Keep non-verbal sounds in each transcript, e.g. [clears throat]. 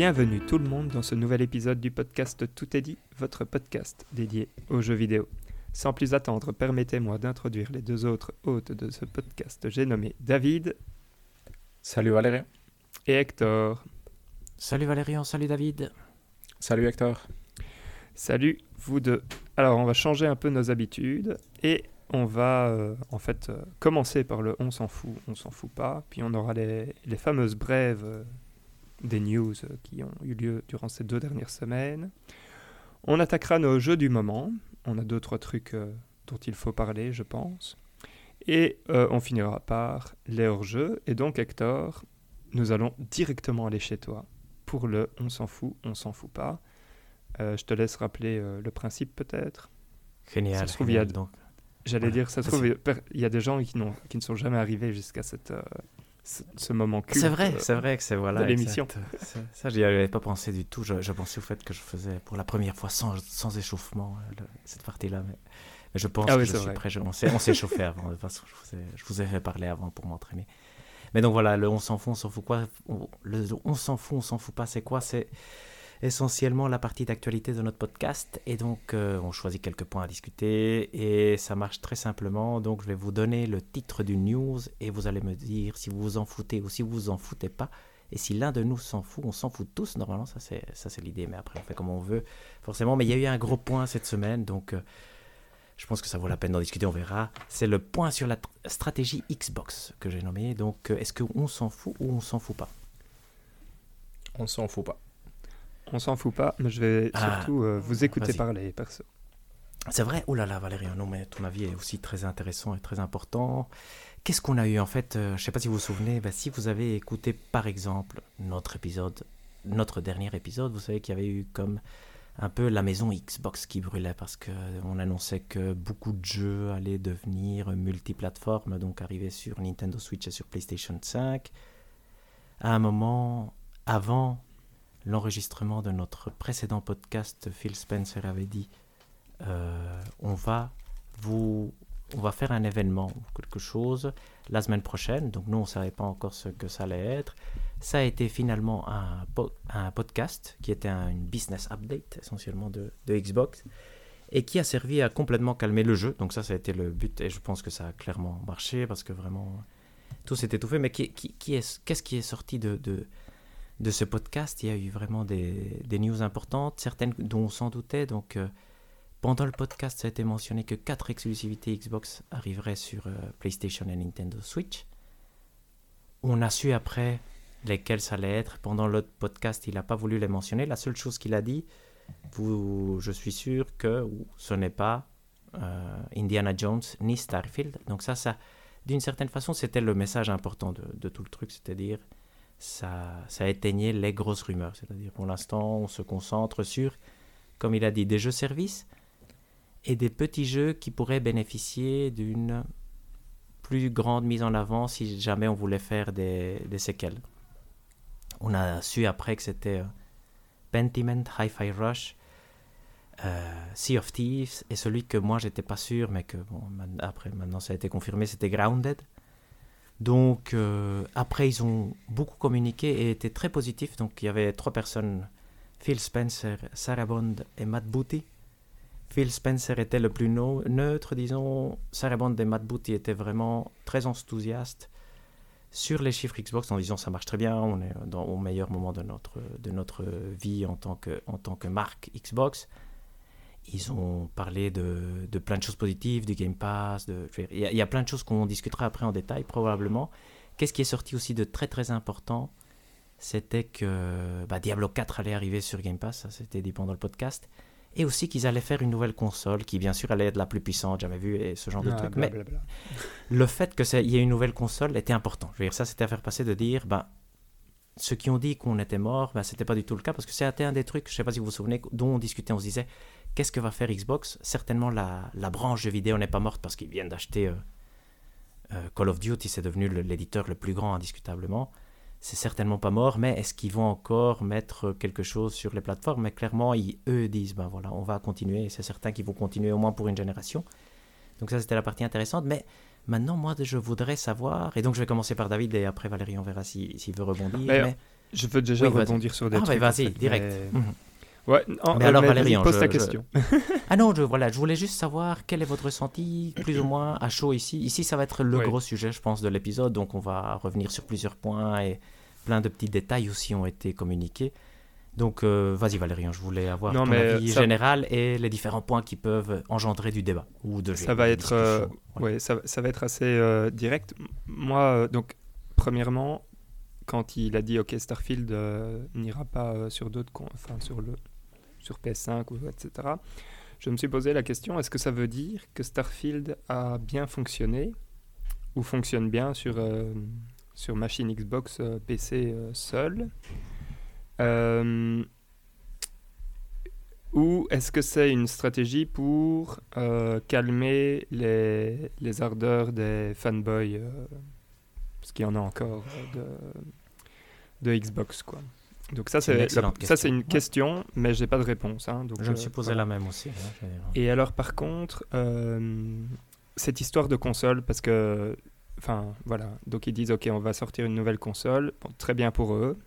Bienvenue tout le monde dans ce nouvel épisode du podcast Tout est dit, votre podcast dédié aux jeux vidéo. Sans plus attendre, permettez-moi d'introduire les deux autres hôtes de ce podcast. J'ai nommé David. Salut Valérie. Et Hector. Salut Valérian, salut David. Salut Hector. Salut vous deux. Alors on va changer un peu nos habitudes et on va euh, en fait euh, commencer par le on s'en fout, on s'en fout pas, puis on aura les, les fameuses brèves euh, des news qui ont eu lieu durant ces deux dernières semaines. On attaquera nos jeux du moment, on a d'autres trucs dont il faut parler je pense. Et on finira par les hors-jeux. Et donc Hector, nous allons directement aller chez toi pour le on s'en fout, on s'en fout pas. je te laisse rappeler le principe peut-être. Génial. Ça se trouve, il y a- J'allais dire, ça se trouve, il y a des gens qui, qui ne sont jamais arrivés jusqu'à cette, euh, ce, moment culte. C'est vrai, euh, c'est vrai que c'est voilà. l'émission. Ça, ça, j'y avais pas pensé du tout. Je, je pensais au fait que je faisais pour la première fois sans, sans échauffement euh, le- cette partie-là. Mais, mais je pense Ah que oui, je c'est suis prêt. Je- on s'est on s'est chauffé avant. De toute façon, je vous ai, je vous ai fait parler avant pour m'entraîner. Mais donc voilà, le on s'en fout, on s'en fout quoi On- Le on s'en fout, on s'en fout pas, c'est quoi? C'est essentiellement la partie d'actualité de notre podcast. Et donc, euh, on choisit quelques points à discuter. Et ça marche très simplement. Donc, je vais vous donner le titre du news et vous allez me dire si vous vous en foutez ou si vous vous en foutez pas. Et si l'un de nous s'en fout, on s'en fout tous. Normalement, ça c'est ça c'est l'idée. Mais après, on fait comme on veut, forcément. Mais il y a eu un gros point cette semaine, donc euh, je pense que ça vaut la peine d'en discuter. On verra. C'est le point sur la tr- stratégie Xbox que j'ai nommé. Donc, euh, est-ce qu'on s'en fout ou on s'en fout pas? On s'en fout pas. On s'en fout pas, mais je vais Ah, surtout euh, vous écouter parler, perso. C'est vrai? Oh là là, Valérie, non, mais ton avis est aussi très intéressant et très important. Qu'est-ce qu'on a eu en fait euh, Je ne sais pas si vous vous souvenez, bah, si vous avez écouté par exemple notre épisode, notre dernier épisode, vous savez qu'il y avait eu comme un peu la maison Xbox qui brûlait parce qu'on annonçait que beaucoup de jeux allaient devenir multiplateformes, donc arriver sur Nintendo Switch et sur PlayStation 5. À un moment avant l'enregistrement de notre précédent podcast, Phil Spencer avait dit euh, on va vous on va faire un événement ou quelque chose la semaine prochaine. Donc nous on savait pas encore ce que ça allait être. Ça a été finalement un, po- un podcast qui était un- une business update essentiellement de, Xbox et qui a servi à complètement calmer le jeu. Donc ça ça a été le but et je pense que ça a clairement marché parce que vraiment tout s'est étouffé. Mais qui, est qu'est-ce qui est sorti de de ce podcast, il y a eu vraiment des, news importantes, certaines dont on s'en doutait. Donc, euh, pendant le podcast, ça a été mentionné que quatre exclusivités Xbox arriveraient sur euh, PlayStation et Nintendo Switch. On a su après lesquelles ça allait être. Pendant l'autre podcast, il n'a pas voulu les mentionner. La seule chose qu'il a dit, vous, je suis sûr que ce n'est pas euh, Indiana Jones ni Starfield. Donc ça, ça d'une certaine façon, c'était le message important de tout le truc, c'est-à-dire ça, ça éteignait les grosses rumeurs. C'est-à-dire pour l'instant, on se concentre sur, comme il a dit, des jeux services et des petits jeux qui pourraient bénéficier d'une plus grande mise en avant si jamais on voulait faire des, des séquelles. On a su après que c'était euh, Pentiment, Hi-Fi Rush, euh, Sea of Thieves et celui que moi j'étais pas sûr mais que bon, après maintenant ça a été confirmé c'était Grounded. Donc euh, après ils ont beaucoup communiqué et été très positifs. Donc il y avait trois personnes, Phil Spencer, Sarah Bond et Matt Booty. Phil Spencer était le plus neutre, disons. Sarah Bond et Matt Booty étaient vraiment très enthousiastes sur les chiffres Xbox en disant ça marche très bien, on est au meilleur moment de notre, de notre vie en tant que, en tant que marque Xbox. Ils ont parlé de, de plein de choses positives, du Game Pass. de- Il y, a- il y a plein de choses qu'on discutera après en détail, probablement. Qu'est-ce qui est sorti aussi de très très important C'était que bah, Diablo 4 allait arriver sur Game Pass, ça c'était dit pendant le podcast. Et aussi qu'ils allaient faire une nouvelle console qui, bien sûr, allait être la plus puissante jamais vue et ce genre de Ah, truc. Mais le fait qu'il y ait une nouvelle console était important. Je veux dire, ça, c'était à faire passer de dire, ben, ceux qui ont dit qu'on était mort, ben, c'était pas du tout le cas, parce que c'était un des trucs, je sais pas si vous vous souvenez, dont on discutait, on se disait, qu'est-ce que va faire Xbox? Certainement, la, la branche jeux vidéo n'est pas morte parce qu'ils viennent d'acheter euh, euh, Call of Duty, c'est devenu l'éditeur le plus grand, indiscutablement. C'est certainement pas mort, mais est-ce qu'ils vont encore mettre quelque chose sur les plateformes? Mais clairement, ils, eux disent, ben voilà, on va continuer, c'est certain qu'ils vont continuer au moins pour une génération. Donc ça, c'était la partie intéressante, mais Maintenant, moi, je voudrais savoir, et donc je vais commencer par David et après Valérie, on verra si- s'il veut rebondir. Mais, Je veux déjà Oui, vas-y. rebondir sur des Ah, trucs. vas-y, en fait, direct. mais- Mhm. Ouais, non, Mais euh, alors, vas-y, Valérian, pose je- ta je- question. [laughs] [laughs] Ah non, je, voilà, je voulais juste savoir quel est votre ressenti, plus ou moins, à chaud ici. Ici, ça va être le gros sujet, je pense, de l'épisode, donc on va revenir sur plusieurs points et plein de petits détails aussi ont été communiqués. Donc, euh, vas-y Valérian, je voulais avoir Non, ton mais avis ça- général et les différents points qui peuvent engendrer du débat ou de Ça va de être, euh. Ouais, ça, va- ça va être assez euh, direct. Moi, euh, donc, premièrement, quand il a dit OK, Starfield n'ira pas sur d'autres, enfin sur le, sur PS5 ou etc. Je me suis posé la question est-ce que ça veut dire que Starfield a bien fonctionné ou fonctionne bien sur sur machine Xbox, PC euh, seul? Euh, ou est-ce que c'est une stratégie pour euh, calmer les, les ardeurs des fanboys euh, Parce qu'il y en a encore de, de Xbox, quoi. Donc ça, C'est ça, c'est question. une Ouais. question, mais j'ai pas de réponse. hein, donc, Je me suis posé voilà. la même aussi. hein, Et alors, par contre, cette histoire de console, parce que, enfin, voilà, donc ils disent, ok, on va sortir une nouvelle console, Bon, très bien pour eux,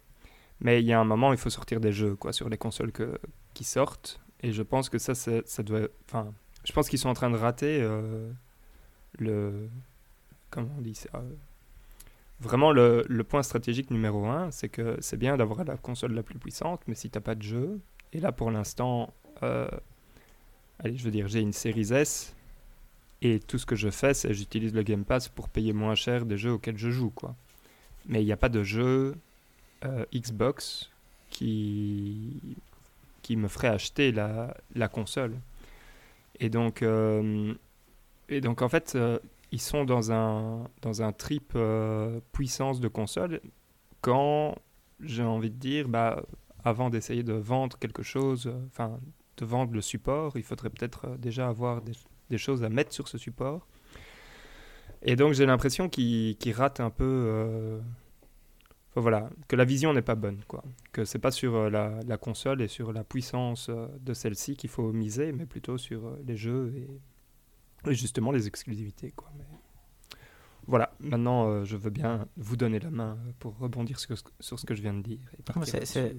mais il y a un moment, il faut sortir des jeux, quoi, sur les consoles que, qui sortent, et je pense que ça, ça doit, enfin, je pense qu'ils sont en train de rater euh, le, comment on dit ça euh, Vraiment, le, le point stratégique numéro un, c'est que c'est bien d'avoir la console la plus puissante, mais si t'as pas de jeu, et là pour l'instant, euh, allez, je veux dire, j'ai une série S et tout ce que je fais, c'est j'utilise le Game Pass pour payer moins cher des jeux auxquels je joue, quoi. Mais il n'y a pas de jeu euh, Xbox qui qui me ferait acheter la, la console. Et donc, euh, et donc en fait, euh, ils sont dans un dans un trip puissance de console quand j'ai envie de dire, bah avant d'essayer de vendre quelque chose, enfin de vendre le support, il faudrait peut-être déjà avoir des, choses à mettre sur ce support. Et donc j'ai l'impression qu'ils qu'ils ratent un peu, enfin, voilà, que la vision n'est pas bonne, quoi. Que c'est pas sur euh, la, la console et sur la puissance euh, de celle-ci qu'il faut miser, mais plutôt sur euh, les jeux et, et justement les exclusivités, quoi. Mais voilà, maintenant euh, je veux bien vous donner la main pour rebondir sur, ce- sur ce que je viens de dire. et.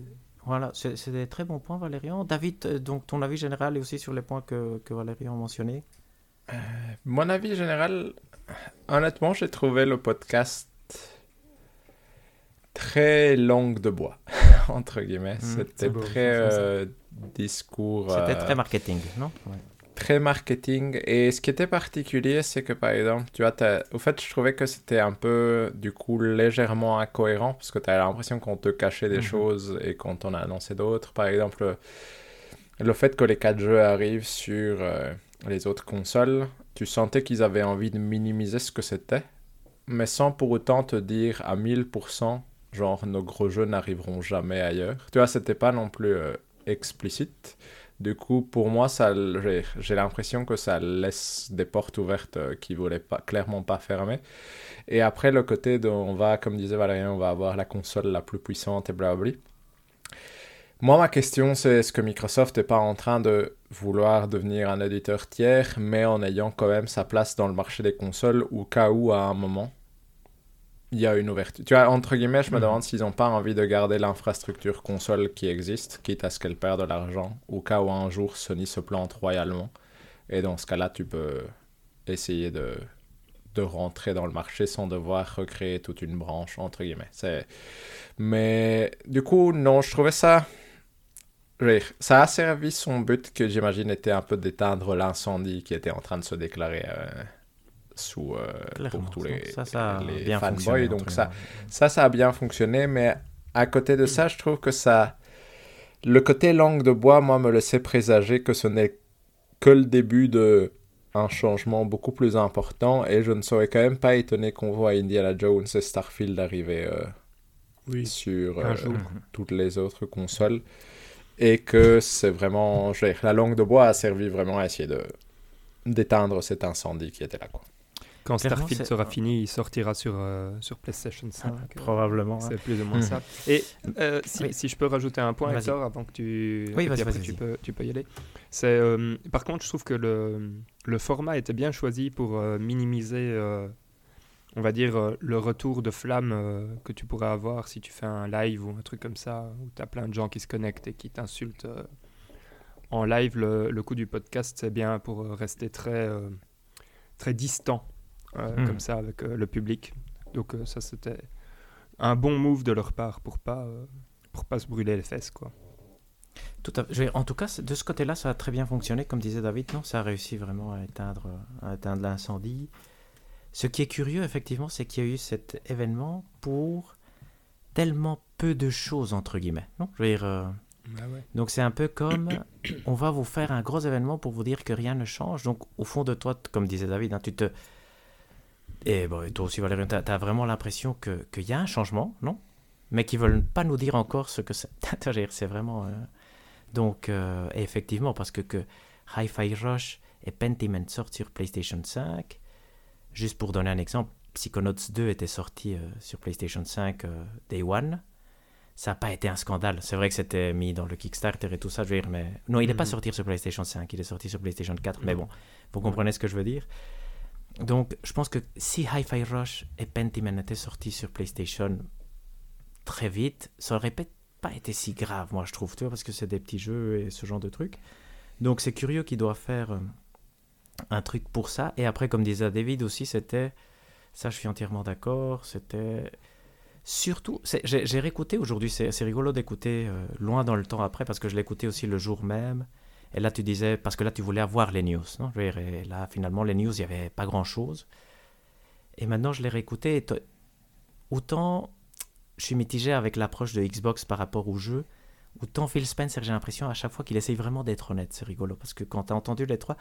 Voilà, c'est c'est des très bons points, Valérian. David, donc ton avis général et aussi sur les points que, que Valérian a mentionnés Mon avis général, honnêtement, j'ai trouvé le podcast très langue de bois, [laughs] entre guillemets. C'était c'est beau, très euh, discours. C'était euh, très marketing, non? Ouais. très marketing. Et ce qui était particulier, c'est que par exemple, tu vois, au fait, je trouvais que c'était un peu, du coup, légèrement incohérent, parce que tu as l'impression qu'on te cachait des Mhm. choses et qu'on t'en a annoncé d'autres. Par exemple, le fait que les quatre jeux arrivent sur euh, les autres consoles, tu sentais qu'ils avaient envie de minimiser ce que c'était, mais sans pour autant te dire à 1000%, genre, nos gros jeux n'arriveront jamais ailleurs. Tu vois, c'était pas non plus euh, explicite. Du coup, pour moi, ça, j'ai, l'impression que ça laisse des portes ouvertes euh, qui ne voulaient pas, clairement pas fermer. Et après, le côté de, on va, comme disait Valérien, on va avoir la console la plus puissante et blablabla. Moi, ma question, c'est est-ce que Microsoft n'est pas en train de vouloir devenir un éditeur tiers, mais en ayant quand même sa place dans le marché des consoles, au cas où, à un moment, il y a une ouverture. Tu vois, entre guillemets, je me Mhm. demande s'ils n'ont pas envie de garder l'infrastructure console qui existe, quitte à ce qu'elle perde de l'argent, au cas où un jour Sony se plante royalement. Et dans ce cas-là, tu peux essayer de, de rentrer dans le marché sans devoir recréer toute une branche, entre guillemets. C'est... Mais du coup, non, je trouvais ça... Ça a servi son but que j'imagine était un peu d'éteindre l'incendie qui était en train de se déclarer euh, sous, euh, pour tous les, ça, ça a les bien fanboys. Donc ça, ça, ça a bien fonctionné, mais à côté de ça, je trouve que ça... Le côté langue de bois, moi, me laissait présager que ce n'est que le début de un changement beaucoup plus important, et je ne serais quand même pas étonné qu'on voit Indiana Jones et Starfield arriver euh, Oui, sur euh, jour. toutes les autres consoles, et que c'est vraiment... je veux dire, la langue de bois a servi vraiment à essayer de d'éteindre cet incendie qui était là, quoi. Quand Clairement, Starfield sera fini, il sortira sur, euh, sur PlayStation 5. euh, Probablement. hein. C'est plus ou moins Mhm. ça. Et euh, si, Oui. si je peux rajouter un point. Hector, avant que tu. Oui, vas-y, vas-y, tu peux, tu peux y aller. C'est, euh, par contre, je trouve que le, le format était bien choisi pour minimiser on va dire, le retour de flamme que tu pourrais avoir si tu fais un live ou un truc comme ça, où tu as plein de gens qui se connectent et qui t'insultent. en live, le, le coup du podcast, c'est bien pour rester très, très distant, euh, Hmm. comme ça, avec euh, le public. Donc euh, ça, c'était un bon move de leur part pour pas, euh, pour pas se brûler les fesses, quoi. Tout à- en tout cas, de ce côté-là, ça a très bien fonctionné, comme disait David. Non, ça a réussi vraiment à éteindre, à éteindre l'incendie. Ce qui est curieux, effectivement, c'est qu'il y a eu cet événement pour tellement peu de choses, entre guillemets. Non? Je veux dire, euh, donc c'est un peu comme [coughs] on va vous faire un gros événement pour vous dire que rien ne change. Donc au fond de toi, comme disait David, hein, tu te... Et bon, toi aussi Valérie, tu as, vraiment l'impression que- qu'il y a un changement, non? Mais qu'ils veulent pas nous dire encore ce que c'est. [laughs] C'est vraiment... euh, Donc euh, effectivement, parce que, que Hi-Fi Rush et Pentiment sortent sur PlayStation 5, juste pour donner un exemple, Psychonauts 2 était sorti euh, sur PlayStation 5 euh, Day One ça n'a pas été un scandale. C'est vrai que c'était mis dans le Kickstarter et tout ça, je veux dire, mais... Non, il n'est pas Mhm. sorti sur PlayStation 5, il est sorti sur PlayStation 4, mais Mhm. bon, vous comprenez ce que je veux dire. Donc, je pense que si Hi-Fi Rush et Pentiment étaient sortis sur PlayStation très vite, ça aurait pas été si grave, moi, je trouve, tu vois, parce que c'est des petits jeux et ce genre de trucs. Donc, c'est curieux qu'il doit faire euh, un truc pour ça. Et après, comme disait David aussi, c'était... Ça, je suis entièrement d'accord, c'était... Surtout, j'ai réécouté aujourd'hui, c'est c'est rigolo d'écouter euh, loin dans le temps après, parce que je l'écoutais aussi le jour même. Et là, tu disais, parce que là, tu voulais avoir les news, non? Je veux dire, Et là, finalement, les news, il n'y avait pas grand-chose. Et maintenant, je l'ai réécouté. et Autant, je suis mitigé avec l'approche de Xbox par rapport au jeu, autant Phil Spencer, j'ai l'impression à chaque fois qu'il essaye vraiment d'être honnête. C'est rigolo, parce que quand tu as entendu les trois,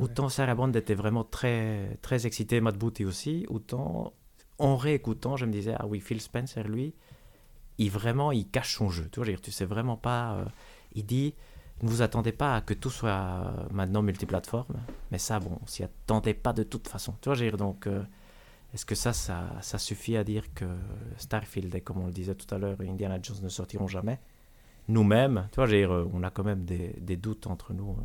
Autant Sarah Bond était vraiment très, très excité, Matt Booty aussi, autant en réécoutant, je me disais, ah oui, Phil Spencer, lui, il vraiment, il cache son jeu. Tu vois, je veux dire, tu sais vraiment pas. euh, il dit, ne vous attendez pas à que tout soit maintenant multiplateforme, mais ça, bon, on s'y attendait pas de toute façon. Tu vois, dire, donc, euh, est-ce que ça, ça, suffit à dire que Starfield et comme on le disait tout à l'heure, Indiana Jones ne sortiront jamais? Nous-mêmes, tu vois, dire, euh, on a quand même des, doutes entre nous, euh,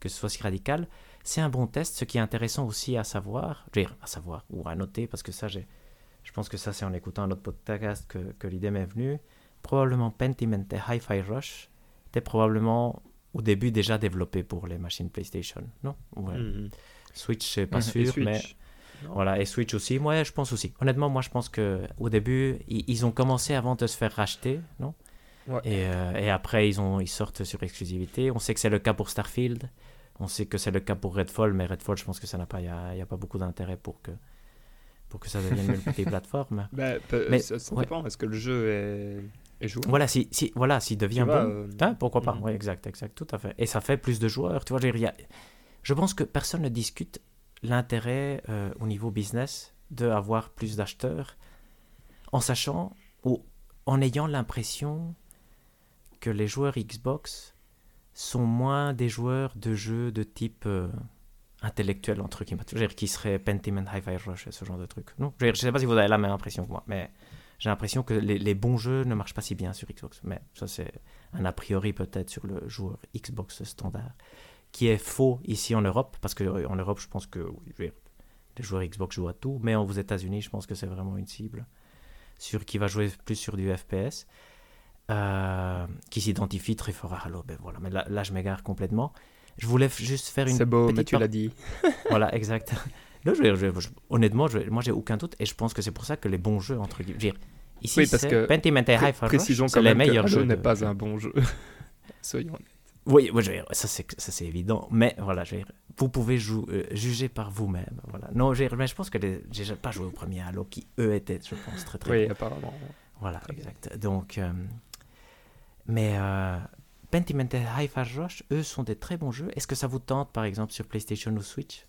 que ce soit si radical. C'est un bon test. Ce qui est intéressant aussi à savoir, dire, à savoir ou à noter, parce que ça, j'ai, je pense que ça, c'est en écoutant un autre podcast que, que l'idée m'est venue. Probablement Pentiment et Hi-Fi Rush étaient probablement au début déjà développés pour les machines PlayStation, non? Ouais. Mhm. Switch, c'est pas Mhm. sûr, mais voilà, et Switch aussi. Moi, je pense aussi. Honnêtement, moi, je pense que au début, ils, ils ont commencé avant de se faire racheter, non? Ouais. et, euh, et après, ils, ont, ils sortent sur exclusivité. On sait que c'est le cas pour Starfield. On sait que c'est le cas pour Redfall, mais Redfall, je pense que ça n'a pas, il y a, pas beaucoup d'intérêt pour que pour que ça devienne [laughs] multiplateforme. Bah, peu- Mais- ça, dépend. Est-ce que le jeu est, Voilà, si, si voilà, s'il devient vois, bon, euh, hein, pourquoi pas mhm. Oui, exact, exact, tout à fait. Et ça fait plus de joueurs. Tu vois, je, a- je pense que personne ne discute l'intérêt euh, au niveau business d'avoir plus d'acheteurs, en sachant ou en ayant l'impression que les joueurs Xbox sont moins des joueurs de jeux de type euh, intellectuel entre guillemets, Je veux dire, qui seraient Pentiment, Hi-Fi Rush et ce genre de trucs. Non, je, je sais pas si vous avez la même impression que moi, mais j'ai l'impression que les, les bons jeux ne marchent pas si bien sur Xbox. Mais ça, c'est un a priori peut-être sur le joueur Xbox standard, qui est faux ici en Europe, parce qu'en Europe, je pense que oui, les joueurs Xbox jouent à tout, mais aux États-Unis, je pense que c'est vraiment une cible sur qui va jouer plus sur du FPS, euh, qui s'identifie très fort à Halo. Ben voilà, mais là, là je m'égare complètement. Je voulais juste faire une C'est beau, mais tu l'as dit. [laughs] voilà, exact. Là, je, je- je- honnêtement, moi, j'ai aucun doute, et je pense que c'est pour ça que les bons jeux, entre guillemets, ici, Oui, parce c'est que Pentiment et Pré- Précisons quand les même que Halo n'est pas un bon jeu. [laughs] Soyons honnêtes. Oui, oui, ça c'est évident, mais voilà, je vous pouvez euh, juger par vous-même. Voilà. Non, je mais pense que j'ai pas joué au premier Halo qui eux étaient, je pense, très très Oui, bons. apparemment. Voilà, exact. Donc, euh, mais euh, Pentiment et Hi-Fi Rush, eux sont des très bons jeux. Est-ce que ça vous tente, par exemple, sur PlayStation ou Switch?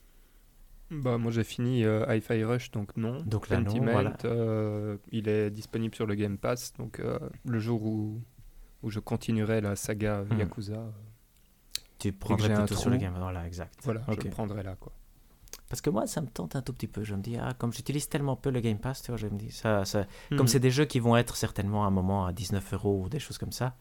Bah, moi j'ai fini euh, Hi-Fi Rush, donc non. Donc là, non, voilà. euh, il est disponible sur le Game Pass, donc euh, le jour où, où je continuerai la saga Hmm. Yakuza, euh, Tu prendrais plutôt sur le game. Voilà, exact. voilà, Ok. je prendrai là. Quoi. Parce que moi, ça me tente un tout petit peu. Je me dis, ah, comme j'utilise tellement peu le Game Pass, tu vois, je me dis, ça, ça, Comme Mhm. c'est des jeux qui vont être certainement à un moment à 19 euros ou des choses comme ça,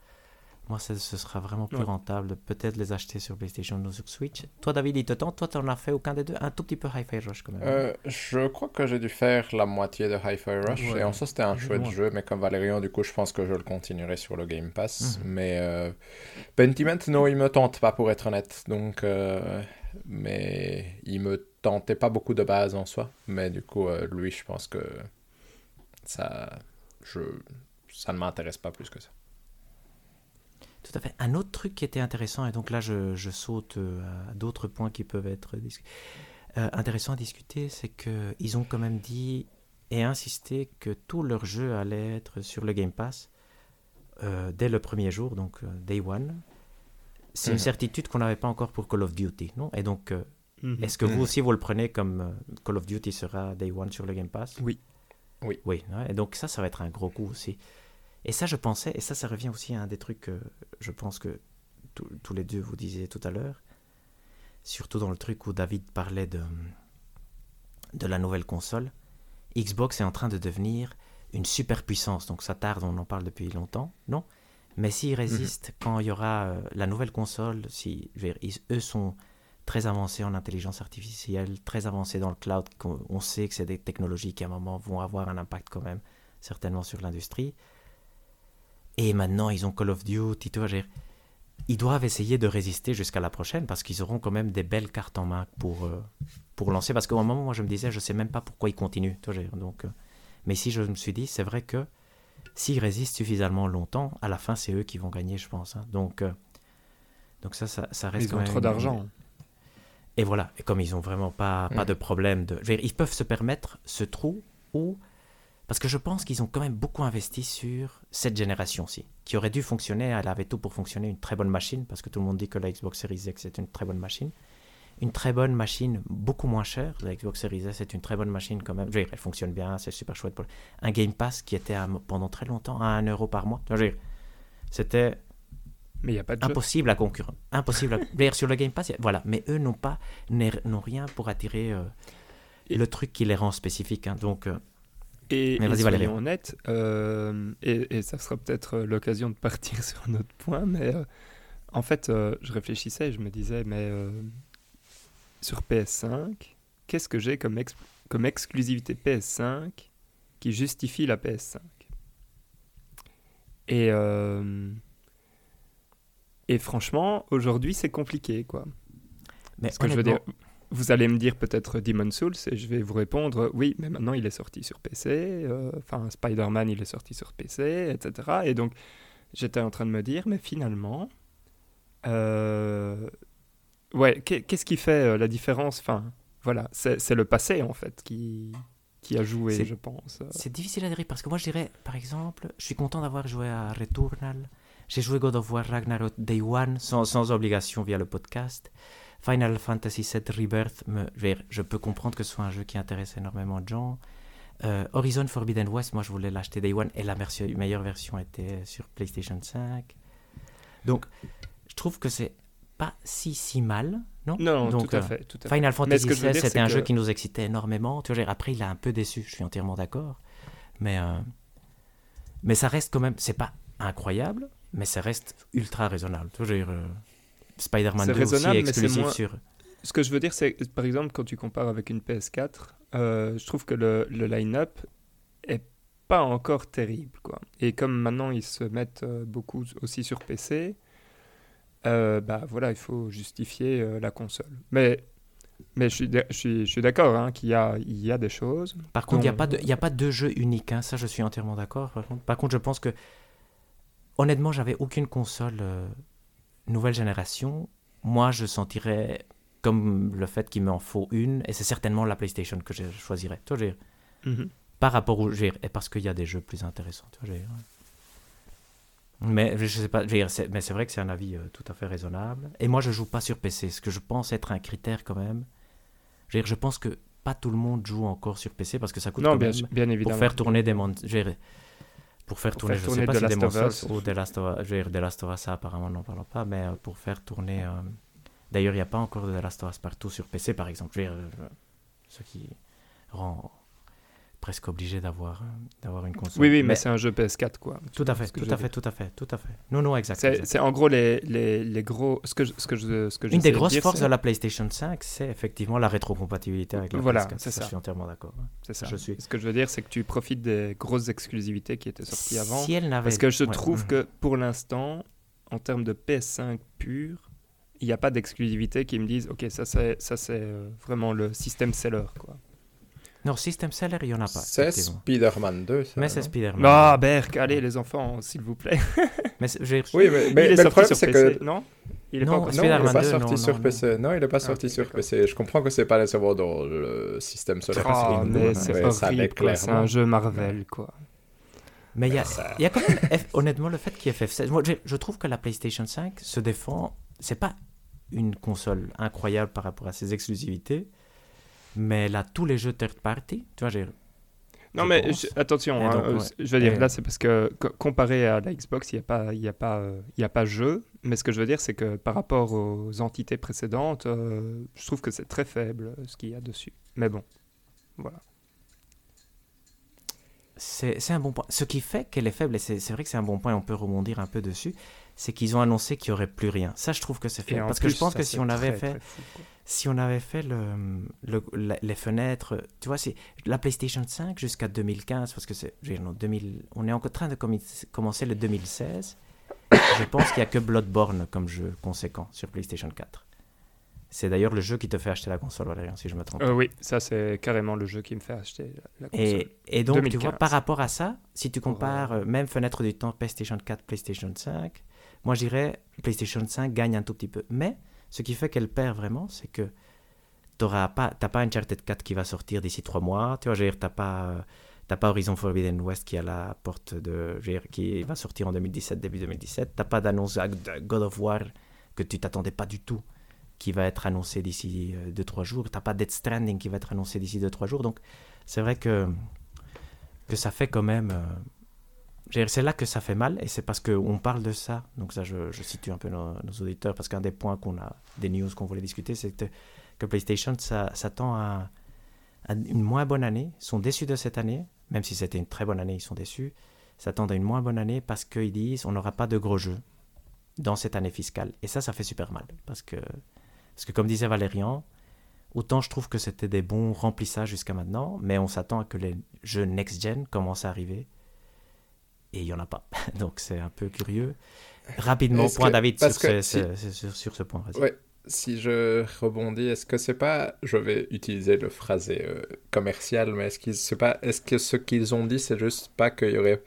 moi, ce sera vraiment plus Ouais. rentable de peut-être les acheter sur PlayStation ou sur Switch. Toi, David, il te tente. Toi, tu n'en as fait aucun des deux? Un tout petit peu Hi-Fi Rush quand même. Euh, je crois que j'ai dû faire la moitié de Hi-Fi Rush Ouais. et en soi c'était un chouette jeu, mais comme Valérian, du coup, je pense que je le continuerai sur le Game Pass. Mhm. Mais euh, Pentiment, non, il me tente pas pour être honnête. Donc, euh, mais il me tentait pas beaucoup de base en soi. Mais du coup, lui, je pense que ça, je, ça ne m'intéresse pas plus que ça. Tout à fait. Un autre truc qui était intéressant, et donc là je, je saute euh, à d'autres points qui peuvent être euh, intéressants à discuter, c'est qu'ils ont quand même dit et insisté que tous leurs jeux allaient être sur le Game Pass euh, dès le premier jour, donc euh, Day One. C'est une Mhm. certitude qu'on n'avait pas encore pour Call of Duty, non? Et donc, euh, Mhm. est-ce que Mhm. vous aussi vous le prenez comme euh, Call of Duty sera Day One sur le Game Pass? Oui. Oui. Oui, ouais, et donc ça, ça va être un gros coup aussi. Et ça, je pensais, et ça, ça revient aussi à un des trucs que je pense que tous- tous les deux vous disiez tout à l'heure, surtout dans le truc où David parlait de, de la nouvelle console. Xbox est en train de devenir une super puissance, donc ça tarde, on en parle depuis longtemps, non? Mais s'ils résistent quand il y aura euh, la nouvelle console, si, je veux dire, ils- eux sont très avancés en intelligence artificielle, très avancés dans le cloud, on sait que c'est des technologies qui à un moment vont avoir un impact quand même, certainement sur l'industrie. Et maintenant, ils ont Call of Duty, tu vois, ils doivent essayer de résister jusqu'à la prochaine parce qu'ils auront quand même des belles cartes en main pour, euh, pour lancer. Parce qu'au moment, moi, je me disais, je sais même pas pourquoi ils continuent. tu vois, donc, euh, mais si je me suis dit, c'est vrai que s'ils résistent suffisamment longtemps, à la fin, c'est eux qui vont gagner, je pense. hein. Donc, euh, donc ça, ça, ça reste Ils quand ont même trop d'argent. et voilà, et comme ils ont vraiment pas, pas Mm. de problème, de, dire, ils peuvent se permettre ce trou où... Parce que je pense qu'ils ont quand même beaucoup investi sur cette génération-ci, qui aurait dû fonctionner, elle avait tout pour fonctionner, une très bonne machine, parce que tout le monde dit que la Xbox Series X est une très bonne machine. Une très bonne machine, beaucoup moins chère. La Xbox Series S est une très bonne machine quand même. Je veux dire, elle fonctionne bien, c'est super chouette. Pour... Un Game Pass qui était à- pendant très longtemps à 1 euro par mois. Je veux dire, C'était Mais il n'y a pas de jeu. impossible à concurrent. Impossible à [laughs] sur le Game Pass. Voilà, mais eux n'ont pas n'ont rien pour attirer euh, Et- le truc qui les rend spécifiques. hein. Donc euh, Et, Mais et soyons honnêtes, euh, et, et ça sera peut-être euh, l'occasion de partir [laughs] sur un autre point, mais euh, en fait, euh, je réfléchissais et je me disais, mais sur PS5, qu'est-ce que j'ai comme, ex- comme exclusivité PS5 qui justifie la PS5 Et, et franchement, aujourd'hui, c'est compliqué, quoi. mais Ce que je veux dire, honnêtement, vous allez me dire peut-être Demon Souls et je vais vous répondre oui, mais maintenant il est sorti sur PC. euh, Enfin, Spider-Man il est sorti sur PC, etc. Et donc j'étais en train de me dire, mais finalement, euh, ouais, qu'est- qu'est-ce qui fait euh, la différence? Enfin, voilà, c'est le passé en fait qui qui a joué, je pense. C'est difficile à dire parce que moi je dirais, par exemple, je suis content d'avoir joué à Returnal. J'ai joué God of War Ragnarok Day One sans, sans obligation via le podcast. Final Fantasy VII Rebirth, me, je, peux comprendre que ce soit un jeu qui intéresse énormément de gens. Euh, Horizon Forbidden West, moi je voulais l'acheter Day One et la meilleure version était sur PlayStation 5. Donc je trouve que c'est pas si si mal, non? Non, Donc, tout à euh, fait, tout à fait. Final Fantasy dire, c'était c'est un que- jeu qui nous excitait énormément. Tu vois, après, il a un peu déçu, je suis entièrement d'accord. Mais, euh, mais ça reste quand même, c'est pas incroyable, mais ça reste ultra raisonnable. Tu vois, Spider-Man C'est 2 aussi est exclusif moins- sur. Ce que je veux dire, c'est par exemple quand tu compares avec une PS4, euh, je trouve que le, le line-up est pas encore terrible, quoi. Et comme maintenant ils se mettent euh, beaucoup aussi sur PC, euh, bah voilà, il faut justifier euh, la console. Mais mais je suis suis, d'accord hein, qu'il y a il y a des choses. Par contre, il n'y a, pas de- y a pas de jeu unique, hein, ça je suis entièrement d'accord. Par contre. par contre, je pense que, honnêtement, j'avais aucune console euh, nouvelle génération. Moi, je sentirais comme le fait qu'il m'en faut une, et c'est certainement la PlayStation que je choisirais. Tu vois, je veux dire, Mhm. par rapport au jeu et parce qu'il y a des jeux plus intéressants. tu vois, je veux dire. Mais je sais pas, je veux dire, c'est- mais c'est vrai que c'est un avis euh, tout à fait raisonnable. Et moi, je joue pas sur PC, ce que je pense être un critère quand même. Je veux dire, je pense que pas tout le monde joue encore sur PC parce que ça coûte Non, quand bien, même bien pour évidemment. faire tourner des mon- je veux dire, pour faire Pour tourner, faire je tourner sais pas The si Last of Us. ou The Last of Us, je veux dire, The Last of Us, ça apparemment n'en parlons pas, mais euh, pour faire tourner, euh, d'ailleurs, il n'y a pas encore de The Last of Us partout sur PC, par exemple, je veux dire, euh, ce qui rend presque obligé d'avoir euh, d'avoir une console. Oui, oui, mais, c'est un jeu PS4, quoi. Tout à fait, tout à fait, tout à fait, tout à fait. Non, non, exact. C'est en gros les, les, les gros. Ce que je, ce que je, ce que Une des de grosses dire, forces de la PlayStation 5, c'est effectivement la rétrocompatibilité avec la Voilà, PS4. c'est ça. Je suis entièrement d'accord. hein. C'est ça. je suis. Ce que je veux dire, c'est que tu profites des grosses exclusivités qui étaient sorties avant. Si elle. Parce que je ouais, trouve mhm. que pour l'instant, en termes de PS5 pur, il n'y a pas d'exclusivité qui me disent ok ça c'est ça c'est euh, vraiment le système seller quoi. Non, System Seller, il n'y en a pas. C'est. Spider-Man 2. ça, Mais c'est Spider-Man. Ah Berk, allez les enfants s'il vous plaît. [laughs] Mais Oui, mais, mais- il est mais le problème c'est que. non Il pas n'est pas 2, sorti non, sur non, PC. Non, il n'est pas Ah, sorti sur. PC. Je comprends que c'est pas les serveurs dans le système solaire. Ah, c'est mais c'est horrible un jeu Marvel quoi. Mais il y a, Ça- y a quand même, F- honnêtement, le fait qu'il y ait FF16. Moi, je, je trouve que la PlayStation 5 se défend. C'est pas une console incroyable par rapport à ses exclusivités, mais a tous les jeux third party. Tu vois, j'ai. Non mais attention, hein, donc, euh, ouais. je veux dire Et- là c'est parce que co- comparé à la Xbox il n'y a pas y a pas euh, y a pas jeu, mais ce que je veux dire c'est que par rapport aux entités précédentes, euh, je trouve que c'est très faible ce qu'il y a dessus. Mais bon, voilà. C'est un bon point. Ce qui fait qu'elle est faible, et c'est vrai que c'est un bon point, on peut rebondir un peu dessus, c'est qu'ils ont annoncé qu'il n'y aurait plus rien. Ça, je trouve que c'est faible. Parce que je pense que si on avait très, fait. très fou, quoi. Si on avait fait le, le- la- les fenêtres, tu vois, c'est la PlayStation 5 jusqu'à 2015, parce que c'est, je veux dire, non, 2000, on est en train de commencer le 2016. je pense qu'il n'y a que Bloodborne comme jeu conséquent sur PlayStation 4. C'est d'ailleurs le jeu qui te fait acheter la console, Valérian, si je me trompe. Euh, oui, ça c'est carrément le jeu qui me fait acheter la, console. Et, et donc, tu 2015. vois, par rapport à ça, si tu compares euh, même fenêtre du temps PlayStation 4, PlayStation 5, moi je dirais PlayStation 5 gagne un tout petit peu. Mais ce qui fait qu'elle perd vraiment, c'est que tu n'as pas, pas Uncharted 4 qui va sortir d'ici trois mois. Tu vois, je dire, t'as pas, euh, t'as pas Horizon Forbidden West qui à la porte de. dire, qui va sortir en 2017, début 2017. T'as pas d'annonce God of War que tu t'attendais pas du tout qui va être annoncé d'ici 2-3 jours. T'as pas Dead Stranding qui va être annoncé d'ici 2-3 jours. Donc, c'est vrai que, que ça fait quand même. euh, c'est là que ça fait mal, et c'est parce qu'on parle de ça. Donc, ça, je, situe un peu nos, auditeurs, parce qu'un des points qu'on a, des news qu'on voulait discuter, c'est que, PlayStation s'attend à, à une moins bonne année. Ils sont déçus de cette année, même si c'était une très bonne année, ils sont déçus. S'attendent à une moins bonne année parce qu'ils disent on n'aura pas de gros jeux dans cette année fiscale. Et ça, ça fait super mal. Parce que, parce que comme disait Valérian, autant je trouve que c'était des bons remplissages jusqu'à maintenant, mais on s'attend à que les jeux next-gen commencent à arriver. Et il n'y en a pas. [laughs] Donc c'est un peu curieux. Rapidement, point que- David sur, que ce, sur, sur ce point. Ouais, si je rebondis, est-ce que c'est pas, je vais utiliser le phrasé euh, commercial, mais est-ce qu'ils, c'est pas, est-ce que ce qu'ils ont dit, c'est juste pas qu'il y aurait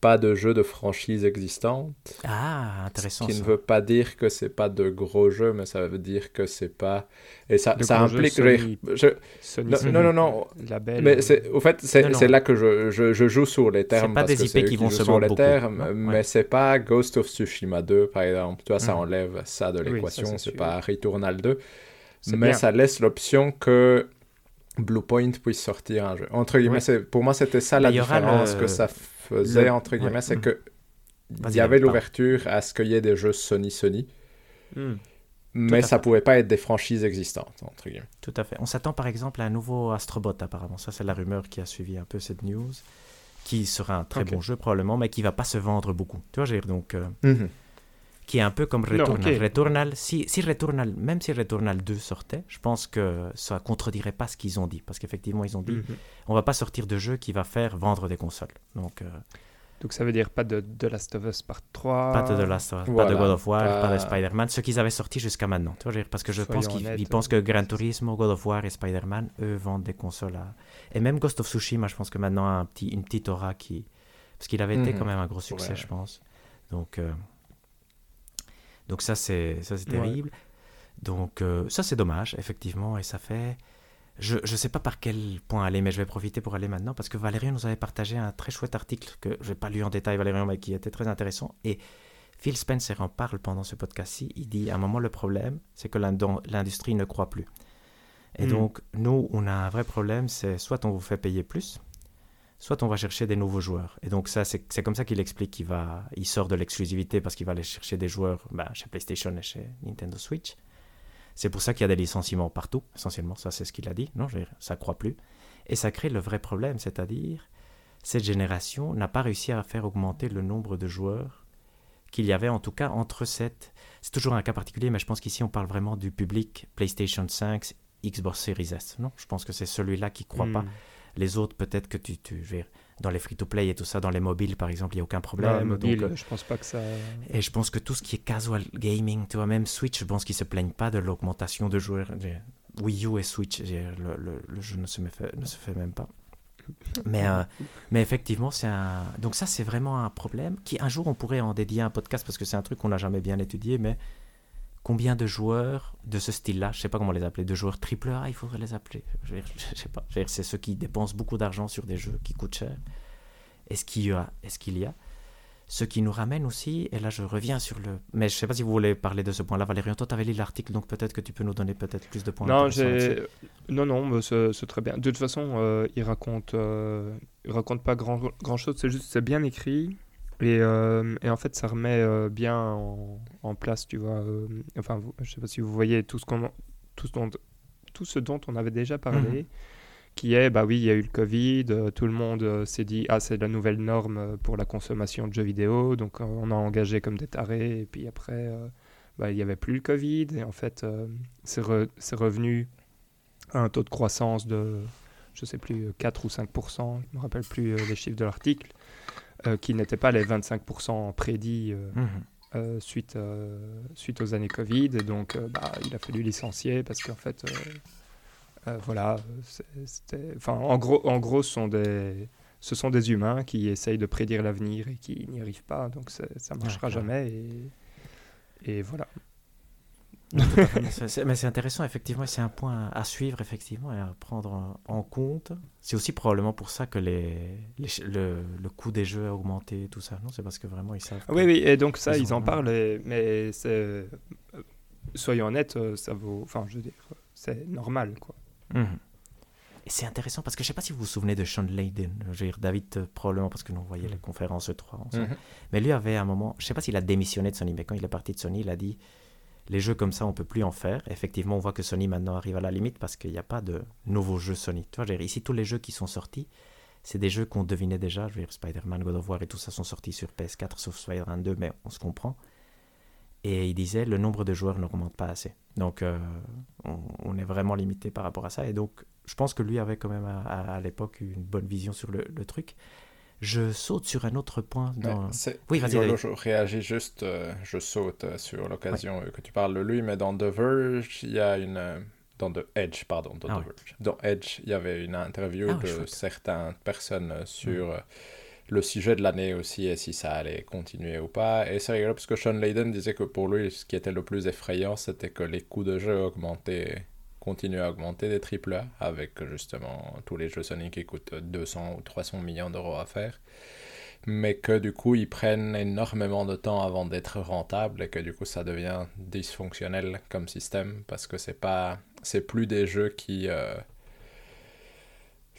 pas de jeu de franchise existante, Ah, intéressant. ce qui ça. ne veut pas dire que c'est pas de gros jeux, mais ça veut dire que c'est pas, et ça, De ça jeux implique, Sony. je- je- Sony, non, Sony, non, non, non. label, mais c'est, au fait, c'est, Non, non. c'est là que je, je, je joue sur les termes, pas parce des que c'est IP qui vont se sur vendre les beaucoup, termes, non mais c'est pas Ghost of Tsushima 2, par exemple, tu vois, ça Mhm. enlève ça de Oui, ça, l'équation, c'est c'est pas Returnal 2, C'est mais bien. ça laisse l'option que Bluepoint puisse sortir un jeu. Entre guillemets, Oui. c'est- pour moi, c'était ça la Mais différence le- que ça faisait, le- entre guillemets, ouais. c'est Mhm. que il y avait l'ouverture à ce qu'il y ait des jeux Sony-Sony, hmm. mais ça fait. pouvait pas être des franchises existantes, entre guillemets. Tout à fait. On s'attend par exemple à un nouveau Astrobot apparemment. Ça c'est la rumeur qui a suivi un peu cette news. Qui sera un très bon jeu probablement, mais qui va pas se vendre beaucoup. Tu vois, dire, donc... euh, Mhm. Qui est un peu comme Non, Returnal. Returnal, si, si Returnal, même si Returnal 2 sortait, je pense que ça contredirait pas ce qu'ils ont dit. Parce qu'effectivement, ils ont dit, Mhm. on va pas sortir de jeu qui va faire vendre des consoles. Donc, euh, Donc ça veut dire pas de The Last of Us Part 3. pas de The Last of Us, pas de God of War, pas, de Spider-Man, ce qu'ils avaient sorti jusqu'à maintenant. Tu vois, parce que je pense qu'ils pensent que euh, Gran Turismo, God of War et Spider-Man, eux, vendent des consoles à... Et même Ghost of Tsushima, je pense que maintenant a un petit, une petite aura qui... Parce qu'il avait été Mhm. quand même un gros succès, Ouais. je pense. Donc, euh, Donc ça, c'est ça, c'est Ouais. terrible. Donc euh, ça, c'est dommage, effectivement, et ça fait... Je ne sais pas par quel point aller, mais je vais profiter pour aller maintenant, parce que Valérian nous avait partagé un très chouette article que je n'ai pas lu en détail, Valérian, mais qui était très intéressant. Et Phil Spencer en parle pendant ce podcast-ci. Il dit, à un moment, le problème, c'est que l'industrie ne croit plus. Et Mm. donc, nous, on a un vrai problème, c'est soit on vous fait payer plus, soit on va chercher des nouveaux joueurs. Et donc ça, c'est comme ça qu'il explique qu'il va, il sort de l'exclusivité parce qu'il va aller chercher des joueurs bah, chez PlayStation et chez Nintendo Switch. C'est pour ça qu'il y a des licenciements partout, essentiellement, ça c'est ce qu'il a dit, non, je ça croit plus. Et ça crée le vrai problème, c'est-à-dire, cette génération n'a pas réussi à faire augmenter le nombre de joueurs qu'il y avait en tout cas entre cette... C'est toujours un cas particulier, mais je pense qu'ici on parle vraiment du public PlayStation 5, Xbox Series S. Non, je pense que c'est celui-là qui croit pas. Les autres, peut-être que tu, tu je dans les free-to-play et tout ça, dans les mobiles par exemple, il n'y a aucun problème. Ouais, mobile, Donc, euh, je pense pas que ça. et je pense que tout ce qui est casual gaming, tu vois, même Switch, je pense qu'ils se plaignent pas de l'augmentation de joueurs. Wii U et Switch, le, le- le jeu ne se, fait, ne se fait même pas. Mais, euh, mais effectivement, c'est un. Donc, ça, c'est vraiment un problème qui, un jour, on pourrait en dédier un podcast parce que c'est un truc qu'on n'a jamais bien étudié. Mais combien de joueurs de ce style-là, je sais pas comment les appeler, de joueurs triple A, il faudrait les appeler. [laughs] Je, je sais pas. C'est ceux qui dépensent beaucoup d'argent sur des jeux qui coûtent cher. Est-ce qu'il y a Est-ce qu'il y a? Ce qui nous ramène aussi, et là je reviens sur le... Mais je sais pas si vous voulez parler de ce point-là, Valérian. Toi, tu avais lu l'article, donc peut-être que tu peux nous donner peut-être plus de points. Non. Non, non, c'est très bien. De toute façon, euh, il raconte, euh, il raconte pas grand, grand chose. C'est juste, c'est bien écrit. Et, euh, et en fait, ça remet euh, bien en, en place, tu vois. euh, enfin, vous- je sais pas si vous voyez tout ce, qu'on, tout, ce dont, tout ce dont on avait déjà parlé, Mhm. qui est, bah oui, il y a eu le Covid, tout le monde s'est dit, ah, c'est la nouvelle norme pour la consommation de jeux vidéo, donc on a engagé comme des tarés, et puis après, bah, il n'y avait plus le Covid, et en fait, c'est, re- c'est revenu à un taux de croissance de, je sais plus, 4 ou 5% je ne me rappelle plus les chiffres de l'article, qui n'étaient pas les 25% prédits euh, Mhm. euh, suite, euh, suite aux années Covid. Et donc, euh, bah, il a fallu licencier parce qu'en fait, euh, euh, voilà, c'était. Enfin, en gros, en gros ce, sont des, ce sont des humains qui essayent de prédire l'avenir et qui n'y arrivent pas. Donc, ça ne marchera jamais. Et, et voilà. Non, tout à fait, [laughs] mais c'est- intéressant, effectivement, et c'est un point à suivre, effectivement, et à prendre en- compte. C'est aussi probablement pour ça que les, les ch- le, le coût des jeux a augmenté, et tout ça, non? C'est parce que vraiment, ils savent. Oui, oui, et donc ça, Ils en parlent, et- mais euh, Soyons honnêtes, euh, ça vaut. Enfin, je veux dire, c'est normal, quoi. Mhm. Et c'est intéressant parce que je sais pas si vous vous souvenez de Sean Layden, je veux dire David euh, probablement parce que nous on voyait les conférences E3 ensemble. Mhm. Mais lui avait un moment, je sais pas s'il a démissionné de Sony, mais quand il est parti de Sony, il a dit les jeux comme ça on peut plus en faire. Effectivement, on voit que Sony maintenant arrive à la limite parce qu'il n'y a pas de nouveaux jeux Sony. Tu vois, ici tous les jeux qui sont sortis, c'est des jeux qu'on devinait déjà. Spider-Man, God of War et tout ça sont sortis sur PS4 sauf Spider-Man 2, mais on se comprend. Et il disait le nombre de joueurs n'augmente pas assez. Donc euh, on, est vraiment limité par rapport à ça. Et donc je pense que lui avait quand même à, l'époque une bonne vision sur le truc. Je saute sur un autre point. Dans... Oui, vas-y, je réagis juste, euh, je saute euh, sur l'occasion euh, que tu parles de lui, mais dans The Verge, il y a une... dans The Edge, pardon, dans Ah The ouais. Verge. Dans Edge, il y avait une interview Ah, de chouette. certaines personnes sur le sujet de l'année aussi et si ça allait continuer ou pas. Et c'est rigolo parce que Sean Layden disait que pour lui, ce qui était le plus effrayant, c'était que les coûts de jeu augmentaient, continuaient à augmenter des AAA avec justement tous les jeux Sony qui coûtent 200 ou 300 millions d'euros à faire. Mais que du coup ils prennent énormément de temps avant d'être rentables et que du coup ça devient dysfonctionnel comme système parce que c'est pas c'est plus des jeux qui euh,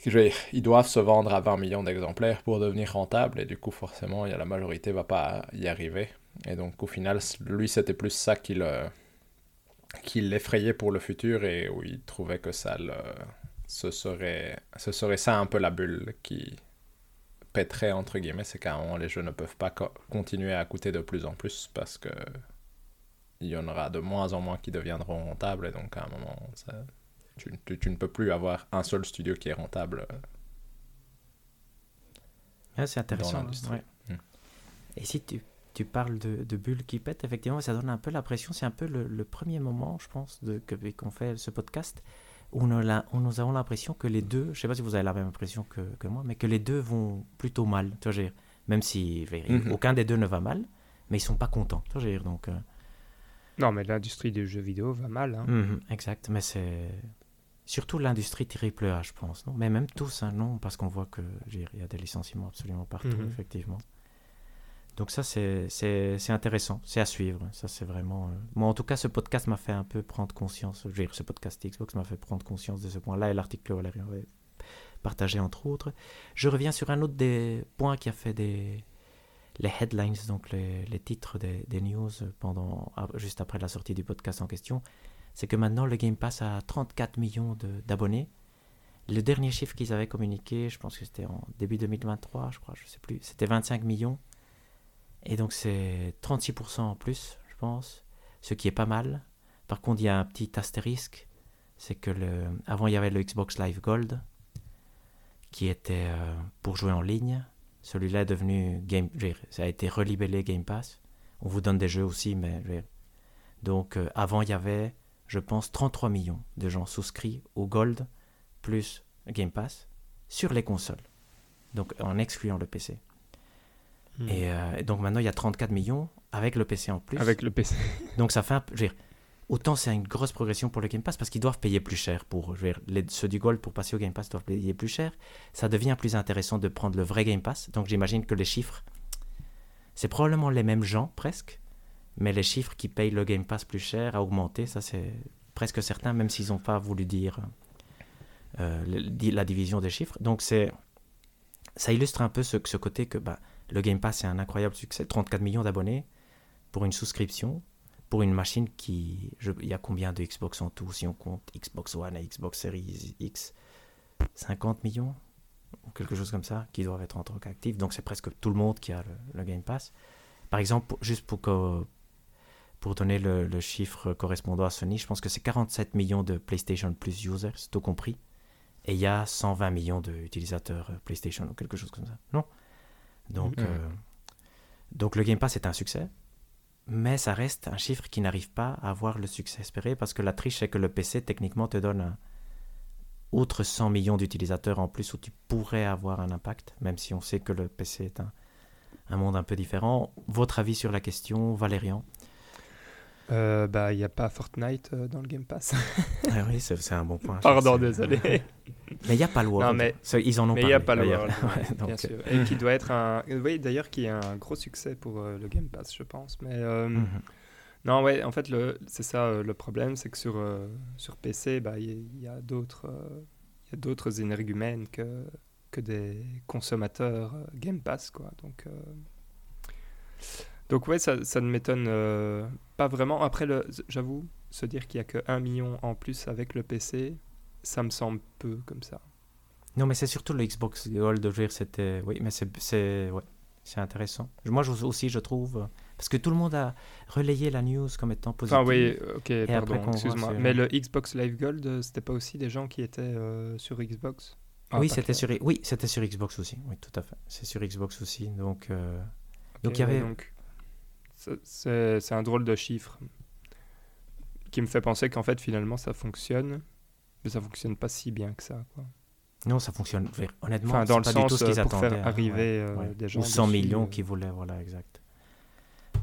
ils doivent se vendre à 20 millions d'exemplaires pour devenir rentables et du coup forcément y a la majorité va pas y arriver. Et donc au final lui c'était plus ça qui le qui l'effrayait pour le futur et où il trouvait que ça le ce serait ce serait ça un peu la bulle qui pèterait entre guillemets, c'est qu'à un moment les jeux ne peuvent pas co- continuer à coûter de plus en plus parce que il y en aura de moins en moins qui deviendront rentables et donc à un moment ça- tu, tu- tu ne peux plus avoir un seul studio qui est rentable. Ah, c'est intéressant. l'industrie. ouais. Mm. Et si tu, tu parles de, de bulles qui pètent, effectivement, ça donne un peu l'impression, c'est un peu le, le premier moment, je pense, de, que, qu'on fait ce podcast, où on, a nous avons l'impression que les deux, je sais pas si vous avez la même impression que, que moi, mais que les deux vont plutôt mal. Tu vois, je veux dire, même si je veux dire, Mhm. aucun des deux ne va mal, mais ils sont pas contents. Tu vois, je veux dire, donc, euh, Non, mais l'industrie des jeux vidéo va mal. hein. Mhm, exact, mais c'est surtout l'industrie triple A, je pense, non? Mais même tous, hein, non, parce qu'on voit que il y a des licenciements absolument partout, Mhm. effectivement. Donc ça, c'est intéressant, c'est à suivre. Ça, c'est vraiment. euh, Moi, en tout cas, ce podcast m'a fait un peu prendre conscience. Je veux dire, ce podcast Xbox m'a fait prendre conscience de ce point-là et l'article que Valérie avait partagé entre autres. Je reviens sur un autre des points qui a fait des les headlines, donc les, les titres des, des news pendant ah, juste après la sortie du podcast en question c'est que maintenant le Game Pass a 34 millions d'abonnés. Le dernier chiffre qu'ils avaient communiqué, je pense que c'était en début 2023, je crois, je sais plus, c'était 25 millions. Et donc c'est 36% en plus, je pense, ce qui est pas mal. Par contre, il y a un petit astérisque, c'est que le, avant il y avait le Xbox Live Gold, qui était euh, pour jouer en ligne. Celui-là est devenu Game, ça a été relibellé Game Pass. On vous donne des jeux aussi, mais donc euh, avant il y avait, je pense, 33 millions de gens souscrits au Gold plus Game Pass sur les consoles, donc en excluant le PC. Hmm. Euh, et donc maintenant il y a 34 millions avec le PC en plus. Avec le PC. [laughs] donc ça fait un peu, autant c'est une grosse progression pour le Game Pass parce qu'ils doivent payer plus cher pour je les, ceux du Gold pour passer au Game Pass doivent payer plus cher. Ça devient plus intéressant de prendre le vrai Game Pass. Donc j'imagine que les chiffres, c'est probablement les mêmes gens presque, mais les chiffres qui payent le Game Pass plus cher a augmenté. Ça c'est presque certain, même s'ils n'ont pas voulu dire euh, la division des chiffres. Donc c'est ça illustre un peu ce, ce côté que bah, le Game Pass est un incroyable succès, 34 millions d'abonnés pour une souscription pour une machine qui. il y a combien de Xbox en tout si on compte Xbox One et Xbox Series X? 50 millions ou quelque chose comme ça qui doivent être en tant qu'actifs. Donc c'est presque tout le monde qui a le, Game Pass. Par exemple, juste pour, pour donner le, chiffre correspondant à Sony, je pense que c'est 47 millions de PlayStation Plus users, tout compris. Et il y a 120 millions d'utilisateurs PlayStation ou quelque chose comme ça. Non? Donc, mm. euh, donc le Game Pass est un succès mais ça reste un chiffre qui n'arrive pas à avoir le succès espéré parce que la triche, c'est que le PC, techniquement, te donne un, outre 100 millions d'utilisateurs en plus où tu pourrais avoir un impact, même si on sait que le PC est un, un monde un peu différent. Votre avis sur la question, Valérian? Euh, bah, il n'y a pas Fortnite euh, dans le Game Pass. [laughs] ah oui, c'est un bon point. Pardon, désolé. [laughs] mais il n'y a pas le World. mais, ils en ont mais il n'y a pas le World, [laughs] bien sûr. Et qui doit être un... Oui, d'ailleurs, qui est un gros succès pour euh, le Game Pass, je pense. Mais mhm. non, ouais, en fait, c'est ça le problème, c'est que sur, sur PC, bah, il y, a d'autres il y a d'autres énergumènes que, que des consommateurs Game Pass, quoi. Donc... Donc ouais, ça, ça ne m'étonne euh, pas vraiment. Après, j'avoue, se dire qu'il n'y a que 1 million en plus avec le PC, ça me semble peu comme ça. Non, mais c'est surtout le Xbox Gold, c'était... Oui, mais c'est ouais, intéressant. Moi aussi, je trouve... Parce que tout le monde a relayé la news comme étant positive. Ah oui, ok, pardon, excuse-moi. Mais le Xbox Live Gold, euh, c'était pas aussi des gens qui étaient euh, sur Xbox? Ah, Oui, c'était sur, oui, sur Xbox aussi. Oui, tout à fait. C'est sur Xbox aussi. Donc, donc il y avait... Donc c'est un drôle de chiffre qui me fait penser qu'en fait finalement ça fonctionne, mais ça fonctionne pas si bien que ça. Quoi. Non, ça fonctionne honnêtement. Enfin, dans le pas sens du tout ce qu'ils pour attendaient, faire arriver euh, des gens. Ou 100 millions euh. qui voulaient, voilà, exact.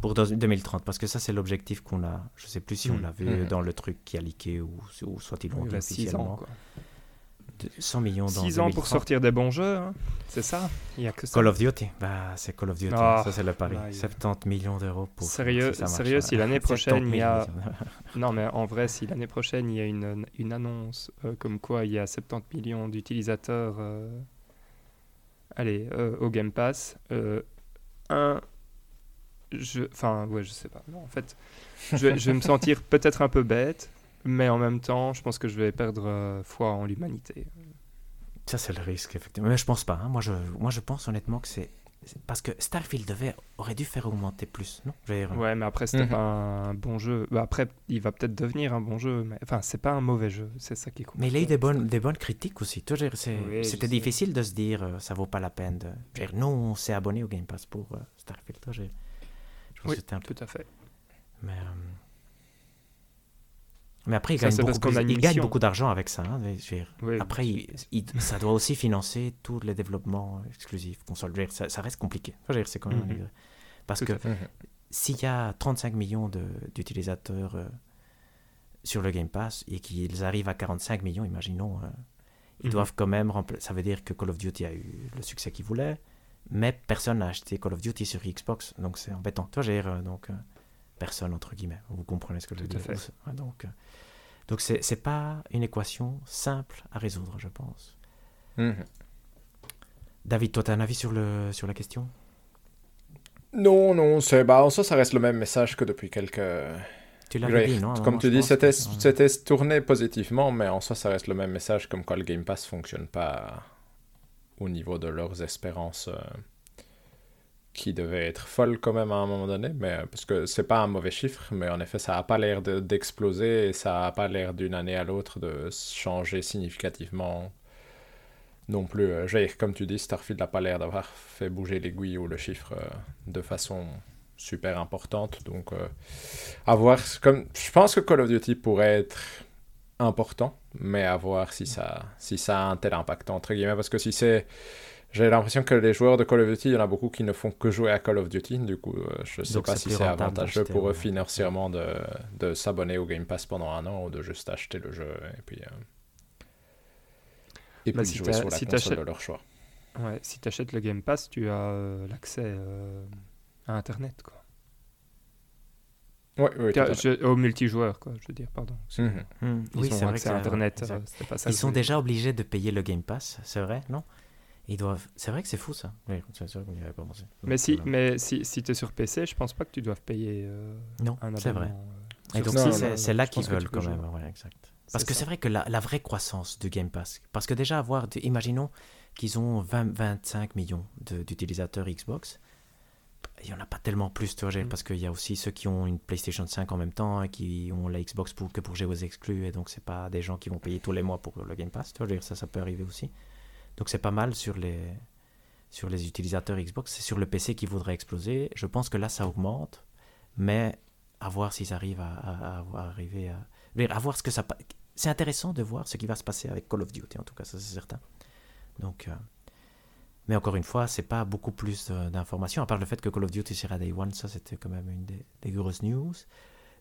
Pour 2030, parce que ça c'est l'objectif qu'on a. Je sais plus si on hmm. l'a vu hmm. dans le truc qui a leaké ou, ou soit ils l'ont officiellement. Ans. 100 millions dans 6 ans pour sortir des bons jeux, hein. c'est ça Il y a que ça. Call of Duty, bah, c'est Call of Duty, ah, ça c'est le pari. 70 millions d'euros pour. Sérieux, si, sérieux, si l'année [laughs] prochaine il y a. [laughs] non, mais en vrai, si l'année prochaine il y a une, une annonce euh, comme quoi il y a 70 millions d'utilisateurs euh, allez, euh, au Game Pass, un. Je... Enfin, ouais, je sais pas. Non, en fait, je je vais me sentir peut-être un peu bête, mais en même temps, je pense que je vais perdre euh, foi en l'humanité. Ça, c'est le risque, effectivement. Mais je pense pas. Hein. Moi, je, moi, je pense honnêtement que c'est. Parce que Starfield devait, aurait dû faire augmenter plus, non? Ouais, mais après, c'était mhm. pas un bon jeu. Bah, après, il va peut-être devenir un bon jeu. Mais... Enfin, c'est pas un mauvais jeu. C'est ça qui est Mais il a eu des bonnes, des bonnes critiques aussi. C'était difficile de se dire euh, ça vaut pas la peine de. non, on s'est abonné au Game Pass pour euh, Starfield. je oui, un tout à fait. Mais. Mais après, il gagne, beaucoup, il gagne beaucoup d'argent avec ça. Hein, après, ça doit aussi financer tous les développements exclusifs, console. Ça, ça, reste compliqué. C'est quand même mhm. Parce que s'il y a 35 millions d'utilisateurs euh, sur le Game Pass et qu'ils arrivent à 45 millions, imaginons, euh, ils mhm. doivent quand même Ça veut dire que Call of Duty a eu le succès qu'il voulait, mais personne n'a acheté Call of Duty sur Xbox, donc c'est embêtant. Toi, j'ai donc personne, entre guillemets. Vous comprenez ce que je veux dire. Donc, euh, donc c'est, c'est pas une équation simple à résoudre, je pense. Mhm. David, toi, tu as un avis sur, le, sur la question? Non, non, c'est, bah, ça, ça reste le même message que depuis quelques, Tu l'avais dit, non Comme tu dis, c'était c'était tourné positivement, mais en soi, ça reste le même message comme quoi le Game Pass fonctionne pas au niveau de leurs espérances euh, qui devaient être folles quand même à un moment donné, mais parce que c'est pas un mauvais chiffre, mais en effet, ça n'a pas l'air d'exploser et ça n'a pas l'air d'une année à l'autre de changer significativement non plus. Euh, comme tu dis, Starfield n'a pas l'air d'avoir fait bouger l'aiguille ou le chiffre euh, de façon super importante. Donc, euh, à voir. Comme, je pense que Call of Duty pourrait être important, mais à voir si ça, si ça a un tel impact, entre guillemets. Parce que si c'est. J'ai l'impression que les joueurs de Call of Duty, il y en a beaucoup qui ne font que jouer à Call of Duty. Du coup, euh, je ne sais pas si c'est avantageux pour eux financièrement de, de s'abonner au Game Pass pendant un an ou de juste acheter le jeu et puis, euh, et bah, puis jouer sur la console de leur choix. Ouais, si tu achètes le Game Pass, tu as l'accès à Internet, quoi. Ouais, ouais, au multijoueur, quoi, je veux dire, pardon. Mhm. Hmm. oui, c'est vrai que Internet, euh, pas ça Ils sont déjà obligés de payer le Game Pass, c'est vrai, non? Ils doivent. C'est vrai que c'est fou ça. Oui, c'est vrai qu'on n'y avait pas pensé. mais si, mais si, si tu es sur PC, je pense pas que tu doives payer euh, non, un c'est vrai. Euh, Et donc, si, c'est là qu'ils veulent quand même. Ouais, exact. Parce que c'est vrai que la, la, vraie croissance du Game Pass, parce que déjà avoir, imaginons qu'ils ont 20, 25 millions d'utilisateurs Xbox, il n'y en a pas tellement plus, tu vois, mm. parce qu'il y a aussi ceux qui ont une PlayStation 5 en même temps et qui ont la Xbox pour, que pour jouer aux exclus, et donc c'est pas des gens qui vont payer tous les mois pour le Game Pass, tu vois, ça, ça peut arriver aussi. Donc c'est pas mal sur les, sur les utilisateurs Xbox, c'est sur le PC qui voudrait exploser. Je pense que là, ça augmente, mais à voir s'ils arrivent à, arriver à, à voir ce que ça... C'est intéressant de voir ce qui va se passer avec Call of Duty, en tout cas, ça c'est certain. Donc... Euh, mais encore une fois, c'est pas beaucoup plus d'informations, à part le fait que Call of Duty sera Day One, ça c'était quand même une des, grosses news.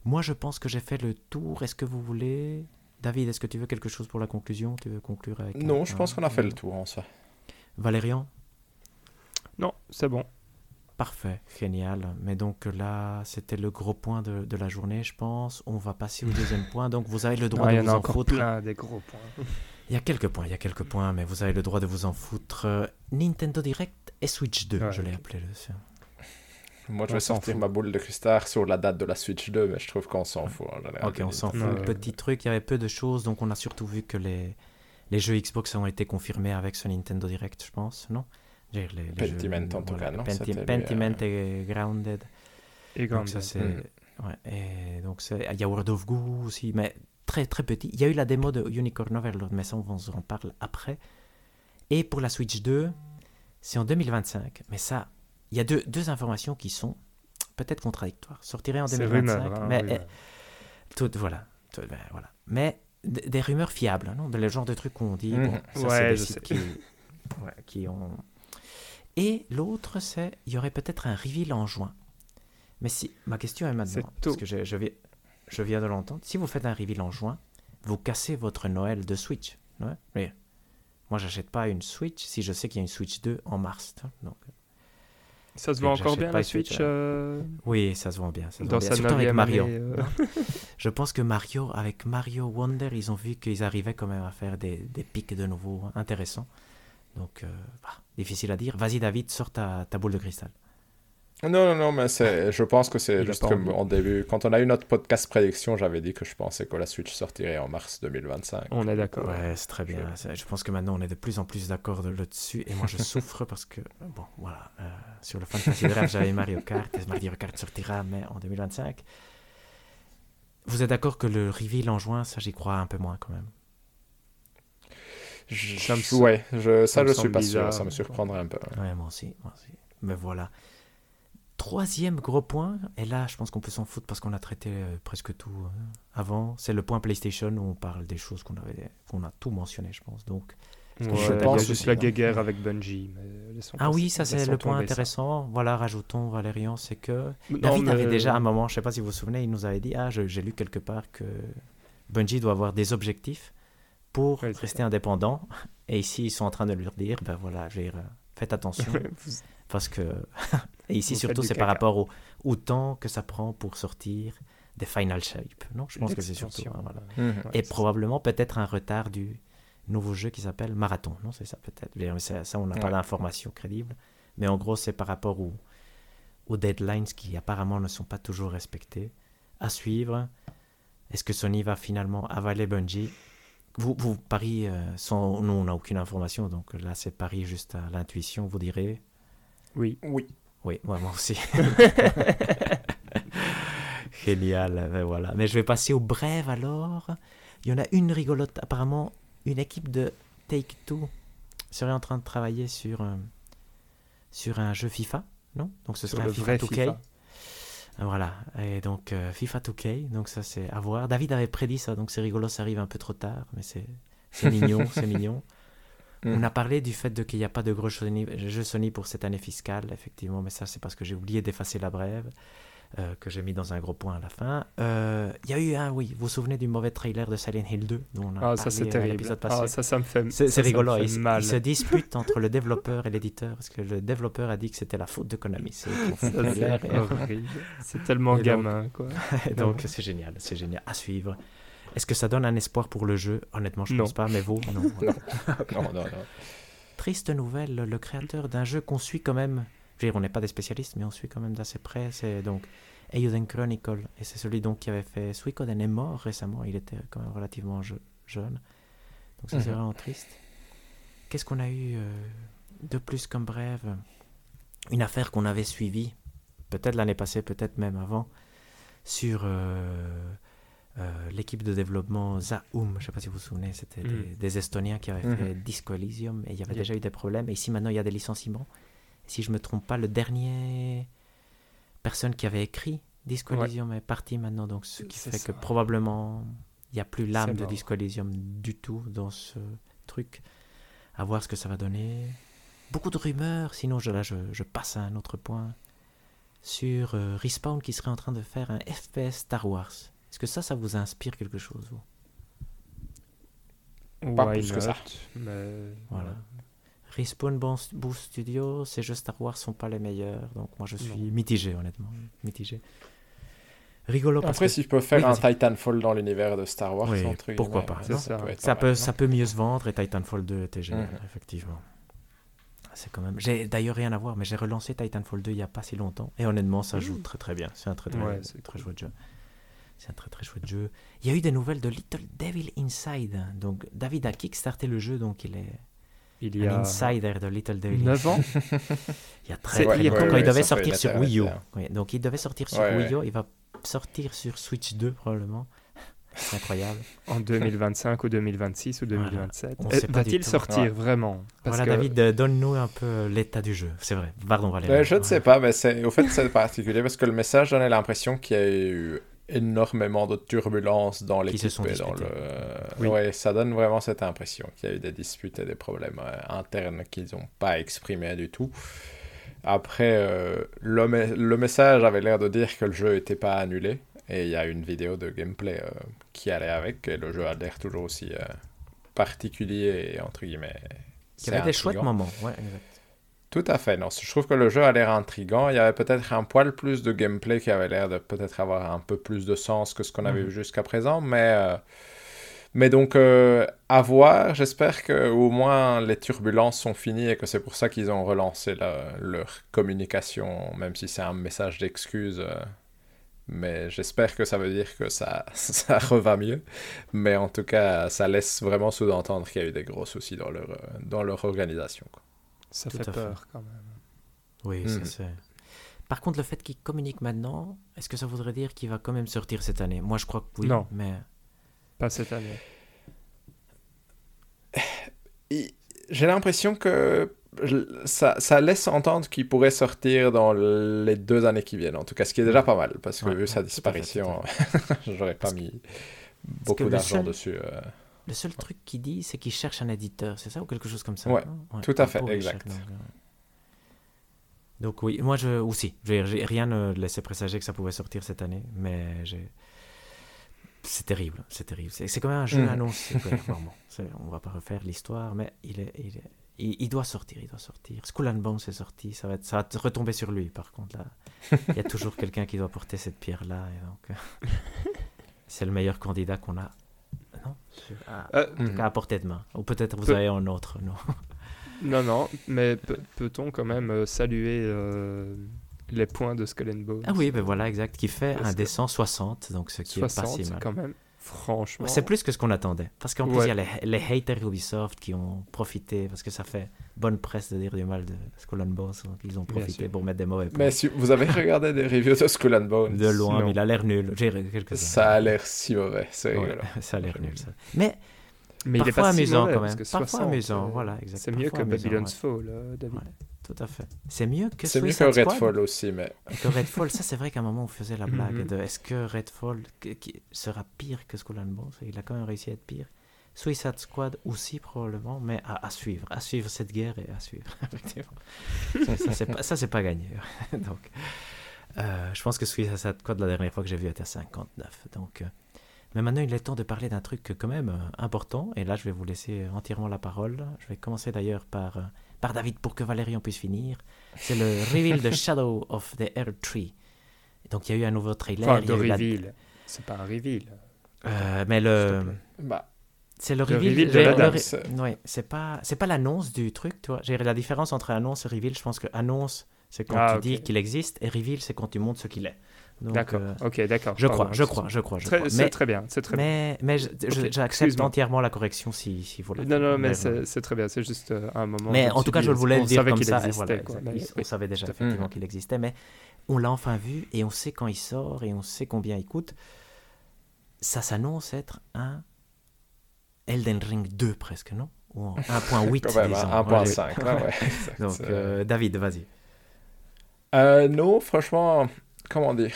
Moi je pense que j'ai fait le tour. Est-ce que vous voulez. David, est-ce que tu veux quelque chose pour la conclusion? Tu veux conclure avec. Non, je pense qu'on a fait le tour en ça. Valérian? Non, c'est bon. Parfait, génial. Mais donc là, c'était le gros point de, de, la journée, je pense. On va passer au deuxième point. Donc vous avez le droit de vous en, foutre. plein des gros points. Il y a quelques points, il y a quelques points, mais vous avez le droit de vous en foutre. Euh, Nintendo Direct et Switch 2, je l'ai appelé le. Moi, je vais sortir ma boule de cristal sur la date de la Switch 2, mais je trouve qu'on s'en fout. ok, on s'en fout. Petit truc, il y avait peu de choses, donc on a surtout vu que les, les jeux Xbox ont été confirmés avec ce Nintendo Direct, je pense, non? Les, Pentiment en tout cas, non? Pentiment euh, et Grounded. Et Grounded. Donc, ça. Ouais, et donc, il y a World of Goo aussi, mais très très petit. Il y a eu la démo de Unicorn Overlord, mais ça on en parle après. Et pour la Switch 2, c'est en 2025. Mais ça, il y a deux, deux informations qui sont peut-être contradictoires. Sortirait en 2025, hein, mais eh, tout, voilà, ben, voilà. Mais des rumeurs fiables, non de le genre de trucs qu'on dit. Mhm. ouais, je Qui, qui ont. Et l'autre, c'est il y aurait peut-être un reveal en juin. Mais si ma question est maintenant, parce que je, je vais je viens de l'entendre, si vous faites un reveal en juin, vous cassez votre Noël de Switch. Ouais? Oui. Moi, j'achète pas une Switch si je sais qu'il y a une Switch 2 en mars. Donc, ça se voit encore bien la Switch euh, Oui, ça se voit bien. Dans sa Surtout avec Mario. Euh. [laughs] je pense que Mario, avec Mario Wonder, ils ont vu qu'ils arrivaient quand même à faire des, des pics de nouveau intéressants. Donc, euh, bah, difficile à dire. Vas-y, David, sors ta, ta boule de cristal. Non, non, non, mais c'est, je pense que c'est juste comme en début. Quand on a eu notre podcast prédiction, j'avais dit que je pensais que la Switch sortirait en mars 2025. On est d'accord. Ouais, c'est très bien. Je... pense que maintenant on est de plus en plus d'accord là-dessus. Et moi je souffre [laughs] parce que, bon, voilà. Euh, sur le Fantasy Draft, j'avais Mario Kart. Et Mario Kart sortira mais en 2025. Vous êtes d'accord que le reveal en juin, ça j'y crois un peu moins quand même je... Ouais, je... ça, ça je suis pas sûr. Ça me surprendrait un peu. Ouais, moi aussi, moi aussi. Mais voilà. Troisième gros point, et là je pense qu'on peut s'en foutre parce qu'on a traité euh, presque tout euh, avant, c'est le point PlayStation où on parle des choses qu'on avait, qu'on a tout mentionné, je pense. Donc, je pense il y a juste la guéguerre avec Bungie. ah oui, ça c'est le point intéressant. Voilà, rajoutons Valérian, c'est que David avait déjà un moment, je ne sais pas si vous vous souvenez, il nous avait dit ah j'ai lu quelque part que Bungie doit avoir des objectifs pour rester indépendant. Et ici ils sont en train de lui dire ben voilà, je vais, euh, faites attention [laughs] parce que [laughs] Et ici, surtout, c'est par rapport au, au, temps que ça prend pour sortir des Final Shape. Non, je pense que c'est surtout. Hein, voilà. Mhm. Et probablement peut-être un retard du nouveau jeu qui s'appelle Marathon. Non, c'est ça peut-être. Ça, ça, on n'a pas d'informations crédibles. Mais en gros, c'est par rapport aux, aux deadlines qui apparemment ne sont pas toujours respectés. à suivre. Est-ce que Sony va finalement avaler Bungie? Vous, vous, Paris, euh, sans, nous, on n'a aucune information, donc là, c'est Paris juste à l'intuition, vous direz? Oui. Oui. Oui, moi, moi aussi. [laughs] Génial, ben voilà. Mais je vais passer au brève alors. Il y en a une rigolote. Apparemment, une équipe de Take-Two serait en train de travailler sur, euh, sur un jeu FIFA, non? Donc ce serait un FIFA vrai 2K. FIFA. Voilà, et donc euh, FIFA 2K, donc ça c'est à voir. David avait prédit ça, donc c'est rigolo, ça arrive un peu trop tard, mais c'est mignon, c'est mignon. On Mm. a parlé du fait qu'il n'y a pas de gros jeux Sony pour cette année fiscale, effectivement, mais ça c'est parce que j'ai oublié d'effacer la brève, euh, que j'ai mis dans un gros point à la fin. Euh, Il y a eu un, oui, vous vous souvenez du mauvais trailer de Silent Hill 2 dont on a Ah, ça parlé à terrible. l'épisode passé? Ah, ça, ça me fait c'est me rigolo, fait ils, se- mal. ils se disputent [laughs] entre le développeur et l'éditeur, parce que le développeur a dit que c'était la faute de Konami. C'est et- [laughs] tellement Et donc- gamin, quoi. [laughs] donc c'est génial, c'est génial à suivre. Est-ce que ça donne un espoir pour le jeu? Honnêtement, je Non. pense pas, mais vous? [laughs] Non. Non, non, non. Triste nouvelle, le créateur d'un jeu qu'on suit quand même, je veux dire, on n'est pas des spécialistes, mais on suit quand même d'assez près, c'est donc Eiyuden Chronicle, et c'est celui donc qui avait fait Suikoden est mort récemment, il était quand même relativement je- jeune, donc ça c'est Mhm. vraiment triste. Qu'est-ce qu'on a eu euh, de plus comme brève? Une affaire qu'on avait suivie, peut-être l'année passée, peut-être même avant, sur euh, euh, l'équipe de développement Zaum, je ne sais pas si vous vous souvenez, c'était Mhm. des, des Estoniens qui avaient Mhm. fait Disco Elysium et il y avait déjà eu des problèmes. Et ici maintenant il y a des licenciements. Si je me trompe pas, le dernier personne qui avait écrit Disco Ouais. Elysium est parti maintenant, donc ce qui fait ça. que probablement il n'y a plus l'âme de. Disco Elysium du tout dans ce truc. À voir ce que ça va donner. Beaucoup de rumeurs, sinon je, là je, je passe à un autre point. Sur euh, Respawn qui serait en train de faire un FPS Star Wars. Est-ce que ça, ça vous inspire quelque chose vous? Pas Why plus que ça. mais Voilà. Respawn Bon- Boost Studio, ces jeux Star Wars sont pas les meilleurs, donc moi je suis mitigé honnêtement, mitigé. Rigolo parce Après, que si je peux faire Oui, un. Titanfall dans l'univers de Star Wars, Oui, entre pourquoi pas, ça, non ça Ça peut ça peut, ça mieux se vendre et Titanfall 2 était génial, Mhm. effectivement. C'est quand même. J'ai d'ailleurs rien à voir, mais j'ai relancé Titanfall 2 il y a pas si longtemps et honnêtement ça joue Mhm. très très bien. C'est un très très, Ouais, très, chouette jeu. C'est un très très chouette jeu. Il y a eu des nouvelles de Little Devil Inside. Donc David a kickstarté le jeu, donc il est il y un a insider de Little Devil 9 ans. [laughs] Il y a très très il y a longtemps, quand quand il devait sortir sur Wii U. Oui, donc il devait sortir sur Ouais, Wii U, ouais. il va sortir sur Switch 2 probablement. [laughs] C'est incroyable. en 2025 ou 2026 ou Voilà. 2027. On Euh, Va-t-il sortir Ouais. vraiment? Parce voilà que David, euh, donne-nous un peu l'état du jeu. C'est vrai. Pardon Valérie. Euh, je ne Ouais. sais pas, mais c'est au fait c'est particulier parce que le message donnait l'impression qu'il y a eu énormément de turbulences dans l'équipe et dans le. Oui. Ouais, ça donne vraiment cette impression qu'il y a eu des disputes et des problèmes euh, internes qu'ils n'ont pas exprimés du tout. Après, euh, le, me- le message avait l'air de dire que le jeu n'était pas annulé. Et il y a une vidéo de gameplay euh, qui allait avec. Et le jeu a l'air toujours aussi euh, particulier et entre guillemets. Il y avait des chouettes moments. Ouais, exact. Tout à fait, non. Je trouve que le jeu a l'air intriguant. Il y avait peut-être un poil plus de gameplay qui avait l'air de peut-être avoir un peu plus de sens que ce qu'on avait Mhm. vu jusqu'à présent. Mais, euh, mais donc, euh, à voir. J'espère que au moins les turbulences sont finies et que c'est pour ça qu'ils ont relancé la- leur communication, même si c'est un message d'excuse. euh, mais j'espère que ça veut dire que ça, [laughs] ça reva mieux. Mais en tout cas, ça laisse vraiment sous-entendre qu'il y a eu des gros soucis dans leur, dans leur organisation. quoi. Ça Tout fait peur quand même. Oui, ça Mhm. c'est. Par contre, le fait qu'il communique maintenant, est-ce que ça voudrait dire qu'il va quand même sortir cette année? Moi, je crois que oui. Non. Mais Pas cette année. J'ai l'impression que ça, ça laisse entendre qu'il pourrait sortir dans les deux années qui viennent, en tout cas, ce qui est déjà pas mal, parce que Ouais, vu ouais, sa disparition, [laughs] j'aurais pas mis que beaucoup d'argent seul- dessus. euh. Le seul truc qu'il dit, c'est qu'il cherche un éditeur, c'est ça ou quelque chose comme ça Ouais, non? Tout à fait, exact. donc, euh. Donc oui, moi je aussi, j'ai- rien ne laissait présager que ça pouvait sortir cette année, mais c'est terrible, c'est terrible. C'est quand même un jeu Mhm. annoncé. [laughs] On va pas refaire l'histoire, mais il est, il, est- il, il doit sortir, il doit sortir. Skull and Bones est sorti, ça va, être, ça va retomber sur lui par contre là. Il y a toujours [laughs] quelqu'un qui doit porter cette pierre là, et donc euh, [laughs] c'est le meilleur candidat qu'on a. À, Euh, en tout cas à portée de main. Ou peut-être vous avez un autre, non? [laughs] Non, non, mais pe- peut-on quand même euh, saluer euh, les points de Skull and Bones? Ah oui, ben voilà, exact, qui fait Parce un descend 60, donc ce qui est pas 60, si mal. quand même. Franchement. C'est plus que ce qu'on attendait. Parce qu'en plus, il y a les, les haters Ubisoft qui ont profité, parce que ça fait bonne presse de dire du mal de Skull and Bones, donc ils ont profité pour mettre des mauvais points. Mais si vous avez regardé des reviews de Skull and Bones, De loin, mais il a l'air nul. J'ai ça a l'air si mauvais. C'est Ouais, rigolo. [laughs] ça a l'air nul, ça. Mais Mais il est pas si amusant mauvais, quand même. Parfois 60, amusant, euh, voilà. C'est mieux que Babylon's ouais. Fall, euh, David. Tout à fait. C'est mieux que C'est mieux Squad. Redfall aussi, mais [laughs] Que Redfall, ça c'est vrai qu'à un moment on faisait la [laughs] blague Mhm. de est-ce que Redfall sera pire que Skull and Bones? Il a quand même réussi à être pire. Suicide Squad aussi probablement, mais à, à suivre, à suivre cette guerre et à suivre. [laughs] effectivement. ça, c'est pas, ça, c'est pas gagné. donc, euh, je pense que Suicide Squad la dernière fois que j'ai vu était à 59. Donc, euh, mais maintenant il est temps de parler d'un truc quand même euh, important. Et là je vais vous laisser entièrement la parole. Je vais commencer d'ailleurs par par David pour que Valérian puisse finir. C'est le reveal de [laughs] Shadow of the Earth Tree. Donc il y a eu un nouveau trailer. Enfin, de la- reveal. C'est pas un reveal. Euh, mais le bah, c'est le Le reveal, reveal de la le re- c'est- ouais, c'est pas c'est pas l'annonce du truc, tu vois. J'ai la différence entre annonce et reveal. Je pense que annonce c'est quand Ah, tu dis qu'il existe et reveal c'est quand tu montres ce qu'il est. D'accord. euh, Ok, d'accord. je crois, je crois, je crois, je Très- crois. C'est Mais, très bien, c'est très bien. mais, j'accepte entièrement la correction si, si vous la Non, non, mais mais c'est très bien. C'est juste euh, un moment. Mais en tout cas, je le voulais le dire savait comme qu'il ça. existait, voilà. Mais Il- on oui, savait déjà effectivement Mhm. qu'il existait, mais on l'a enfin vu et on sait quand il sort et on sait combien il coûte. Ça s'annonce être un Elden Ring 2 presque, non? Ou en 1.8 [laughs] quand même, disons. hein, Ouais, 1.5. là, ouais, [laughs] exact. Donc, euh, David, vas-y. Euh, non, franchement, comment dire.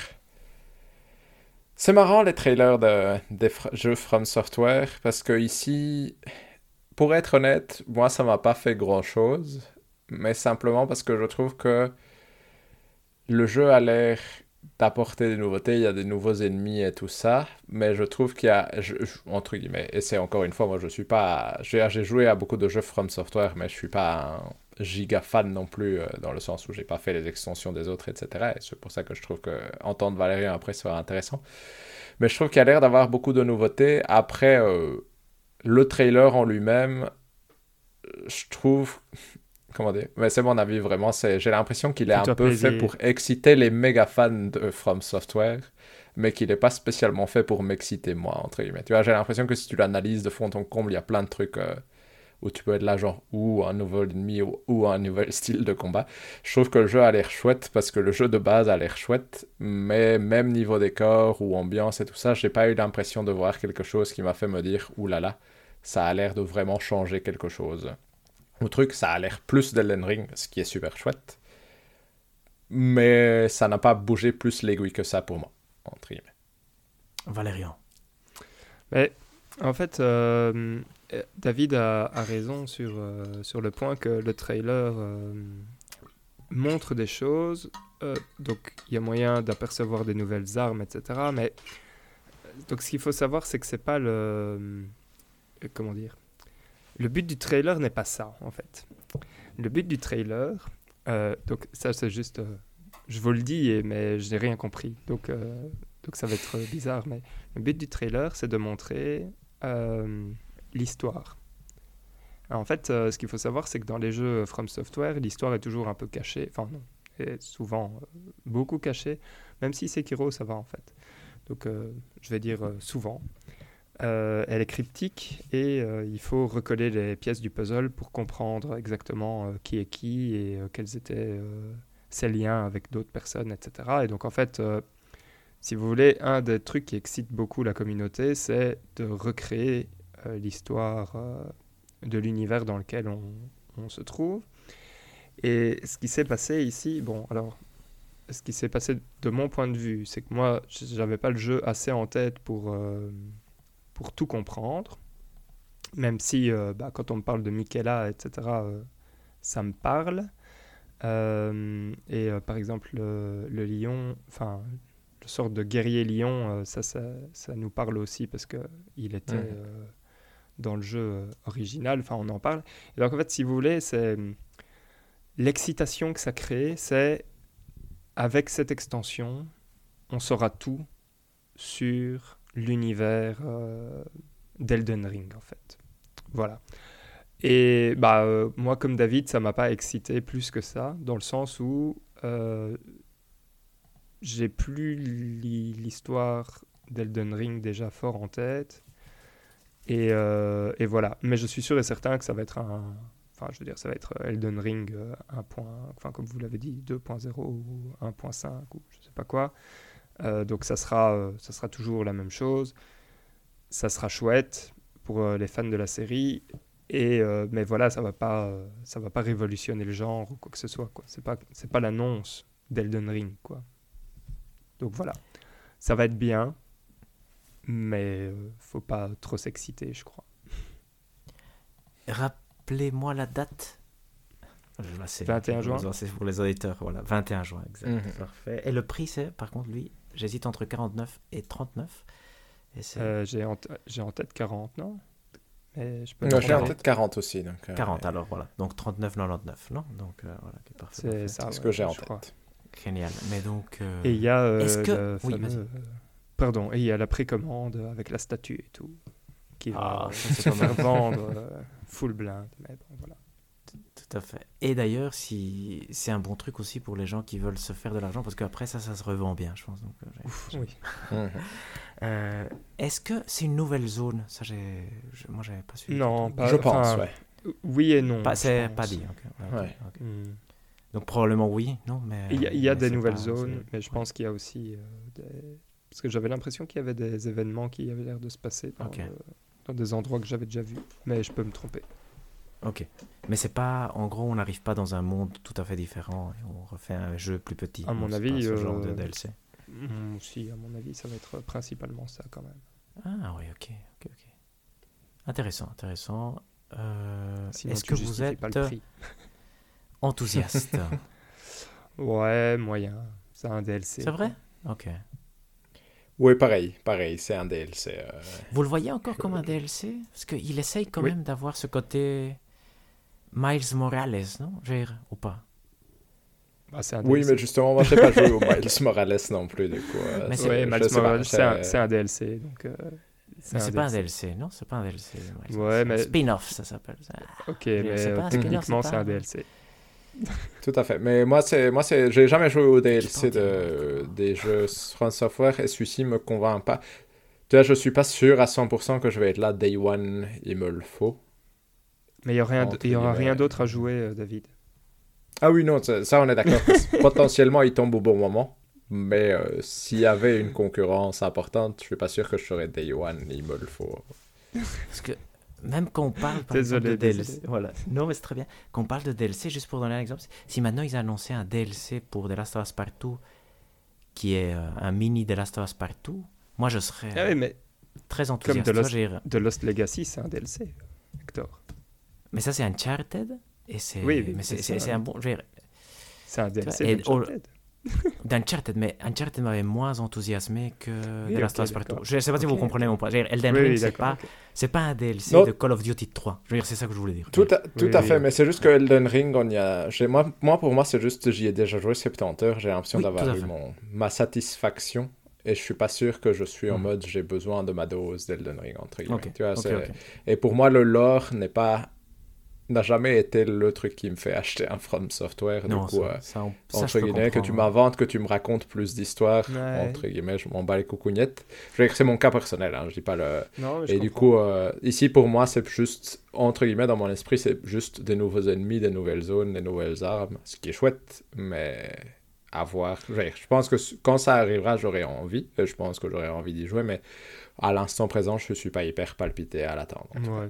C'est marrant les trailers de, des jeux From Software parce que ici, pour être honnête, moi ça m'a pas fait grand chose, mais simplement parce que je trouve que le jeu a l'air d'apporter des nouveautés, il y a des nouveaux ennemis et tout ça, mais je trouve qu'il y a, entre guillemets, et c'est encore une fois, moi je suis pas, j'ai joué à beaucoup de jeux From Software, mais je suis pas giga fan non plus, euh, dans le sens où j'ai pas fait les extensions des autres, etc. Et c'est pour ça que je trouve que entendre Valérien après sera intéressant. Mais je trouve qu'il a l'air d'avoir beaucoup de nouveautés. Après, euh, le trailer en lui-même, je trouve. [laughs] Comment dire Mais c'est mon avis vraiment. c'est J'ai l'impression qu'il est un peu fait pour exciter les méga fans de From Software, mais qu'il n'est pas spécialement fait pour m'exciter moi, entre guillemets. Tu vois, j'ai l'impression que si tu l'analyses de fond en comble, il y a plein de trucs. euh, où tu peux être là genre ou un nouvel ennemi ou, ou un nouvel [laughs] style de combat. Je trouve que le jeu a l'air chouette parce que le jeu de base a l'air chouette, mais même niveau décor ou ambiance et tout ça, j'ai pas eu l'impression de voir quelque chose qui m'a fait me dire oulala, là là, ça a l'air de vraiment changer quelque chose. Au truc, ça a l'air plus d'Elden Ring, ce qui est super chouette, mais ça n'a pas bougé plus l'aiguille que ça pour moi, entre guillemets. Valérian. Mais en fait, euh, euh, David a, raison sur, euh, sur le point que le trailer euh, montre des choses. euh, donc, il y a moyen d'apercevoir des nouvelles armes, etc. Mais donc, ce qu'il faut savoir, c'est que c'est pas le. euh, comment dire Le but du trailer n'est pas ça, en fait. Le but du trailer. euh, donc, ça, c'est juste. euh, je vous le dis, mais je n'ai rien compris. Donc, euh, donc, ça va être bizarre. Mais le but du trailer, c'est de montrer euh, l'histoire. En fait, euh, ce qu'il faut savoir, c'est que dans les jeux From Software, l'histoire est toujours un peu cachée. Enfin, non, est souvent euh, beaucoup cachée. Même si Sekiro, ça va en fait. Donc, euh, je vais dire souvent. Elle est cryptique et il faut recoller les pièces du puzzle pour comprendre exactement qui est qui et quels étaient ses liens avec d'autres personnes, etc. Et donc, en fait, si vous voulez, un des trucs qui excite beaucoup la communauté, c'est de recréer l'histoire euh, de l'univers dans lequel on, on se trouve. Et ce qui s'est passé ici, bon, alors, ce qui s'est passé de mon point de vue, c'est que moi, j'avais pas le jeu assez en tête pour, euh, pour tout comprendre. Même si, euh, bah, quand on me parle de Michaela, etc., euh, ça me parle. Euh, et euh, par exemple, le, lion, enfin, le sort de guerrier lion, euh, ça, ça, ça nous parle aussi parce que il était. Euh, dans le jeu euh, original. Enfin, on en parle. Et donc, en fait, si vous voulez, c'est l'excitation que ça crée, c'est avec cette extension, on saura tout sur l'univers euh, d'Elden Ring, en fait. Voilà. Et bah, euh, moi, comme David, ça m'a pas excité plus que ça, dans le sens où euh, j'ai plus l'histoire d'Elden Ring déjà fort en tête. Et, euh, et voilà. Mais je suis sûr et certain que ça va être un. Enfin, je veux dire, ça va être Elden Ring euh, 1. Enfin, comme vous l'avez dit, 2.0 ou 1.5 ou je sais pas quoi. Euh, donc, ça sera, euh, ça sera toujours la même chose. Ça sera chouette pour euh, les fans de la série. Et, euh, mais voilà, ça va pas, euh, ça va pas révolutionner le genre ou quoi que ce soit. Quoi. C'est pas, c'est pas l'annonce d'Elden Ring, quoi. Donc voilà, ça va être bien, mais euh, faut pas trop s'exciter, je crois. Rappelez-moi la date. Là, c'est- 21 juin. C'est pour les auditeurs, voilà. 21 juin, exact. Mhm. Parfait. Et le prix, c'est, par contre, lui, j'hésite entre 49 et 39. Et c'est Euh, j'ai en, j'ai en tête 40, non? Mais je peux me Non, J'ai en tête 40 aussi. Donc, euh, 40, alors voilà. Donc 39,99, non? Donc euh, voilà, parfait. C'est parfait. ça. C'est ce ouais, que j'ai en crois. tête. Génial. Mais donc. euh, Et il y a euh, Est-ce que- le oui, euh, Pardon, et il y a la précommande avec la statue et tout, qui va Ah, ça, se faire vendre euh, full blind. Mais bon, voilà. Tout à fait. Et d'ailleurs, si c'est un bon truc aussi pour les gens qui veulent se faire de l'argent, parce qu'après ça, ça se revend bien, je pense. Donc, euh, Ouf, oui. [laughs] Euh, Est-ce que c'est une nouvelle zone? Ça, j'ai, je- moi, j'avais pas su. Non, pas- Je pense, enfin, ouais. Oui et non. C'est pas dit. ouais. Hmm. Donc probablement oui, non, mais. Il y a, il y a mais des nouvelles pas- zones, mais je pense qu'il y a aussi euh, des... Parce que j'avais l'impression qu'il y avait des événements qui avaient l'air de se passer dans, des endroits que j'avais déjà vus. Mais je peux me tromper. Ok. Mais c'est pas, en gros, on n'arrive pas dans un monde tout à fait différent et on refait un jeu plus petit. À mon avis, ce genre de euh, DLC. Hmm, aussi, à mon avis, ça va être principalement ça quand même. Ah oui, ok, ok, ok. Intéressant, intéressant. Euh, Est-ce que vous êtes pas le prix. [laughs] enthousiaste? [laughs] Ouais, moyen. C'est un DLC. C'est vrai? Ok. Oui, pareil, pareil, c'est un DLC. euh, Vous le voyez encore comme un DLC Parce qu'il essaye quand Oui. même d'avoir ce côté Miles Morales, non? Je veux dire, ou pas? Bah, Oui, mais justement, moi, je n'ai pas joué au [laughs] Miles Morales non plus, du coup. euh, Mais je Miles Morales, c'est un, DLC. Donc, euh, Mais c'est pas un DLC, non? C'est pas un DLC. Miles Ouais, mais- Spin-off, ça s'appelle. ça. Ok, mais pas techniquement, c'est un pas- DLC. [laughs] Tout à fait. Mais moi, c'est, moi, c'est, j'ai jamais joué au DLC de, des jeux From Software et celui-ci me convainc pas. Tu vois, je suis pas sûr à 100% que je vais être là day one. Il me le faut. Mais il y aura il y aura rien d'autre à jouer, euh, David. Ah oui, non, ça, ça, on est d'accord. [laughs] Potentiellement, il tombe au bon moment. Mais euh, s'il y avait une concurrence importante, je suis pas sûr que je serais day one. Il me le faut. Parce que même quand on parle par Désolé, exemple, de DLC, voilà. Non, mais c'est très bien. Quand on parle de DLC, juste pour donner un exemple, si maintenant ils annonçaient un DLC pour The Last of Us Partout, qui est euh, un mini The Last of Us Partout, moi je serais Ah oui, mais très enthousiaste. Tu vois, Lost- Lost Legacy, c'est un DLC, Hector. Mais ça, c'est Uncharted. Et c'est, Oui, oui, un bon. C'est un DLC [laughs] d'Uncharted. mais Uncharted m'avait moins enthousiasmé que Oui, The Last ok, of Us Partout. Je ne sais pas si vous comprenez mon point. Je veux dire, Elden Oui, Ring, oui, c'est, pas, ok. c'est pas un DLC Non. de Call of Duty 3. Je veux dire, c'est ça que je voulais dire. Tout à, tout Oui, à oui, fait, oui. mais c'est juste que Elden Ring, on y a... moi, moi, pour moi, c'est juste j'y ai déjà joué 70 heures. J'ai l'impression Oui, d'avoir eu mon... ma satisfaction. Et je suis pas sûr que je suis en Mhm. mode j'ai besoin de ma dose d'Elden Ring, entre guillemets. Ok, Tu vois. Et pour moi, le lore n'est pas n'a jamais été le truc qui me fait acheter un From Software. Non, du coup, ça, euh, ça, ça, entre guillemets, que tu m'inventes, que tu me racontes plus d'histoires, Ouais. entre guillemets, je m'en bats les coucougnettes. Je veux dire que c'est mon cas personnel, hein, je dis pas le... Non, mais je Et du comprends. coup, euh, ici pour moi, c'est juste, entre guillemets, dans mon esprit, c'est juste des nouveaux ennemis, des nouvelles zones, des nouvelles armes, ce qui est chouette, mais à voir. Je veux dire, je pense que quand ça arrivera, j'aurai envie, et je pense que j'aurai envie d'y jouer, mais à l'instant présent, je suis pas hyper palpité à l'attendre. Ouais.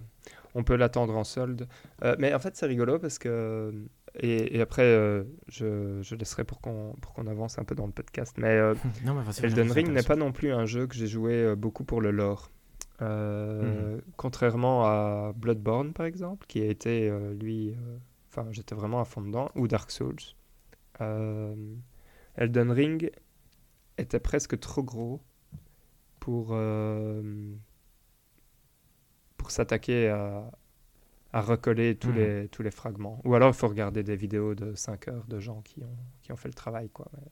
On peut l'attendre en solde. Euh, mais en fait, c'est rigolo parce que. Et, et après, euh, je, je laisserai pour qu'on pour qu'on avance un peu dans le podcast. Mais euh, [laughs] Non, mais vas-y, Elden Ring n'est pas non plus un jeu que j'ai joué euh, beaucoup pour le lore. Euh, Mhm. Contrairement à Bloodborne, par exemple, qui a été, euh, lui. euh, Enfin, j'étais vraiment à fond dedans. Ou Dark Souls. Euh, Elden Ring était presque trop gros pour. Pour s'attaquer à, à recoller tous, Mhm. les, tous les fragments. Ou alors il faut regarder des vidéos de 5 heures de gens qui ont, qui ont fait le travail. Quoi. Mais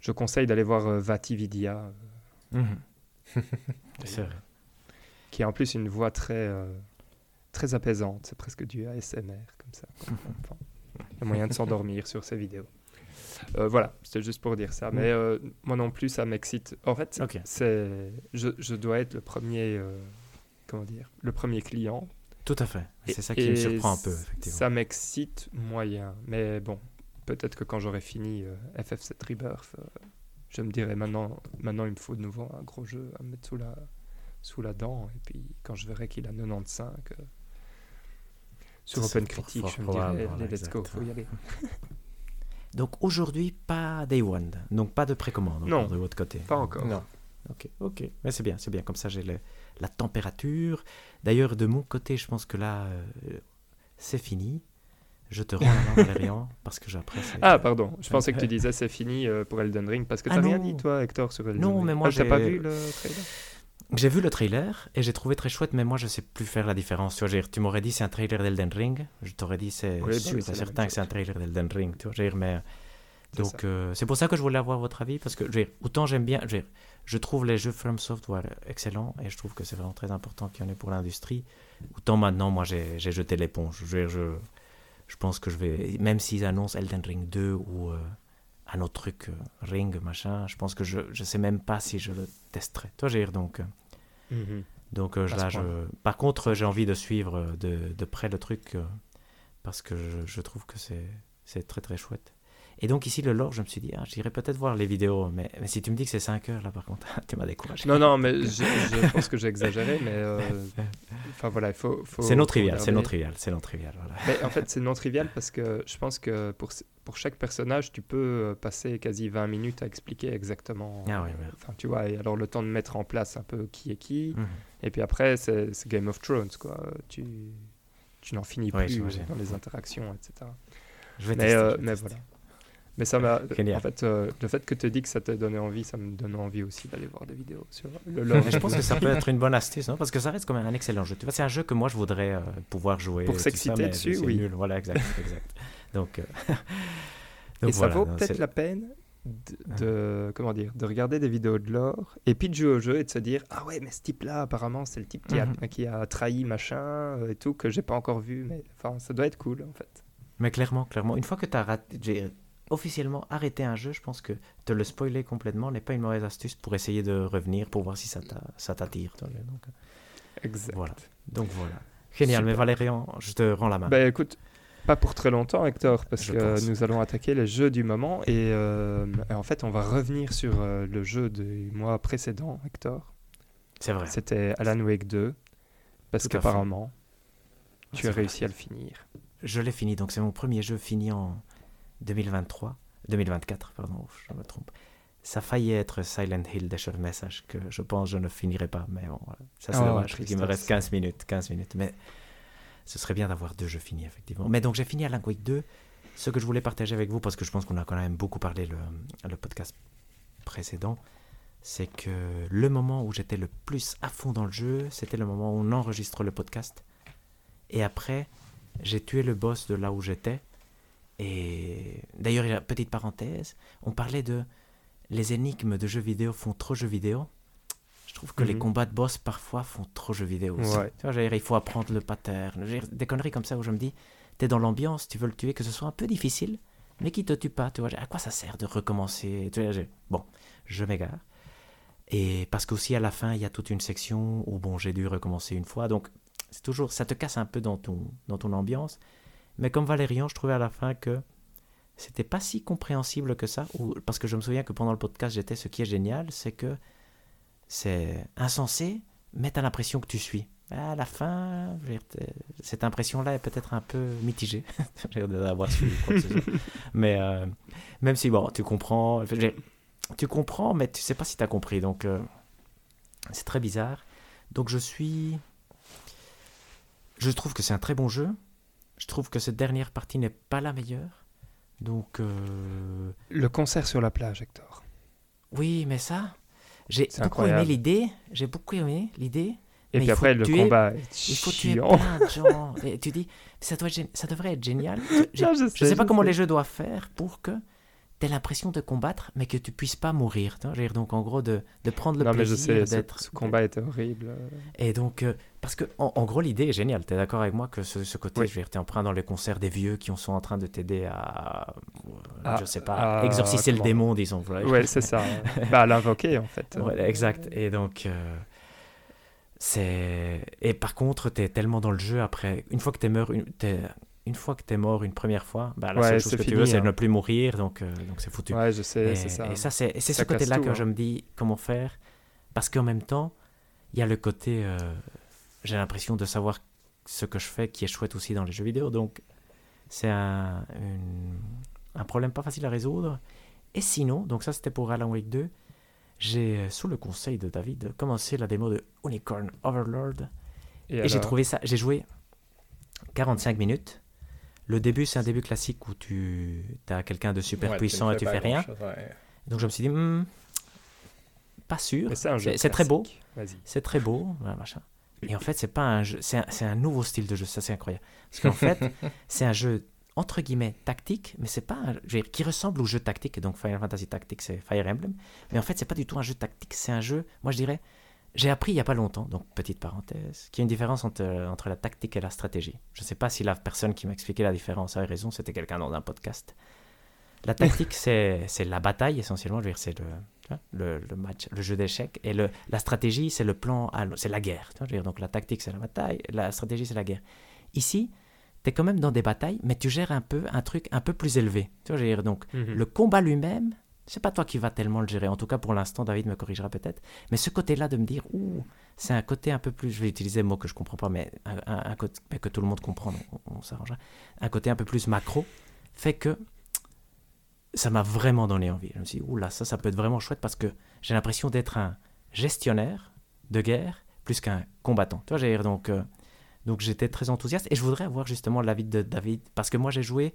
je conseille d'aller voir euh, Vatividia, euh, Mhm. [laughs] C'est vrai. qui a en plus une voix très, euh, très apaisante. C'est presque du ASMR comme ça. [laughs] Enfin, il y a moyen de s'endormir sur ces vidéos. Euh, voilà, c'était juste pour dire ça. Mm. Mais euh, moi non plus, ça m'excite. En fait, c'est, je, je dois être le premier, euh, comment dire, le premier client. Tout à fait. C'est ça qui me surprend un peu, effectivement. Ça m'excite moyen. Mais bon, peut-être que quand j'aurai fini euh, FF7 Rebirth, euh, je me dirai maintenant, maintenant il me faut de nouveau un gros jeu à me mettre sous la, sous la dent. Et puis quand je verrai qu'il a 95 euh, sur Ça, Open Critique, fort je me dirai, voilà, allez, let's go, faut y aller. [laughs] [laughs] Donc aujourd'hui, pas Day One. Donc pas de précommande Non. de votre côté. Pas encore. Non. Ok, ok. Mais c'est bien, c'est bien. Comme ça, j'ai le- la température. D'ailleurs, de mon côté, je pense que là, euh, c'est fini. Je te rends la main, Valérian, [laughs] parce que c'est... Ah, pardon, je pensais que tu disais c'est fini euh, pour Elden Ring parce que Ah t'as rien non. dit, toi, Hector, sur Elden Non, Ring. mais moi, Ah, t'as pas j'ai- vu le trailer? J'ai vu le trailer et j'ai trouvé très chouette, mais moi, je sais plus faire la différence. Tu, vois, tu m'aurais dit c'est un trailer d'Elden Ring. Je t'aurais dit c'est Oui, bah sûr oui, certain que c'est un trailer d'Elden Ring. Tu vois, mais... C'est Donc, euh, c'est pour ça que je voulais avoir votre avis, parce que je dire, autant j'aime bien, je, veux dire, je trouve les jeux From Software excellents, et je trouve que c'est vraiment très important qu'il y en ait pour l'industrie, autant maintenant, moi, j'ai j'ai jeté l'éponge. Je, pense que je vais, même s'ils annoncent Elden Ring 2 ou euh, un autre truc, euh, Ring, machin, je pense que je ne sais même pas si je le testerai. Toi, dire, donc... Mhm. donc là, je... par contre, j'ai envie de suivre de, de près le truc parce que je, je trouve que c'est très très chouette. Et donc ici, le lore, je me suis dit, ah, j'irai peut-être voir les vidéos, mais, mais si tu me dis que c'est 5 heures là, par contre, [laughs] tu m'as découragé. Non, non, mais je, je pense que j'ai exagéré, mais euh, enfin voilà, il faut. faut c'est non trivial, c'est non trivial, c'est non trivial. Voilà. Mais en fait, c'est non trivial parce que je pense que pour, pour chaque personnage, tu peux euh, passer quasi 20 minutes à expliquer exactement. Ah oui, oui. Enfin, tu vois, et alors le temps de mettre en place un peu qui est qui. Mhm. Et puis après, c'est Game of Thrones, quoi. Tu, tu n'en finis Ouais, plus dans les interactions, etc. Je vais Mais, tester, euh, je vais mais voilà. Mais ça m'a. En fait, euh, le fait que tu dis que ça t'a donné envie, ça me donne envie aussi d'aller voir des vidéos sur le lore. Je pense que ça peut [laughs] être une bonne astuce, non? Parce que ça reste quand même un excellent jeu. Tu vois, c'est un jeu que moi je voudrais euh, pouvoir jouer. Pour s'exciter dessus, oui. nul. Voilà, exact, [laughs] exact. Donc, euh, [laughs] donc Et ça vaut peut-être la peine de, de- comment dire de regarder des vidéos de lore et puis de jouer au jeu et de se dire ah ouais mais ce type là apparemment c'est le type qui, Mhm. a, qui a trahi machin et tout que j'ai pas encore vu mais enfin ça doit être cool en fait Mais clairement, clairement, une fois que tu as raté, officiellement arrêté un jeu, je pense que te le spoiler complètement n'est pas une mauvaise astuce pour essayer de revenir, pour voir si ça t'a- ça t'attire. Donc, euh, exact Voilà. donc voilà. Génial, Super. mais Valérian, je te rends la main. bah écoute pas pour très longtemps Hector parce Je que pense. nous allons attaquer les jeux du moment et, euh, en fait on va revenir sur euh, le jeu du mois précédent Hector c'est vrai. c'était Alan Wake 2 parce qu'apparemment tu as réussi à le finir Je l'ai fini, donc c'est mon premier jeu fini en 2023. 2024, pardon, je me trompe. Ça faillit être Silent Hill des Chefs Message que je pense je ne finirai pas, mais bon, voilà. ça c'est Oh, dommage, il me reste 15 minutes, 15 minutes, mais ce serait bien d'avoir deux jeux finis, effectivement. Mais donc j'ai fini Alan Wake 2, ce que je voulais partager avec vous, parce que je pense qu'on a quand même beaucoup parlé le, le podcast précédent, c'est que le moment où j'étais le plus à fond dans le jeu, c'était le moment où on enregistre le podcast, et après, j'ai tué le boss de là où j'étais. Et d'ailleurs, petite parenthèse, on parlait de les énigmes de jeux vidéo font trop jeux vidéo. Je trouve que les Mhm. combats de boss parfois font trop jeux vidéo aussi. Ouais. Tu vois, il faut apprendre le pattern. Des conneries comme ça où je me dis, t'es dans l'ambiance, tu veux le tuer, que ce soit un peu difficile, mais qui te tue pas. Tu vois, à quoi ça sert de recommencer Tu vois, j'ai- Bon, je m'égare. Et parce qu'aussi à la fin, il y a toute une section où bon, j'ai dû recommencer une fois. Donc, c'est toujours, ça te casse un peu dans ton, dans ton ambiance. Mais comme Valérian, je trouvais à la fin que c'était pas si compréhensible que ça. Ou, parce que je me souviens que pendant le podcast, j'étais ce qui est génial, c'est que c'est insensé, mais t'as l'impression que tu suis. À la fin, cette impression-là est peut-être un peu mitigée, [laughs] d'avoir suivi quoi que. Mais euh, même si, bon, tu comprends, dire, tu comprends, mais tu sais pas si tu as compris. Donc, euh, c'est très bizarre. Donc, je suis. Je trouve que c'est un très bon jeu. Je trouve que cette dernière partie n'est pas la meilleure. Donc, euh, le concert sur la plage Hector oui, mais ça, j'ai beaucoup incroyable. aimé l'idée. J'ai beaucoup aimé l'idée. Et Mais puis après, le tuer- combat est Il faut tuer chiant. plein de gens. [laughs] Et tu dis, ça, doit être ça devrait être génial. Je je sais, pas comment les jeux doivent faire pour que tu as l'impression de combattre, mais que tu puisses pas mourir. Tu dire, donc en gros, de, de prendre le Non, mais je plaisir sais, d'être. ce, ce combat était horrible. Et donc, euh, parce que en, en gros, l'idée est géniale. Tu es d'accord avec moi que ce, ce côté, Oui. je veux dire, tu es en train dans les concerts des vieux qui sont en train de t'aider à, À- je sais pas, à- exorciser le démon, disons. voilà. Ouais, c'est ça. [laughs] bah, à l'invoquer, en fait. Ouais, exact. Et donc, euh, c'est. Et par contre, t'es tellement dans le jeu après. Une fois que t'es mort, une, t'es- une fois que t'es mort une première fois, bah, la Ouais, seule chose que tu veux, c'est hein. de ne plus mourir. Donc, euh, donc c'est foutu. Ouais, je sais, et, c'est ça. et ça, c'est et c'est Ça ce côté-là que je hein. me dis comment faire? Parce qu'en même temps, il y a le côté. euh, J'ai l'impression de savoir ce que je fais qui est chouette aussi dans les jeux vidéo. Donc, c'est un, une- un problème pas facile à résoudre. Et sinon, donc ça c'était pour Alan Wake 2, j'ai, euh, sous le conseil de David, commencé la démo de Unicorn Overlord. Et, Et j'ai trouvé ça, j'ai joué 45 minutes. Le début, c'est un début classique où tu as quelqu'un de super Ouais, puissant et tu fais rien. ouais. Donc je me suis dit, Hmm, pas sûr. C'est très beau. C'est très beau, voilà, machin. Et en fait, c'est pas un jeu, c'est un, nouveau style de jeu, ça c'est incroyable. Parce qu'en fait, [laughs] c'est un jeu entre guillemets tactique, mais c'est pas un, je veux dire, qui ressemble au jeu tactique. Donc Final Fantasy Tactics, c'est Fire Emblem. Mais en fait, c'est pas du tout un jeu tactique, c'est un jeu, moi je dirais, j'ai appris il y a pas longtemps, donc petite parenthèse, qu'il y a une différence entre, entre la tactique et la stratégie. Je sais pas si la personne qui m'a expliqué la différence avait raison, c'était quelqu'un dans un podcast. La tactique, c'est la bataille essentiellement, je veux dire, c'est le, vois, le, le match, le jeu d'échecs. Et le, la stratégie, c'est le plan, c'est la guerre. je veux dire. donc la tactique, c'est la bataille, la stratégie, c'est la guerre. Ici, tu es quand même dans des batailles, mais tu gères un peu un truc un peu plus élevé. Tu vois, je veux dire, donc Mhm. le combat lui-même, c'est pas toi qui vas tellement le gérer. En tout cas, pour l'instant, David me corrigera peut-être. Mais ce côté-là de me dire, ouh, c'est un côté un peu plus, je vais utiliser un mot que je comprends pas, mais un, côté que tout le monde comprend, on, on s'arrangera. Un côté un peu plus macro fait que ça m'a vraiment donné envie. Je me suis dit, ouh là, ça, ça peut être vraiment chouette parce que j'ai l'impression d'être un gestionnaire de guerre plus qu'un combattant. Tu vois, j'ai donc, euh, donc j'étais très enthousiaste et je voudrais avoir justement l'avis de David parce que moi j'ai joué.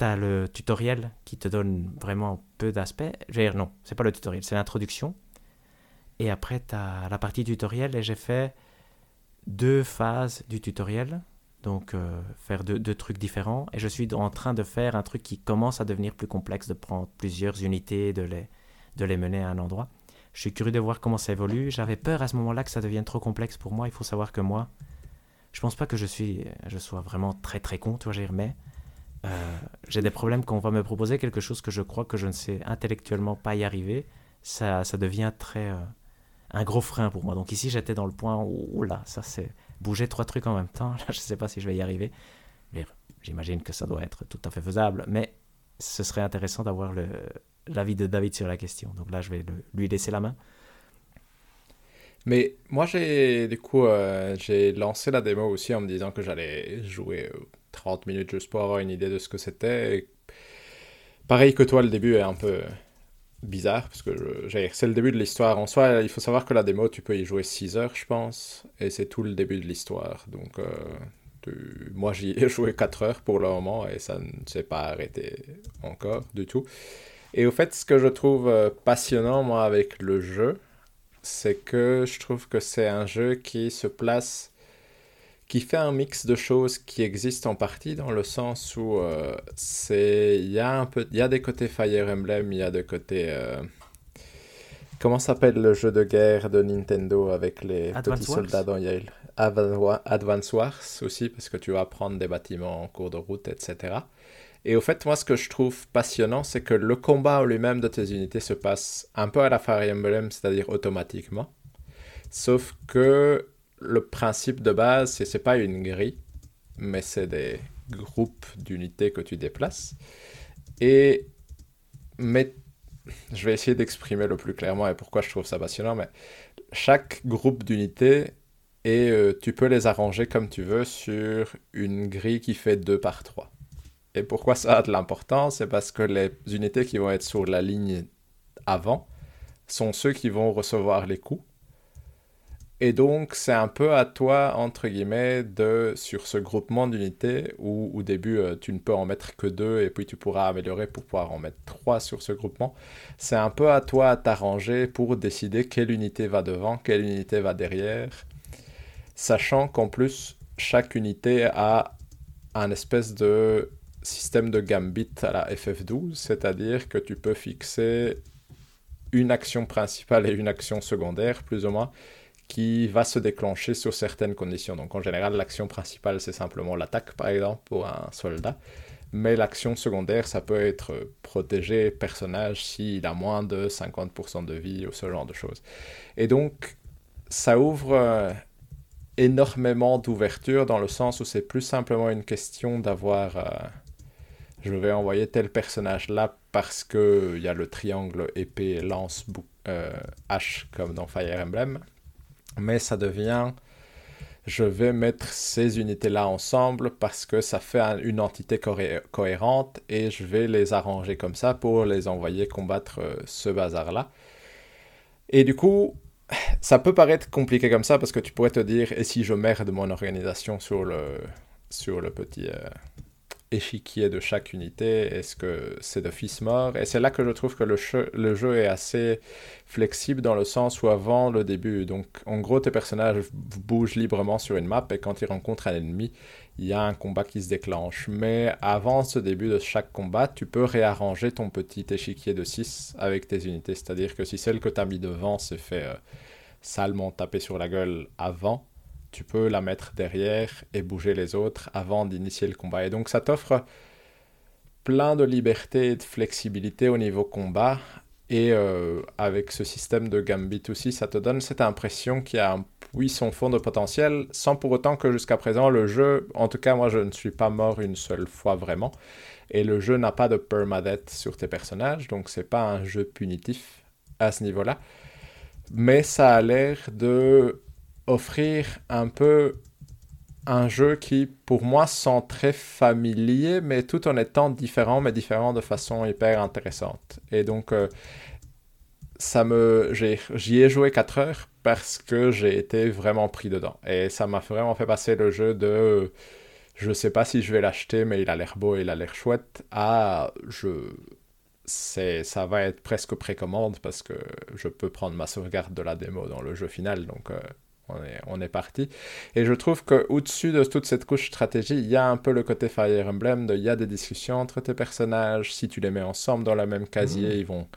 Tu le tutoriel qui te donne vraiment peu d'aspects. Je veux dire, non, c'est pas le tutoriel, c'est l'introduction. Et après, tu as la partie tutoriel et j'ai fait deux phases du tutoriel. Donc, euh, faire deux, trucs différents. Et je suis en train de faire un truc qui commence à devenir plus complexe, de prendre plusieurs unités, de les, de les mener à un endroit. Je suis curieux de voir comment ça évolue. J'avais peur à ce moment-là que ça devienne trop complexe pour moi. Il faut savoir que moi, je pense pas que je, suis, je sois vraiment très très con, tu vois, j'ai- mais euh, j'ai des problèmes quand on va me proposer quelque chose que je crois que je ne sais intellectuellement pas y arriver. Ça, ça devient très. euh, un gros frein pour moi. Donc ici, j'étais dans le point où, où là, ça c'est bouger trois trucs en même temps. [laughs] Là, je sais pas si je vais y arriver. J'imagine que ça doit être tout à fait faisable, mais ce serait intéressant d'avoir l'avis de David sur la question. Donc là, je vais lui laisser la main. Mais moi, j'ai du coup, euh, j'ai lancé la démo aussi en me disant que j'allais jouer euh, 30 minutes juste pour avoir une idée de ce que c'était. Pareil que toi, le début est un peu bizarre parce que c'est le début de l'histoire. En soi, il faut savoir que la démo, tu peux y jouer 6 heures, je pense, et c'est tout le début de l'histoire. Donc, euh, moi, j'y ai [laughs] joué 4 heures pour le moment et ça ne s'est pas arrêté encore du tout. Et au fait, ce que je trouve euh, passionnant, moi, avec le jeu, c'est que je trouve que c'est un jeu qui se place, qui fait un mix de choses qui existent en partie dans le sens où euh, c'est, il y a un peu, il y a des côtés Fire Emblem, il y a des côtés, euh, comment s'appelle le jeu de guerre de Nintendo avec les Advance petits Wars soldats dans Yale? Adva- Advance Wars aussi parce que tu vas prendre des bâtiments en cours de route, etc. Et au fait, moi, ce que je trouve passionnant, c'est que le combat lui-même de tes unités se passe un peu à la Fire Emblem, c'est-à-dire automatiquement. Sauf que le principe de base, c'est c'est pas une grille, mais c'est des groupes d'unités que tu déplaces. Et mais je vais essayer d'exprimer le plus clairement et pourquoi je trouve ça passionnant. Mais chaque groupe d'unités et euh, tu peux les arranger comme tu veux sur une grille qui fait 2 par 3. Et pourquoi ça a de l'importance? C'est parce que les unités qui vont être sur la ligne avant sont ceux qui vont recevoir les coups. Et donc, c'est un peu à toi, entre guillemets, de, sur ce groupement d'unités, où au début, euh, tu ne peux en mettre que deux, et puis tu pourras améliorer pour pouvoir en mettre trois sur ce groupement. C'est un peu à toi à t'arranger pour décider quelle unité va devant, quelle unité va derrière, sachant qu'en plus, chaque unité a un espèce de système de gambit à la FF12, c'est-à-dire que tu peux fixer une action principale et une action secondaire, plus ou moins, qui va se déclencher sur certaines conditions. Donc en général, l'action principale, c'est simplement l'attaque, par exemple, pour un soldat. Mais l'action secondaire, ça peut être protéger personnage s'il a moins de 50% de vie ou ce genre de choses. Et donc, ça ouvre euh, énormément d'ouverture dans le sens où c'est plus simplement une question d'avoir... Euh, je vais envoyer tel personnage là parce qu'il y a le triangle épée, lance, euh, hache comme dans Fire Emblem mais ça devient je vais mettre ces unités-là ensemble parce que ça fait une entité cohérente et je vais les arranger comme ça pour les envoyer combattre euh, ce bazar-là. Et du coup, ça peut paraître compliqué comme ça parce que tu pourrais te dire, et si je merde mon organisation sur le, petit... Euh, échiquier de chaque unité? Est-ce que c'est d'office mort Et c'est là que je trouve que le jeu, est assez flexible dans le sens où avant le début, donc en gros tes personnages bougent librement sur une map et quand ils rencontrent un ennemi, il y a un combat qui se déclenche. Mais avant ce début de chaque combat, tu peux réarranger ton petit échiquier de 6 avec tes unités. C'est-à-dire que si celle que tu as mis devant s'est fait euh, salement taper sur la gueule avant, tu peux la mettre derrière et bouger les autres avant d'initier le combat. Et donc ça t'offre plein de liberté et de flexibilité au niveau combat. Et euh, avec ce système de Gambit aussi, ça te donne cette impression qu'il y a un puissant fond de potentiel, sans pour autant que jusqu'à présent le jeu, en tout cas moi je ne suis pas mort une seule fois vraiment, et le jeu n'a pas de permadeath sur tes personnages, donc c'est pas un jeu punitif à ce niveau-là. Mais ça a l'air de offrir un peu un jeu qui, pour moi, sent très familier, mais tout en étant différent, mais différent de façon hyper intéressante. Et donc, euh, j'y ai, joué 4 heures parce que j'ai été vraiment pris dedans. Et ça m'a vraiment fait passer le jeu de je sais pas si je vais l'acheter, mais il a l'air beau, il a l'air chouette, à je. Ça va être presque précommande parce que je peux prendre ma sauvegarde de la démo dans le jeu final, donc euh, on est, parti. Et je trouve qu'au-dessus de toute cette couche stratégie, il y a un peu le côté Fire Emblem, il y a des discussions entre tes personnages, si tu les mets ensemble dans la même casier, mmh. ils vont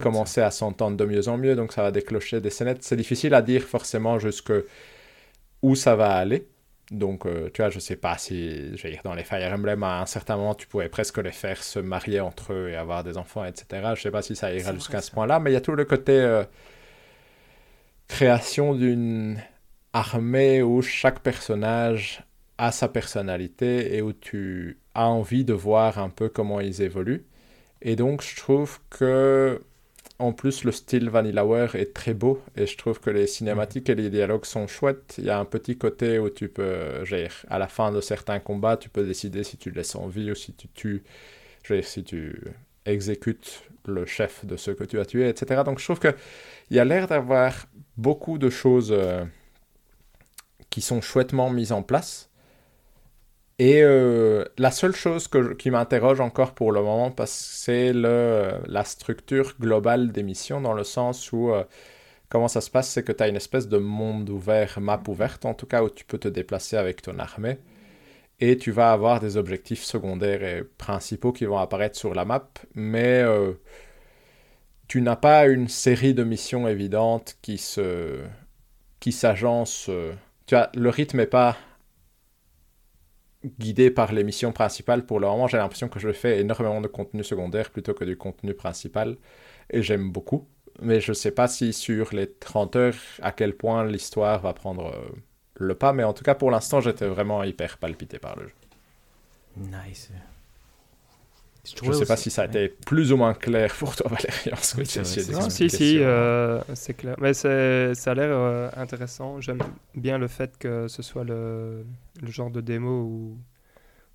commencer à s'entendre de mieux en mieux, donc ça va déclencher des scénettes. C'est difficile à dire forcément jusque où ça va aller. Donc, euh, tu vois, je sais pas si, je vais dire, dans les Fire Emblem, à un certain moment, tu pourrais presque les faire se marier entre eux et avoir des enfants, etc. Je sais pas si ça ira jusqu'à ce point-là, mais il y a tout le côté euh, création d'une armée où chaque personnage a sa personnalité et où tu as envie de voir un peu comment ils évoluent. Et donc je trouve que en plus le style Vanillaware est très beau et je trouve que les cinématiques et les dialogues sont chouettes. Il y a un petit côté où tu peux, gérer à la fin de certains combats, tu peux décider si tu laisses en vie ou si tu tues, si tu exécutes le chef de ceux que tu as tués, etc. Donc je trouve qu'il y a l'air d'avoir beaucoup de choses euh, qui sont chouettement mises en place. Et euh, la seule chose que qui m'interroge encore pour le moment, c'est la structure globale des missions, dans le sens où euh, comment ça se passe, c'est que tu as une espèce de monde ouvert, map ouverte en tout cas, où tu peux te déplacer avec ton armée. Et tu vas avoir des objectifs secondaires et principaux qui vont apparaître sur la map, mais euh, tu n'as pas une série de missions évidentes qui se qui s'agencent tu vois, le rythme n'est pas guidé par les missions principales pour le moment. J'ai l'impression que je fais énormément de contenu secondaire plutôt que du contenu principal. Et j'aime beaucoup. Mais je ne sais pas si sur les 30 heures, à quel point l'histoire va prendre euh, le pas. Mais en tout cas, pour l'instant, j'étais vraiment hyper palpité par le jeu. Nice. Je ne sais pas si ça a été plus ou moins clair pour toi, [laughs] Valérie. non, si, si, euh, c'est clair. Mais ça a l'air euh, intéressant. J'aime bien le fait que ce soit le, le genre de démo où,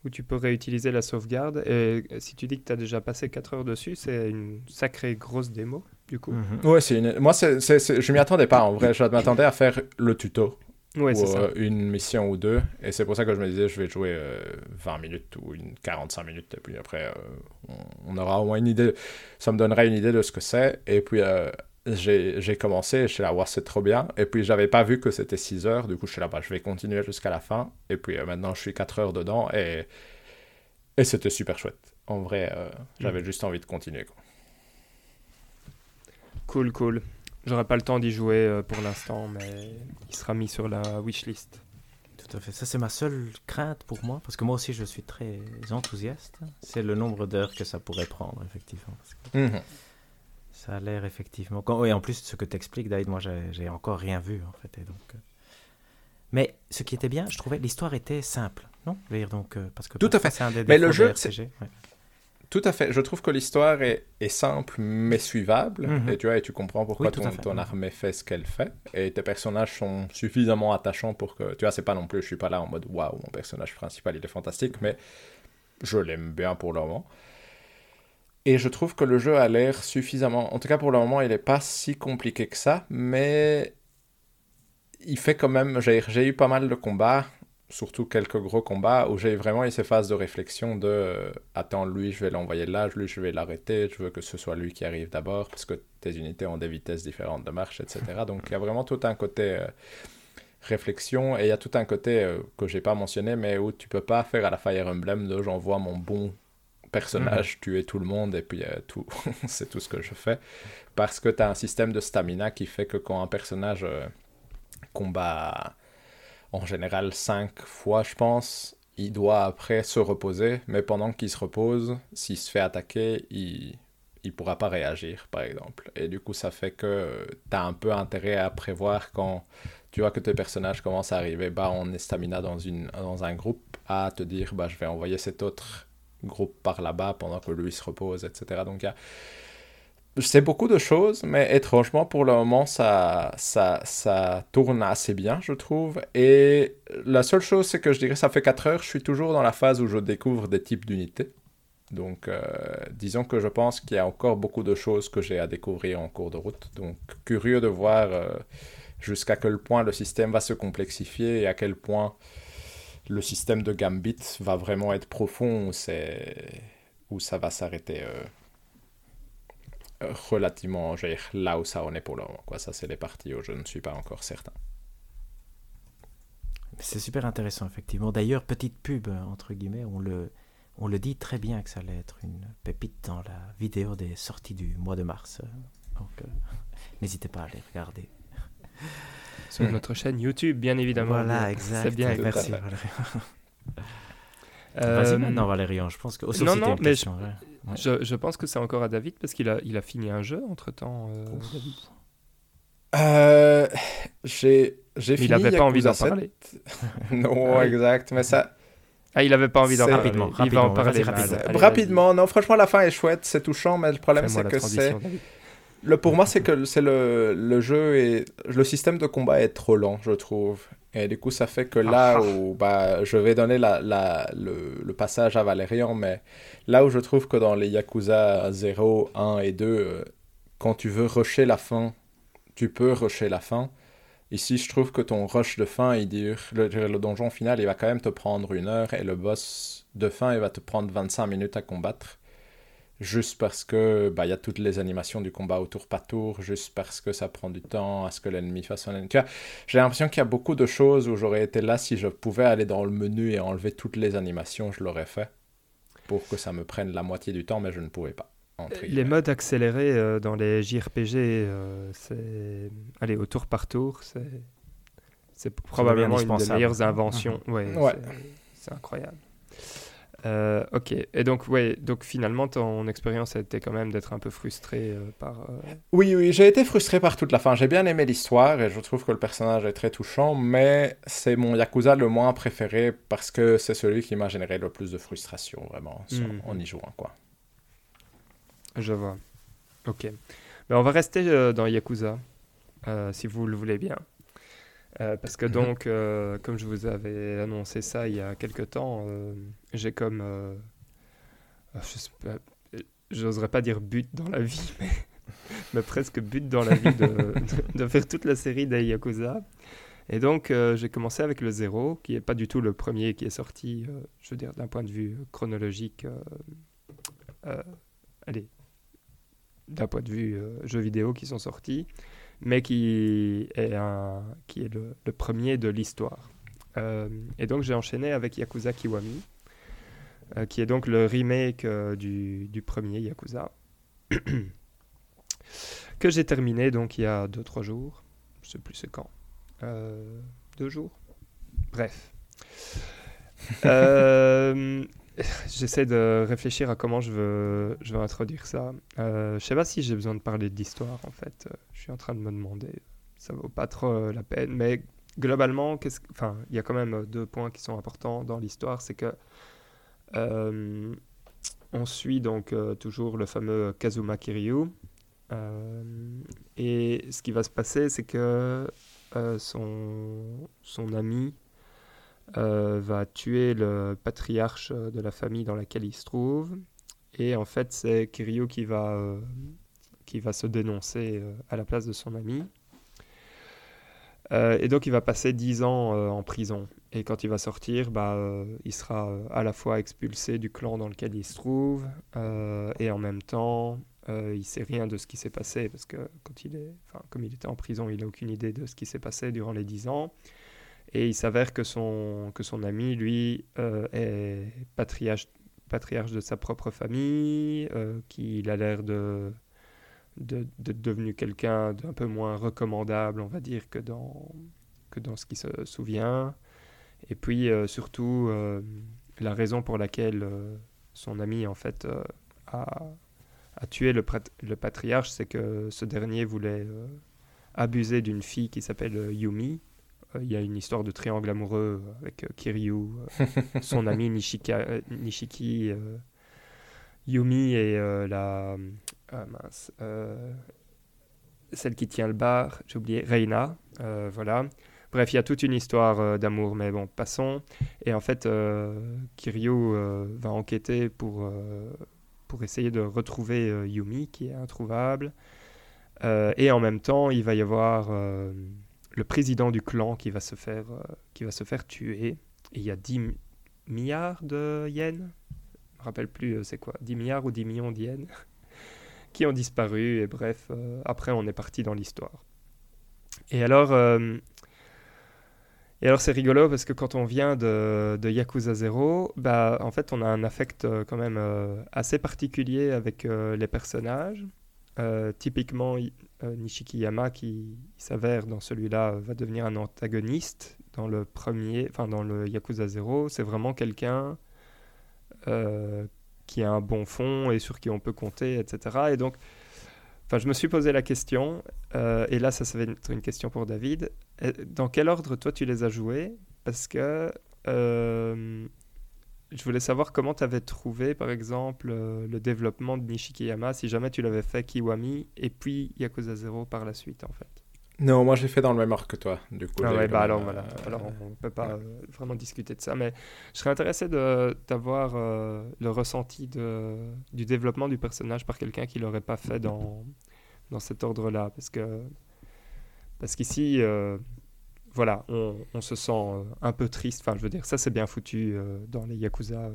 où tu peux réutiliser la sauvegarde. Et si tu dis que tu as déjà passé 4 heures dessus, c'est une sacrée grosse démo, du coup. Ouais, c'est une... moi, c'est, je m'y attendais pas en vrai. Je m'attendais à faire le tuto ou euh, une mission ou deux. Et c'est pour ça que je me disais, je vais jouer 20 euh, minutes ou une 45 minutes. Et puis après, euh, on, aura au moins une idée. Ça me donnerait une idée de ce que c'est. Et puis, j'ai commencé je suis là, ouais, c'est trop bien. Et puis, j'avais pas vu que c'était 6 heures. Du coup, je suis là, bah, je vais continuer jusqu'à la fin. Et puis, maintenant, je suis 4 heures dedans. Et Et c'était super chouette. En vrai, euh, j'avais juste envie de continuer. Quoi. Cool, cool. J'aurais pas le temps d'y jouer euh, pour l'instant, mais il sera mis sur la wishlist. Tout à fait. Ça, c'est ma seule crainte pour moi, parce que moi aussi, je suis très enthousiaste. C'est le nombre d'heures que ça pourrait prendre, effectivement. parce que Mhm. Ça a l'air effectivement. Quand... Et en plus, ce que tu expliques, David, moi, j'ai encore rien vu, en fait. Et donc, euh, Mais ce qui était bien, je trouvais, l'histoire était simple, non? Je veux dire, donc, euh, parce que Tout à fait. c'est un des Mais le jeu, ouais. Tout à fait. Je trouve que l'histoire est, est simple mais suivable. Mhm. Et tu vois, et tu comprends pourquoi Oui, ton, fait. ton armée fait ce qu'elle fait. Et tes personnages sont suffisamment attachants pour que. Tu vois, c'est pas non plus, je suis pas là en mode waouh, mon personnage principal il est fantastique, mais je l'aime bien pour le moment. Et je trouve que le jeu a l'air suffisamment. En tout cas, pour le moment, il n'est pas si compliqué que ça, mais il fait quand même. J'ai eu pas mal de combats, surtout quelques gros combats, où j'ai vraiment eu ces phases de réflexion de euh, Attends, lui, je vais l'envoyer là, lui, je vais l'arrêter, je veux que ce soit lui qui arrive d'abord, parce que tes unités ont des vitesses différentes de marche, etc. [laughs] Donc il y a vraiment tout un côté. euh, réflexion et il y a tout un côté euh, que j'ai pas mentionné mais où tu peux pas faire à la Fire Emblem de j'envoie mon bon personnage tuer tout le monde et puis euh, tout [laughs] c'est tout ce que je fais parce que tu as un système de stamina qui fait que quand un personnage euh, combat en général 5 fois je pense il doit après se reposer mais pendant qu'il se repose s'il se fait attaquer il il pourra pas réagir par exemple et du coup ça fait que tu as un peu intérêt à prévoir quand tu vois que tes personnages commencent à arriver bas en stamina dans, une, dans un groupe, à te dire bah, je vais envoyer cet autre groupe par là-bas pendant que lui se repose, etc. Donc il y a... C'est beaucoup de choses, mais étrangement, pour le moment, ça, ça, ça tourne assez bien, je trouve. Et la seule chose, c'est que je dirais, ça fait 4 heures, je suis toujours dans la phase où je découvre des types d'unités. Donc, euh, disons que je pense qu'il y a encore beaucoup de choses que j'ai à découvrir en cours de route. Donc, curieux de voir euh, jusqu'à quel point le système va se complexifier et à quel point le système de Gambit va vraiment être profond ou, ou ça va s'arrêter euh, relativement, dire, là où ça en est pour le moment. Quoi. Ça, c'est les parties où je ne suis pas encore certain. C'est super intéressant, effectivement. D'ailleurs, petite pub, entre guillemets, on le, on le dit très bien que ça allait être une pépite dans la vidéo des sorties du mois de mars. Donc, euh, [laughs] n'hésitez pas à aller regarder. [laughs] Sur notre chaîne YouTube, bien évidemment. Voilà, exact. C'est bien. Merci, fait. Valérian. [laughs] Euh, Vas-y maintenant, Valérian. Je pense que. Oh, sauf non, non, une mais question, ouais. Ouais. Je, je pense que c'est encore à David parce qu'il a, il a fini un jeu entre temps. David. Euh, j'ai, j'ai fini il n'avait pas envie d'en Yakuza 7. parler. [laughs] non, Ah exact. Mais ça, Ah, il avait pas envie d'en parler. Rapidement, il va en rapidement, parler. rapidement. Allez, rapidement, non, franchement, la fin est chouette, c'est touchant, mais le problème, c'est que c'est. Le, pour moi, c'est que c'est le, le jeu et le système de combat est trop lent, je trouve. Et du coup, ça fait que là Ah. où bah, je vais donner la, la, le, le passage à Valérian, mais là où je trouve que dans les Yakuza 0, 1 et 2, euh, quand tu veux rusher la fin, tu peux rusher la fin. Ici, je trouve que ton rush de fin, il dure. Le, le donjon final, il va quand même te prendre une heure et le boss de fin, il va te prendre 25 minutes à combattre juste parce que bah il y a toutes les animations du combat au tour par tour, juste parce que ça prend du temps à ce que l'ennemi fasse son ennemi. J'ai l'impression qu'il y a beaucoup de choses où j'aurais été là si je pouvais aller dans le menu et enlever toutes les animations, je l'aurais fait pour que ça me prenne la moitié du temps, mais je ne pouvais pas. Les modes accélérés euh, dans les JRPG, euh, c'est. Allez, au tour par tour, c'est. C'est probablement une des meilleures inventions. Ouais, Ouais. c'est incroyable. Euh, ok, et donc, ouais, donc finalement, ton expérience a été quand même d'être un peu frustré euh, par. euh, Oui, oui, j'ai été frustré par toute la fin. J'ai bien aimé l'histoire et je trouve que le personnage est très touchant, mais c'est mon Yakuza le moins préféré parce que c'est celui qui m'a généré le plus de frustration, vraiment, sur- Mhm. en y jouant, quoi. Je vois. Ok. Mais on va rester dans Yakuza, si vous le voulez bien. Parce que Mhm. donc, comme je vous avais annoncé ça il y a quelque temps, j'ai comme... euh, J'oserais pas dire but dans la vie, mais, [laughs] presque but dans la vie de, faire toute la série des Yakuza. Et donc, euh, j'ai commencé avec le zéro, qui est pas du tout le premier qui est sorti, euh, je veux dire, d'un point de vue chronologique. euh, allez, d'un point de vue jeux vidéo qui sont sortis, mais qui est, un, qui est le, premier de l'histoire. Et donc j'ai enchaîné avec Yakuza Kiwami, euh, qui est donc le remake euh, du, du premier Yakuza, [clears throat] que j'ai terminé donc il y a 2-3 jours, je sais plus c'est quand, euh, deux jours, bref. [laughs] Euh, [laughs] J'essaie de réfléchir à comment je veux, je veux introduire ça. Euh, je sais pas si j'ai besoin de parler d'histoire en fait. Euh, Je suis en train de me demander. Ça vaut pas trop euh, la peine. Mais globalement, enfin, il y a quand même euh, deux points qui sont importants dans l'histoire. C'est que euh, on suit donc euh, toujours le fameux Kazuma Kiryu. Euh, et ce qui va se passer, c'est que euh, son, son ami euh, va tuer le patriarche euh, de la famille dans laquelle il se trouve. Et en fait, c'est Kiryu qui va, euh, qui va se dénoncer euh, à la place de son ami. Euh, et donc, il va passer 10 ans euh, en prison. Et quand il va sortir, bah, euh, il sera euh, à la fois expulsé du clan dans lequel il se trouve, euh, et en même temps, euh, il sait rien de ce qui s'est passé, parce que quand il est, comme il était en prison, il n'a aucune idée de ce qui s'est passé durant les 10 ans. Et il s'avère que son, que son ami, lui, est patriarche, patriarche de sa propre famille, qu'il a l'air de, de, de devenu quelqu'un d'un peu moins recommandable, on va dire, que dans, que dans ce qu'il se souvient. Et puis, euh, surtout, euh, la raison pour laquelle euh, son ami, en fait, a, a tué le, patriarche, c'est que ce dernier voulait abuser d'une fille qui s'appelle Yumi. Il y a une histoire de triangle amoureux avec Kiryu, son ami [laughs] Nishika, Nishiki, Yumi et la ah, mince, celle qui tient le bar, j'ai oublié, Reina, voilà. Bref, il y a toute une histoire euh, d'amour, mais bon, passons. Et en fait, euh, Kiryu euh, va enquêter pour, pour essayer de retrouver Yumi, qui est introuvable. Et en même temps, il va y avoir le président du clan qui va se faire, qui va se faire tuer. Et il y a 10 mi- milliards de yens, je me rappelle plus c'est quoi, 10 milliards ou 10 millions de yens, [laughs] qui ont disparu. Et bref, après, on est parti dans l'histoire. Et alors, et alors c'est rigolo parce que quand on vient de, de Yakuza 0, bah, en fait, on a un affect euh, quand même euh, assez particulier avec euh, les personnages. Typiquement, i- euh, Nishiki Yama, qui s'avère dans celui-là, va devenir un antagoniste dans le premier, enfin dans le Yakuza 0. C'est vraiment quelqu'un qui a un bon fond et sur qui on peut compter, etc. Et donc, enfin, je me suis posé la question, euh, et là, ça, ça va être une question pour David. Euh, Dans quel ordre, toi, tu les as joués? Parce que euh, je voulais savoir comment tu avais trouvé, par exemple, le développement de Nishikiyama, si jamais tu l'avais fait Kiwami, et puis Yakuza 0 par la suite, en fait. Non, moi j'ai fait dans le même ordre que toi, du coup. Ah ouais, bah le alors même, voilà. euh, Alors on ne peut pas ouais. euh, vraiment discuter de ça, mais je serais intéressé d'avoir euh, le ressenti de, du développement du personnage par quelqu'un qui l'aurait pas fait dans, dans cet ordre-là, parce que parce qu'ici, euh, voilà, on, on se sent un peu triste. Enfin, je veux dire, ça c'est bien foutu dans les Yakuza.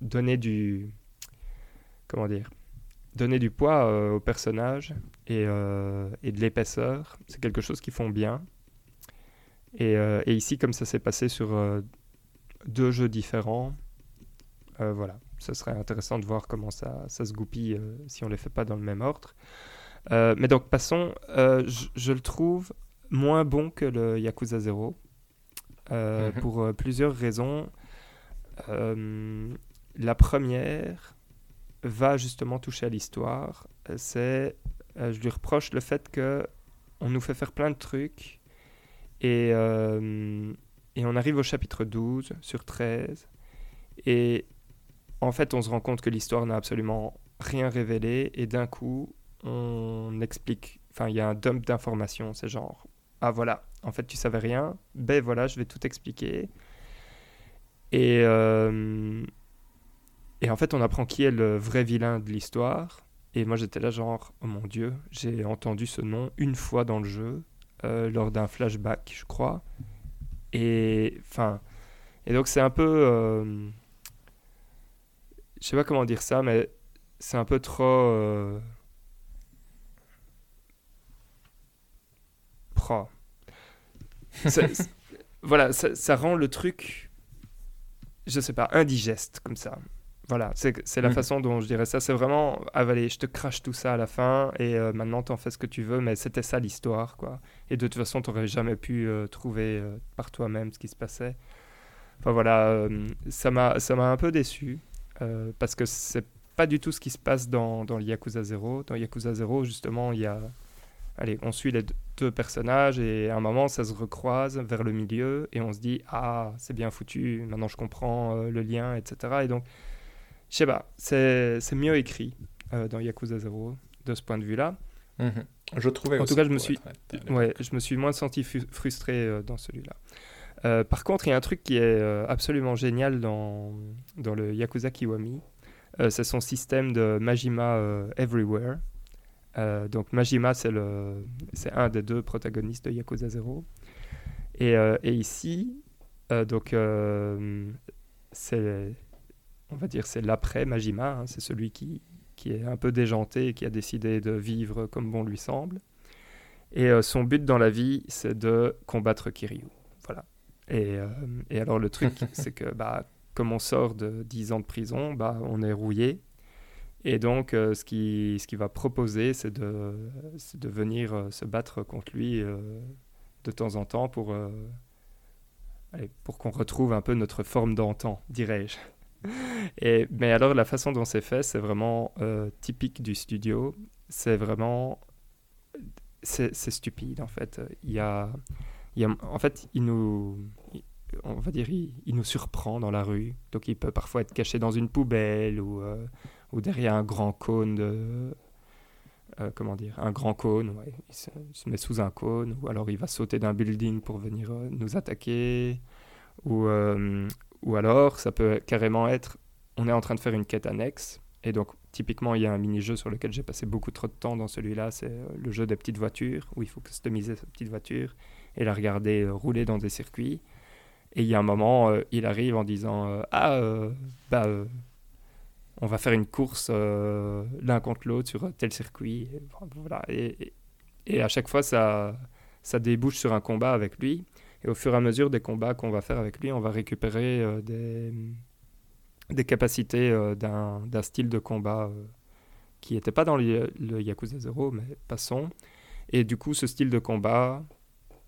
donner du comment dire donner du poids euh, au personnage et, euh, et de l'épaisseur, c'est quelque chose qu'ils font bien. Et, euh, et ici, comme ça s'est passé sur deux jeux différents, voilà, ce serait intéressant de voir comment ça, ça se goupille si on les fait pas dans le même ordre. Mais donc passons, je, le trouve moins bon que le Yakuza 0 euh, Mhm. pour plusieurs raisons. La première va justement toucher à l'histoire. Euh, C'est, euh, je lui reproche le fait que on nous fait faire plein de trucs et, euh, et on arrive au chapitre 12 sur 13 et en fait on se rend compte que l'histoire n'a absolument rien révélé et d'un coup on explique, enfin il y a un dump d'informations, c'est genre ah voilà, en fait tu savais rien, ben voilà je vais tout expliquer et et en fait on apprend qui est le vrai vilain de l'histoire et moi j'étais là genre oh mon dieu j'ai entendu ce nom une fois dans le jeu euh, lors d'un flashback je crois et enfin et donc c'est un peu euh, je sais pas comment dire ça mais c'est un peu trop euh, pro. Ça- [laughs] voilà ça, ça rend le truc je sais pas, indigeste comme ça. Voilà, c'est la Mhm. façon dont je dirais ça. C'est vraiment, ah, allez, je te crache tout ça à la fin et euh, maintenant t'en fais ce que tu veux, mais c'était ça l'histoire, quoi. Et de toute façon, t'aurais jamais pu euh, trouver euh, par toi-même ce qui se passait. Enfin voilà, ça m'a un peu déçu parce que c'est pas du tout ce qui se passe dans, dans le Yakuza 0. Dans Yakuza 0, justement, il y a. Allez, on suit les deux- personnages et à un moment, ça se recroise vers le milieu et on se dit Ah, c'est bien foutu, maintenant je comprends le lien, etc. Et donc, je sais pas, c'est c'est mieux écrit euh, dans Yakuza 0 de ce point de vue-là. Mhm. Je trouvais En aussi, tout cas, je me suis- honnête, Ouais, je me suis moins senti frustré euh, dans celui-là. Euh, par contre, il y a un truc qui est absolument génial dans, dans le Yakuza Kiwami. C'est son système de Majima Everywhere. Donc Majima, c'est le- c'est un des deux protagonistes de Yakuza 0. Et, et ici, donc c'est, on va dire, c'est l'après Majima. hein, c'est celui qui, qui est un peu déjanté et qui a décidé de vivre comme bon lui semble. Et euh, son but dans la vie, c'est de combattre Kiryu. Voilà. Et, euh, et alors le truc, [laughs] c'est que bah, comme on sort de 10 ans de prison, bah, on est rouillé. Et donc, euh, ce qu'il ce qu'il va proposer, c'est de, de venir se battre contre lui de temps en temps pour, allez, pour qu'on retrouve un peu notre forme d'antan, dirais-je. Mais alors, la façon dont c'est fait, c'est vraiment euh, typique du studio. C'est vraiment c'est stupide en fait. Il y a, en fait, il nous, on va dire, il, nous surprend dans la rue. Donc, il peut parfois être caché dans une poubelle ou, euh, derrière un grand cône de, euh, comment dire, un grand cône. Il, se, il se met sous un cône ou alors il va sauter d'un building pour venir nous attaquer. Ou, ou alors, ça peut carrément être, on est en train de faire une quête annexe. Et donc, typiquement, il y a un mini-jeu sur lequel j'ai passé beaucoup trop de temps dans celui-là. C'est euh, le jeu des petites voitures, où il faut customiser sa petite voiture et la regarder euh, rouler dans des circuits. Et il y a un moment, euh, il arrive en disant Ah, bah, on va faire une course l'un contre l'autre sur tel circuit. Et- et à chaque fois, ça, ça débouche sur un combat avec lui. Et au fur et à mesure des combats qu'on va faire avec lui, on va récupérer euh, des, capacités euh, d'un style de combat euh, qui n'était pas dans le, le Yakuza 0, mais passons. Et du coup, ce style de combat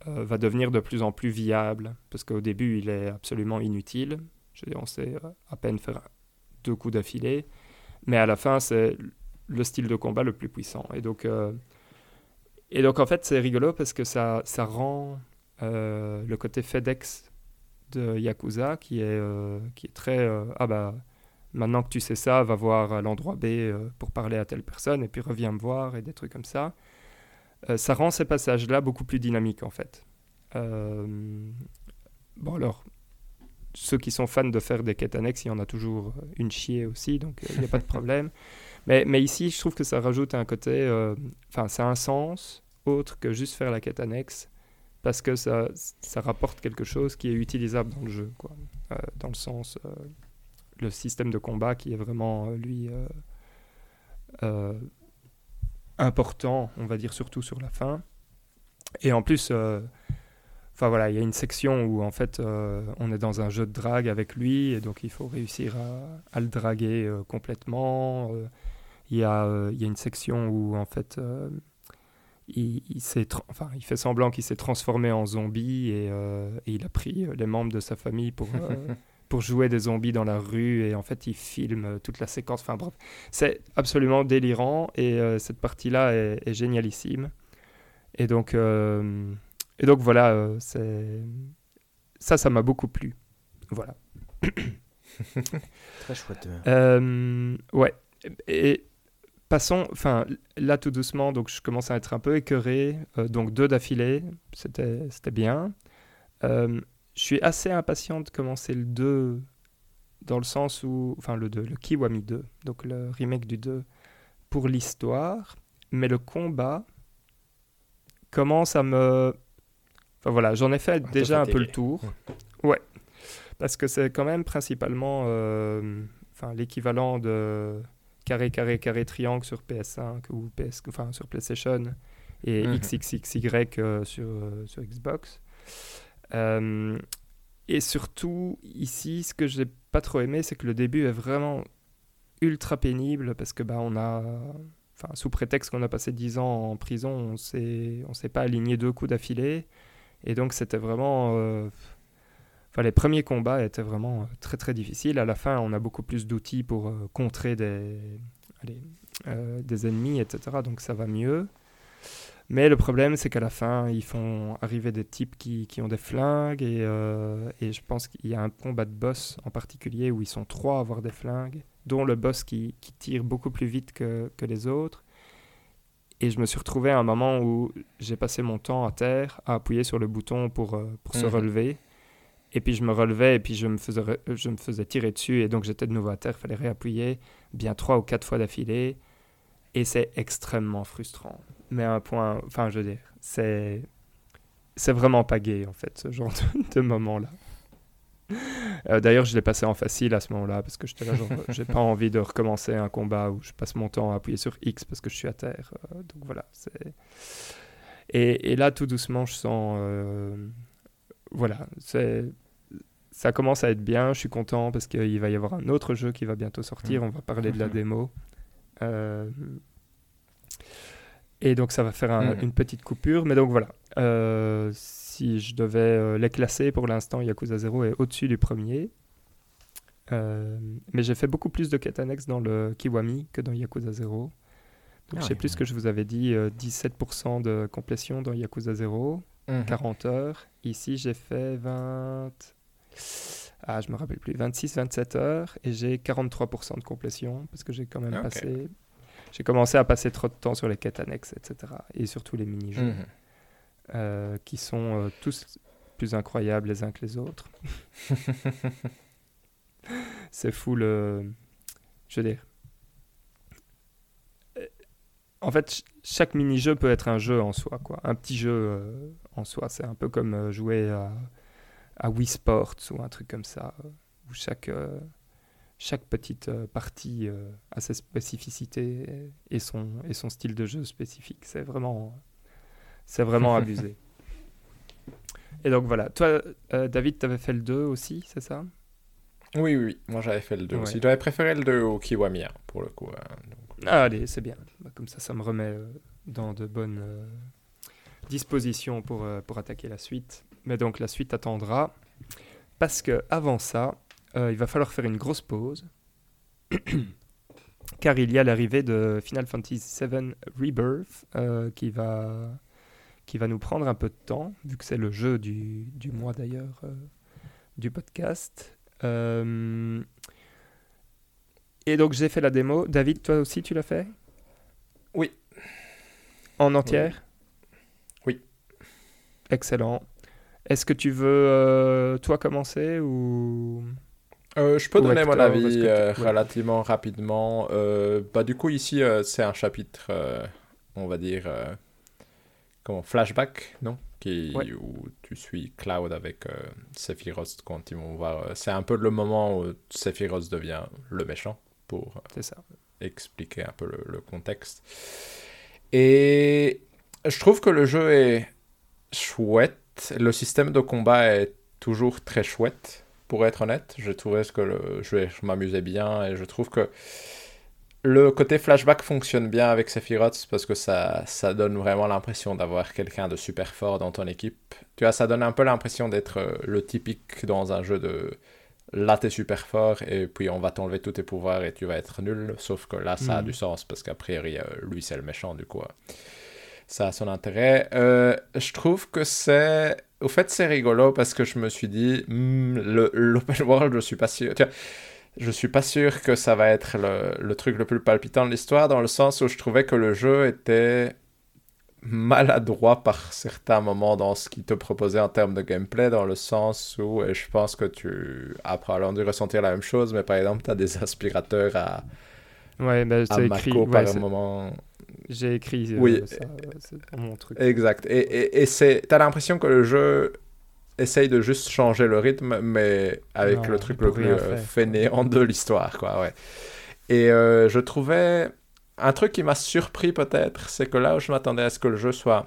va devenir de plus en plus viable, parce qu'au début, il est absolument inutile. On sait à peine faire deux coups d'affilée, mais à la fin, c'est le style de combat le plus puissant. Et donc, et donc en fait, c'est rigolo parce que ça, ça rend le côté FedEx de Yakuza, qui est, euh, qui est très... euh, ah bah, maintenant que tu sais ça, va voir à l'endroit B euh, pour parler à telle personne, et puis reviens me voir, et des trucs comme ça. Euh, ça rend ces passages-là beaucoup plus dynamiques, en fait. Euh, bon, alors, ceux qui sont fans de faire des quêtes annexes, il y en a toujours une chier aussi, donc euh, il n'y a pas de problème. [laughs] Mais, mais ici, je trouve que ça rajoute un côté... euh, Enfin, ça a un sens autre que juste faire la quête annexe, parce que ça, ça rapporte quelque chose qui est utilisable dans le jeu, quoi. Euh, dans le sens... euh, le système de combat qui est vraiment, euh, lui, euh, important, on va dire surtout sur la fin. Et en plus, voilà, il y a une section où en fait on est dans un jeu de drague avec lui, et donc il faut réussir à, le draguer complètement. Il y, y a une section où en fait il, il, s'est tra- enfin, il fait semblant qu'il s'est transformé en zombie et, euh, et il a pris euh, les membres de sa famille pour, euh, [laughs] pour jouer des zombies dans la rue et en fait il filme toute la séquence. Enfin bref, c'est absolument délirant et euh, cette partie-là est, est génialissime. Et donc, et donc voilà, c'est ça, ça m'a beaucoup plu. Voilà. [laughs] Très chouette. Ouais. Et passons, enfin là tout doucement, donc je commence à être un peu écœuré. Euh, donc deux d'affilée, c'était bien. Euh, je suis assez impatient de commencer le 2 dans le sens où, enfin le 2, le Kiwami 2, donc le remake du 2 pour l'histoire, mais le combat commence à me... Enfin voilà, j'en ai fait déjà un peu le tour. Ouais, parce que c'est quand même principalement euh, l'équivalent de carré, carré, carré, triangle sur PS5 ou PS, enfin, sur PlayStation et Mhm. XXXY euh, sur, euh, sur Xbox. Euh, et surtout, ici, ce que j'ai pas trop aimé, c'est que le début est vraiment ultra pénible parce que bah, on a, enfin, sous prétexte qu'on a passé 10 ans en prison, on on s'est pas aligné deux coups d'affilée. Et donc, c'était vraiment. Enfin, les premiers combats étaient vraiment euh, très très difficiles. À la fin, on a beaucoup plus d'outils pour euh, contrer des, allez, euh, des ennemis, etc. Donc ça va mieux. Mais le problème, c'est qu'à la fin, ils font arriver des types qui, qui ont des flingues. Et, euh, et je pense qu'il y a un combat de boss en particulier où ils sont trois à avoir des flingues, dont le boss qui, qui tire beaucoup plus vite que, que les autres. Et je me suis retrouvé à un moment où j'ai passé mon temps à terre à appuyer sur le bouton pour, pour se Mhm. relever. Et puis je me relevais et puis je me faisais, je me faisais tirer dessus et donc j'étais de nouveau à terre, il fallait réappuyer bien trois ou quatre fois d'affilée. Et c'est extrêmement frustrant. Mais à un point, enfin je veux dire, c'est, c'est vraiment pas gay en fait, ce genre de, de moment-là. Euh, D'ailleurs, je l'ai passé en facile à ce moment-là parce que j'étais là, genre, j'ai pas [laughs] envie de recommencer un combat où je passe mon temps à appuyer sur X parce que je suis à terre. Euh, donc voilà. Et, et là, tout doucement, je sens. euh, Voilà, c'est. Ça commence à être bien, je suis content parce qu'il va y avoir un autre jeu qui va bientôt sortir, on va parler de la démo. Euh, Et donc ça va faire un- Mhm. une petite coupure, mais donc voilà. Euh, si je devais euh, les classer pour l'instant, Yakuza 0 est au-dessus du premier. Euh, mais j'ai fait beaucoup plus de quêtes annexes dans le Kiwami que dans Yakuza 0. Donc Ah je sais plus ce que je vous avais dit, euh, 17% de complétion dans Yakuza 0, Mhm. 40 heures. Ici j'ai fait 20... Ah, je me rappelle plus, 26-27 heures et j'ai 43% de complétion parce que j'ai quand même Ok. passé... J'ai commencé à passer trop de temps sur les quêtes annexes, etc. Et surtout les mini-jeux Mhm. euh, qui sont euh, tous plus incroyables les uns que les autres. [laughs] c'est fou le. Je veux dire. Euh, En fait, ch- chaque mini-jeu peut être un jeu en soi, quoi. Un petit jeu euh, en soi. C'est un peu comme jouer à, à Wii Sports ou un truc comme ça, euh, où chaque, euh, chaque petite euh, partie a ses spécificités et son, et son style de jeu spécifique. C'est vraiment, c'est vraiment [laughs] abusé. Et donc voilà. Toi, euh, David, tu avais fait le 2 aussi, c'est ça? Oui, oui, oui. Moi j'avais fait le 2 Ouais. aussi. J'avais préféré le 2 au Kiwami, hein, pour le coup. hein, donc. Ah, allez, c'est bien. Bah, Comme ça, ça me remet euh, dans de bonnes euh, dispositions pour, euh, pour attaquer la suite. Mais donc, la suite attendra. Parce que avant ça, euh, il va falloir faire une grosse pause. [clears throat] car il y a l'arrivée de Final Fantasy VII Rebirth euh, qui, va, qui va nous prendre un peu de temps, vu que c'est le jeu du, du mois d'ailleurs euh, du podcast. Et donc j'ai fait la démo. David, toi aussi tu l'as fait? Oui. En entière? Oui. Excellent. Est-ce que tu veux euh, toi commencer ou? Euh, je peux Ou donner mon avis euh, ouais. relativement rapidement. Bah, du coup, ici, c'est un chapitre, on va dire, comment, flashback, non? Qui, Ouais. Où tu suis Cloud avec Sephiroth quand ils vont voir. c'est un peu le moment où Sephiroth devient le méchant, pour ça expliquer un peu le, le contexte. Et je trouve que le jeu est chouette. Le système de combat est toujours très chouette, pour être honnête. Je trouvais que le je m'amusais bien et je trouve que le côté flashback fonctionne bien avec Sephiroth parce que ça, ça donne vraiment l'impression d'avoir quelqu'un de super fort dans ton équipe. Tu vois, ça donne un peu l'impression d'être euh, le typique dans un jeu de là t'es super fort et puis on va t'enlever tous tes pouvoirs et tu vas être nul. Sauf que là ça a Mhm. du sens parce qu'a priori euh, lui c'est le méchant du coup. Ça a son intérêt. Euh, je trouve que c'est. Au fait, c'est rigolo parce que je me suis dit, hmm, l'open [laughs] world, je suis pas sûr. Tu vois, je suis pas sûr que ça va être le, le truc le plus palpitant de l'histoire, dans le sens où je trouvais que le jeu était maladroit par certains moments dans ce qu'il te proposait en termes de gameplay, dans le sens où, et je pense que tu as probablement dû ressentir la même chose, mais par exemple, tu as des [laughs] aspirateurs à, Ouais, bah, à écrit. par ouais, c'est- moment. J'ai écrit euh, Oui. ça, c'est mon truc. Exact. Et, et, et c'est, t'as l'impression que le jeu essaye de juste changer le rythme, mais avec Non, le truc le plus euh, fainéant de l'histoire, quoi, ouais. Et euh, je trouvais... Un truc qui m'a surpris peut-être, c'est que là où je m'attendais à ce que le jeu soit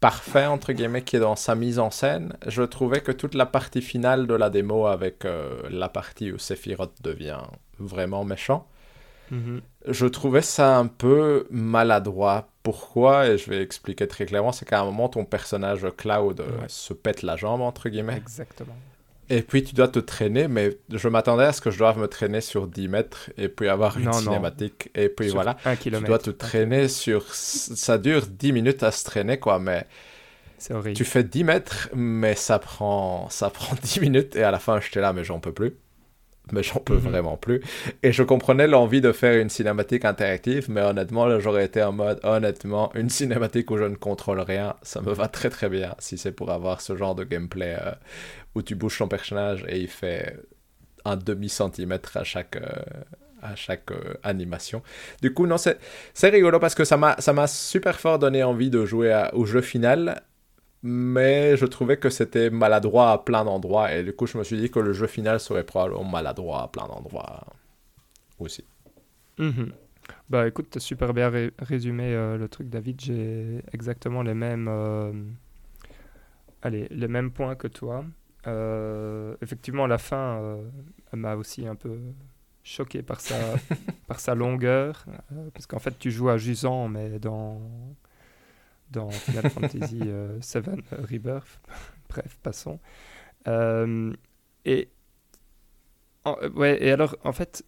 parfait, entre guillemets, qui est dans sa mise en scène, je trouvais que toute la partie finale de la démo avec euh, la partie où Sephiroth devient vraiment méchant, Mhm. Je trouvais ça un peu maladroit. Pourquoi? Et je vais expliquer très clairement, c'est qu'à un moment, ton personnage Cloud euh, Ouais. se pète la jambe, entre guillemets. Exactement. Et puis tu dois te traîner, mais je m'attendais à ce que je doive me traîner sur 10 mètres et puis avoir une Non, non. cinématique. Et puis Sur voilà, Un tu kilomètre. dois te traîner sur... Ça dure 10 minutes à se traîner, quoi, mais C'est horrible. tu fais 10 mètres, mais ça prend, ça prend [laughs] 10 minutes et à la fin, j'étais là, mais j'en peux plus. [laughs] Mais j'en peux Mhm. vraiment plus. Et je comprenais l'envie de faire une cinématique interactive, mais honnêtement, là, j'aurais été en mode, honnêtement, une cinématique où je ne contrôle rien, ça me va très très bien si c'est pour avoir ce genre de gameplay euh, où tu bouges ton personnage et il fait un demi-centimètre à chaque, euh, à chaque euh, animation. Du coup, non, c'est rigolo parce que ça m'a ça m'a super fort donné envie de jouer à- au jeu final, mais je trouvais que c'était maladroit à plein d'endroits et du coup, je me suis dit que le jeu final serait probablement maladroit à plein d'endroits aussi. Mhm. Bah écoute, t'as super bien ré- résumé euh, le truc, David. J'ai exactement les mêmes, euh, allez, les mêmes points que toi. Euh, effectivement, la fin m'a aussi un peu choqué par sa, [laughs] par sa longueur, parce qu'en fait, tu joues à Jusant, mais dans dans Final [laughs] Fantasy euh, VII Rebirth. [laughs] Bref, passons. Euh, et en- euh, ouais, et alors, en fait,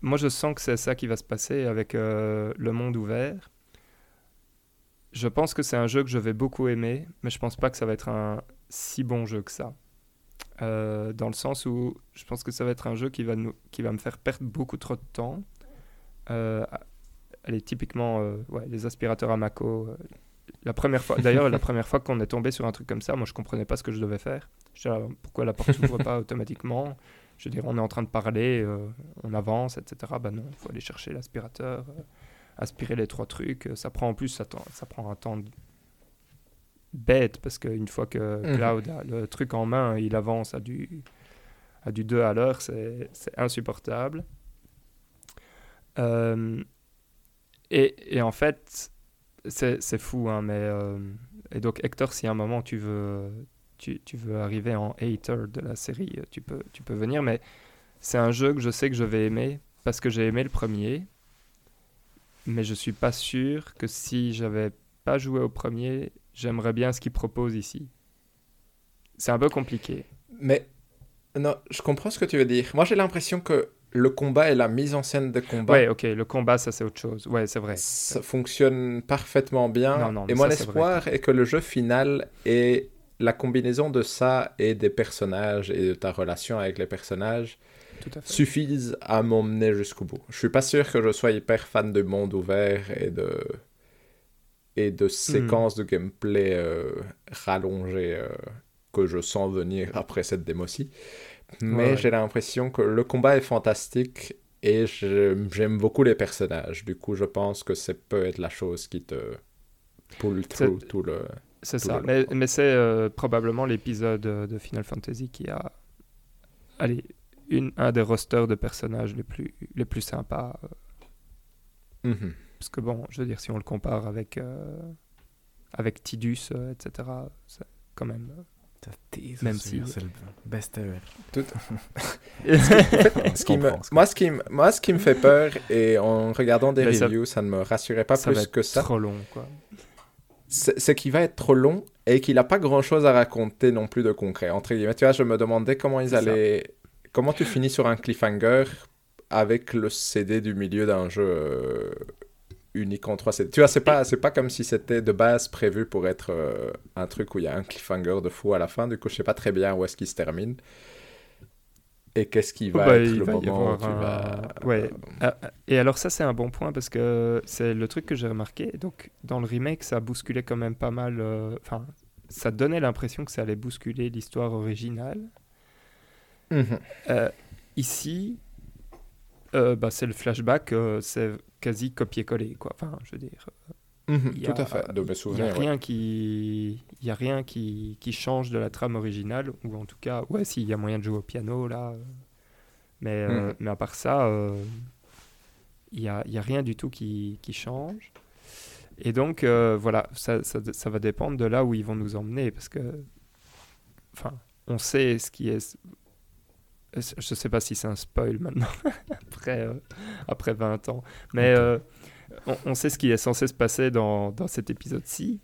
moi, je sens que c'est ça qui va se passer avec le monde ouvert. Je pense que c'est un jeu que je vais beaucoup aimer, mais je pense pas que ça va être un si bon jeu que ça. Euh, dans le sens où je pense que ça va être un jeu qui va, nous, qui va me faire perdre beaucoup trop de temps. Euh, allez, typiquement, euh, ouais, les aspirateurs à Mako. La première fois, d'ailleurs, la première fois qu'on est tombé sur un truc comme ça, moi, je comprenais pas ce que je devais faire. Je disais, pourquoi la porte s'ouvre pas automatiquement? Je veux dire, on est en train de parler, euh, on avance, etc. Bah non, il faut aller chercher l'aspirateur, euh, aspirer les trois trucs. Ça prend en plus, ça, ça prend un temps de- bête parce qu'une fois que Mhm. Cloud a le truc en main, il avance à du, à du 2 à l'heure, c'est c'est insupportable. Euh, et, et en fait, c'est fou, hein, mais. euh, et donc, Hector, si à un moment tu veux, tu, tu veux arriver en hater de la série, euh, tu peux, tu peux venir, mais c'est un jeu que je sais que je vais aimer parce que j'ai aimé le premier, mais je suis pas sûr que si j'avais pas joué au premier, j'aimerais bien ce qu'il propose ici. C'est un peu compliqué. Mais non, je comprends ce que tu veux dire. Moi, j'ai l'impression que le combat et la mise en scène de combat Ouais, ok, le combat, ça c'est autre chose. Ouais, c'est vrai. ça fonctionne parfaitement bien. Non, non, et mon ça, espoir est que le jeu final est la combinaison de ça et des personnages et de ta relation avec les personnages Tout à fait. suffisent à m'emmener jusqu'au bout. Je suis pas sûr que je sois hyper fan de monde ouvert et de et de séquences de gameplay euh, rallongées euh, que je sens venir après cette démo-ci. Mais Ouais, j'ai l'impression que le combat est fantastique et j'aime beaucoup les personnages. Du coup, je pense que c'est peut être la chose qui te pull through tout le... C'est ça. Mais, c'est euh, probablement l'épisode euh, de Final Fantasy qui a. Allez, une, un des rosters de personnages les plus, les plus sympas. euh, Mhm. Parce que bon, je veux dire, si on le compare avec, euh, avec Tidus, euh, etc., c'est quand même. Même si- C'est le best ever. [laughs] Ce qui me- comprends, ce moi, ce qui me- moi, ce qui me fait peur, et en regardant des Mais ça- reviews, ça ne me rassurait pas ça va plus être que ça, trop long, quoi. c'est qu'il va être trop long et qu'il n'a pas grand-chose à raconter non plus de concret. Entre guillemets, tu vois, je me demandais comment ils ça. allaient... Comment tu finis sur un cliffhanger avec le CD du milieu d'un jeu euh, unique en 3 CD. Tu vois, c'est pas, c'est pas comme si c'était de base prévu pour être euh, un truc où il y a un cliffhanger de fou à la fin. Du coup, je sais pas très bien où est-ce qu'il se termine. Et qu'est-ce qui va bah, être le va moment où avoir tu un- vas... ouais. Ah, ah, et alors ça c'est un bon point parce que c'est le truc que j'ai remarqué. Donc dans le remake ça bousculait quand même pas mal. euh, Enfin, ça donnait l'impression que ça allait bousculer l'histoire originale. Mhm. Euh, ici, euh, bah, c'est le flashback, euh, c'est quasi copier-coller quoi. Enfin, je veux dire, Mhm, il y Tout a- à fait, de mes il y a ouais. rien qui, il y a rien qui, qui change de la trame originale ou en tout cas, ouais, s'il y a moyen de jouer au piano là, euh, mais euh, Mhm. mais à part ça, euh, il y a, a rien du tout qui, qui change. Et donc, euh, voilà, ça, ça, ça va dépendre de là où ils vont nous emmener, parce que, enfin, on sait ce qui est... Je sais pas si c'est un spoil maintenant, [laughs] après, euh, après 20 ans, mais euh, on, on sait ce qui est censé se passer dans, dans cet épisode-ci.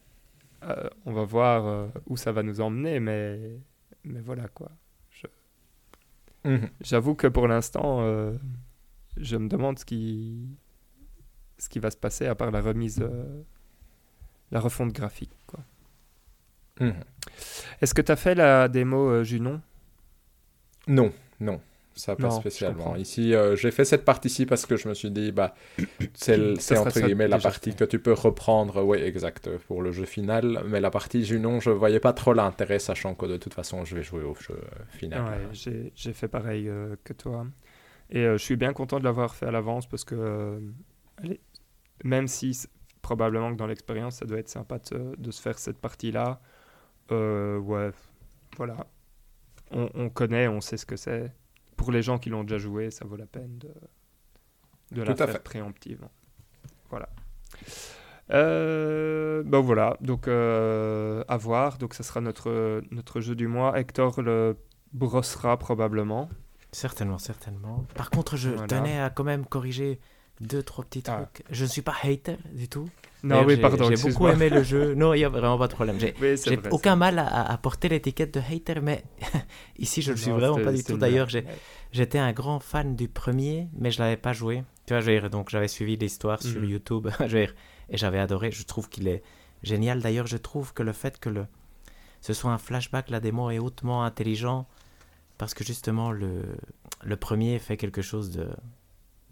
Euh, on va voir euh, où ça va nous emmener, mais, mais voilà quoi. Mhm. J'avoue que pour l'instant, euh, je me demande ce qui, ce qui va se passer à part la remise, euh, la refonte graphique. Quoi. Mhm. Est-ce que tu as fait la démo euh, Junon? Non, non, ça pas Non, spécialement. Ici, euh, j'ai fait cette partie-ci parce que je me suis dit, bah, [clears throat] c'est entre guillemets la partie fait. que tu peux reprendre, oui, exact, pour le jeu final. Mais la partie Junon, je voyais pas trop l'intérêt, sachant que de toute façon, je vais jouer au jeu final. Ouais, j'ai j'ai fait pareil euh, que toi. Et euh, je suis bien content de l'avoir fait à l'avance parce que, allez, même si probablement que dans l'expérience, ça doit être sympa de, se- de se faire cette partie-là, ouais, voilà. On, on connaît, on sait ce que c'est. Pour les gens qui l'ont déjà joué, ça vaut la peine de, de la faire fait. préemptivement. Voilà. Euh, ben voilà, donc euh, à voir. Donc ça sera notre, notre jeu du mois. Hector le brossera probablement. Certainement, certainement. Par contre, je Voilà. tenais à quand même corriger deux, trois petits Ah. trucs. Je ne suis pas hater du tout. Non, oui, pardon. J'ai beaucoup aimé le jeu. Non, il n'y a vraiment pas de problème. J'ai Oui, aucun mal à, à porter l'étiquette de hater, mais [laughs] ici, je ne le suis Non, vraiment pas du tout. D'ailleurs, j'étais un grand fan du premier, mais je l'avais pas joué. Tu vois, je veux dire, donc j'avais suivi l'histoire sur Mhm. YouTube [laughs] je veux dire, et j'avais adoré. Je trouve qu'il est génial. D'ailleurs, je trouve que le fait que le, ce soit un flashback, la démo est hautement intelligent parce que justement, le, le premier fait quelque chose de,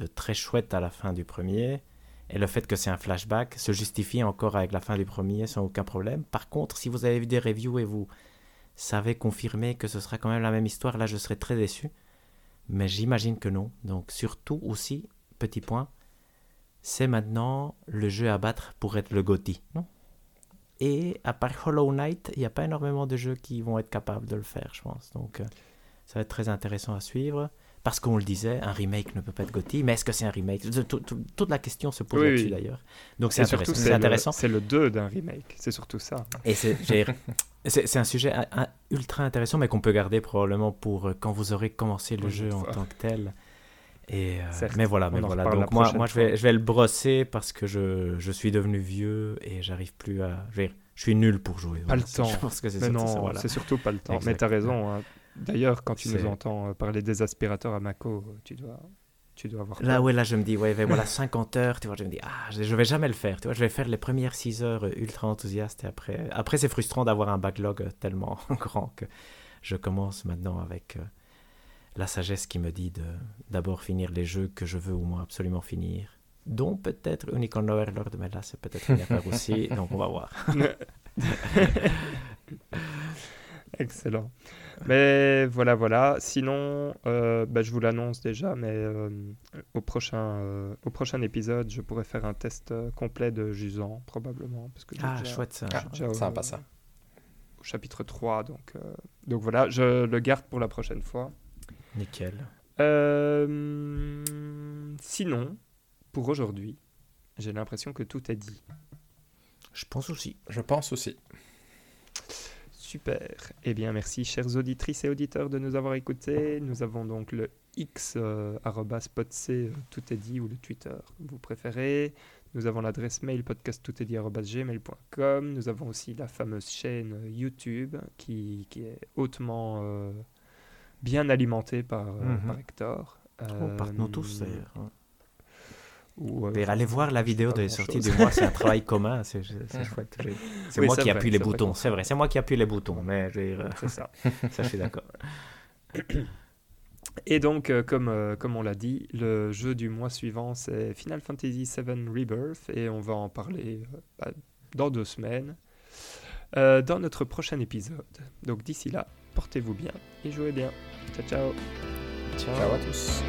de très chouette à la fin du premier. Et le fait que c'est un flashback se justifie encore avec la fin du premier sans aucun problème. Par contre, si vous avez vu des reviews et vous savez confirmer que ce sera quand même la même histoire, là je serais très déçu. Mais j'imagine que non. Donc surtout aussi, petit point, c'est maintenant le jeu à battre pour être le. Non? Et à part Hollow Knight, il n'y a pas énormément de jeux qui vont être capables de le faire, je pense. Donc euh, ça va être très intéressant à suivre. Parce qu'on le disait, un remake ne peut pas être GOTY, mais est-ce que c'est un remake? Tout- tout- Toute la question se pose là-dessus d'ailleurs. Donc c'est intéressant. c'est le- intéressant. C'est le 2 d'un remake. C'est surtout ça. Et c'est [laughs] un sujet ultra intéressant, mais qu'on peut garder probablement pour euh, quand vous aurez commencé le jeu en tant que tel. Et, euh, mais voilà, mais Donc moi, je, vais, fois. je vais le brosser parce que je, je suis devenu vieux et j'arrive plus à. Je, suis nul pour jouer. Pas le temps. Je pense que c'est Mais surtout voilà. c'est surtout pas le temps. Mais t'as raison. hein. D'ailleurs, quand tu nous entends euh, parler des aspirateurs à Mako, tu dois, tu dois avoir. Là, ouais, là, je me dis, ouais, ouais, voilà, [laughs] 50 heures, tu vois, je me dis, ah, je, je vais jamais le faire, tu vois, je vais faire les premières 6 heures euh, ultra enthousiaste et après, après c'est frustrant d'avoir un backlog euh, tellement [laughs] grand que je commence maintenant avec euh, la sagesse qui me dit de d'abord finir les jeux que je veux au moins absolument finir, dont peut-être Unicorn Overlord, mais là, c'est peut-être une affaire aussi, [laughs] donc on va voir. Excellent. Mais voilà, voilà. Sinon, euh, bah, je vous l'annonce déjà, mais euh, au, prochain, euh, au prochain épisode, je pourrais faire un test complet de Jusant, probablement. Parce que Ah, déjà- chouette ça. Ah, déjà au- sympa ça. Au chapitre 3, donc, euh, donc voilà, je le garde pour la prochaine fois. Nickel. Euh, sinon, pour aujourd'hui, j'ai l'impression que tout est dit. Je pense aussi. Je pense aussi. Super. Eh bien, merci, chères auditrices et auditeurs, de nous avoir écoutés. Nous avons donc le X, euh, euh, tout est dit, ou le Twitter, vous préférez. Nous avons l'adresse mail podcasttoutestdit@gmail.com. Nous avons aussi la fameuse chaîne YouTube qui, qui est hautement euh, bien alimentée par, euh, Mhm. par Hector. Oh, par nous tous d'ailleurs. Ou, euh, allez voir la vidéo de sortie du mois, c'est un [laughs] travail commun, c'est chouette. C'est Oui, moi qui vrai, appuie les vrai boutons, c'est vrai, c'est moi qui appuie les boutons, mais dire, C'est ça. [laughs] ça je suis d'accord. [laughs] Et donc, euh, comme, euh, comme on l'a dit, le jeu du mois suivant, c'est Final Fantasy VII Rebirth, et on va en parler euh, bah, dans deux semaines, euh, dans notre prochain épisode. Donc d'ici là, portez-vous bien et jouez bien. Ciao, ciao Ciao. Ciao à tous.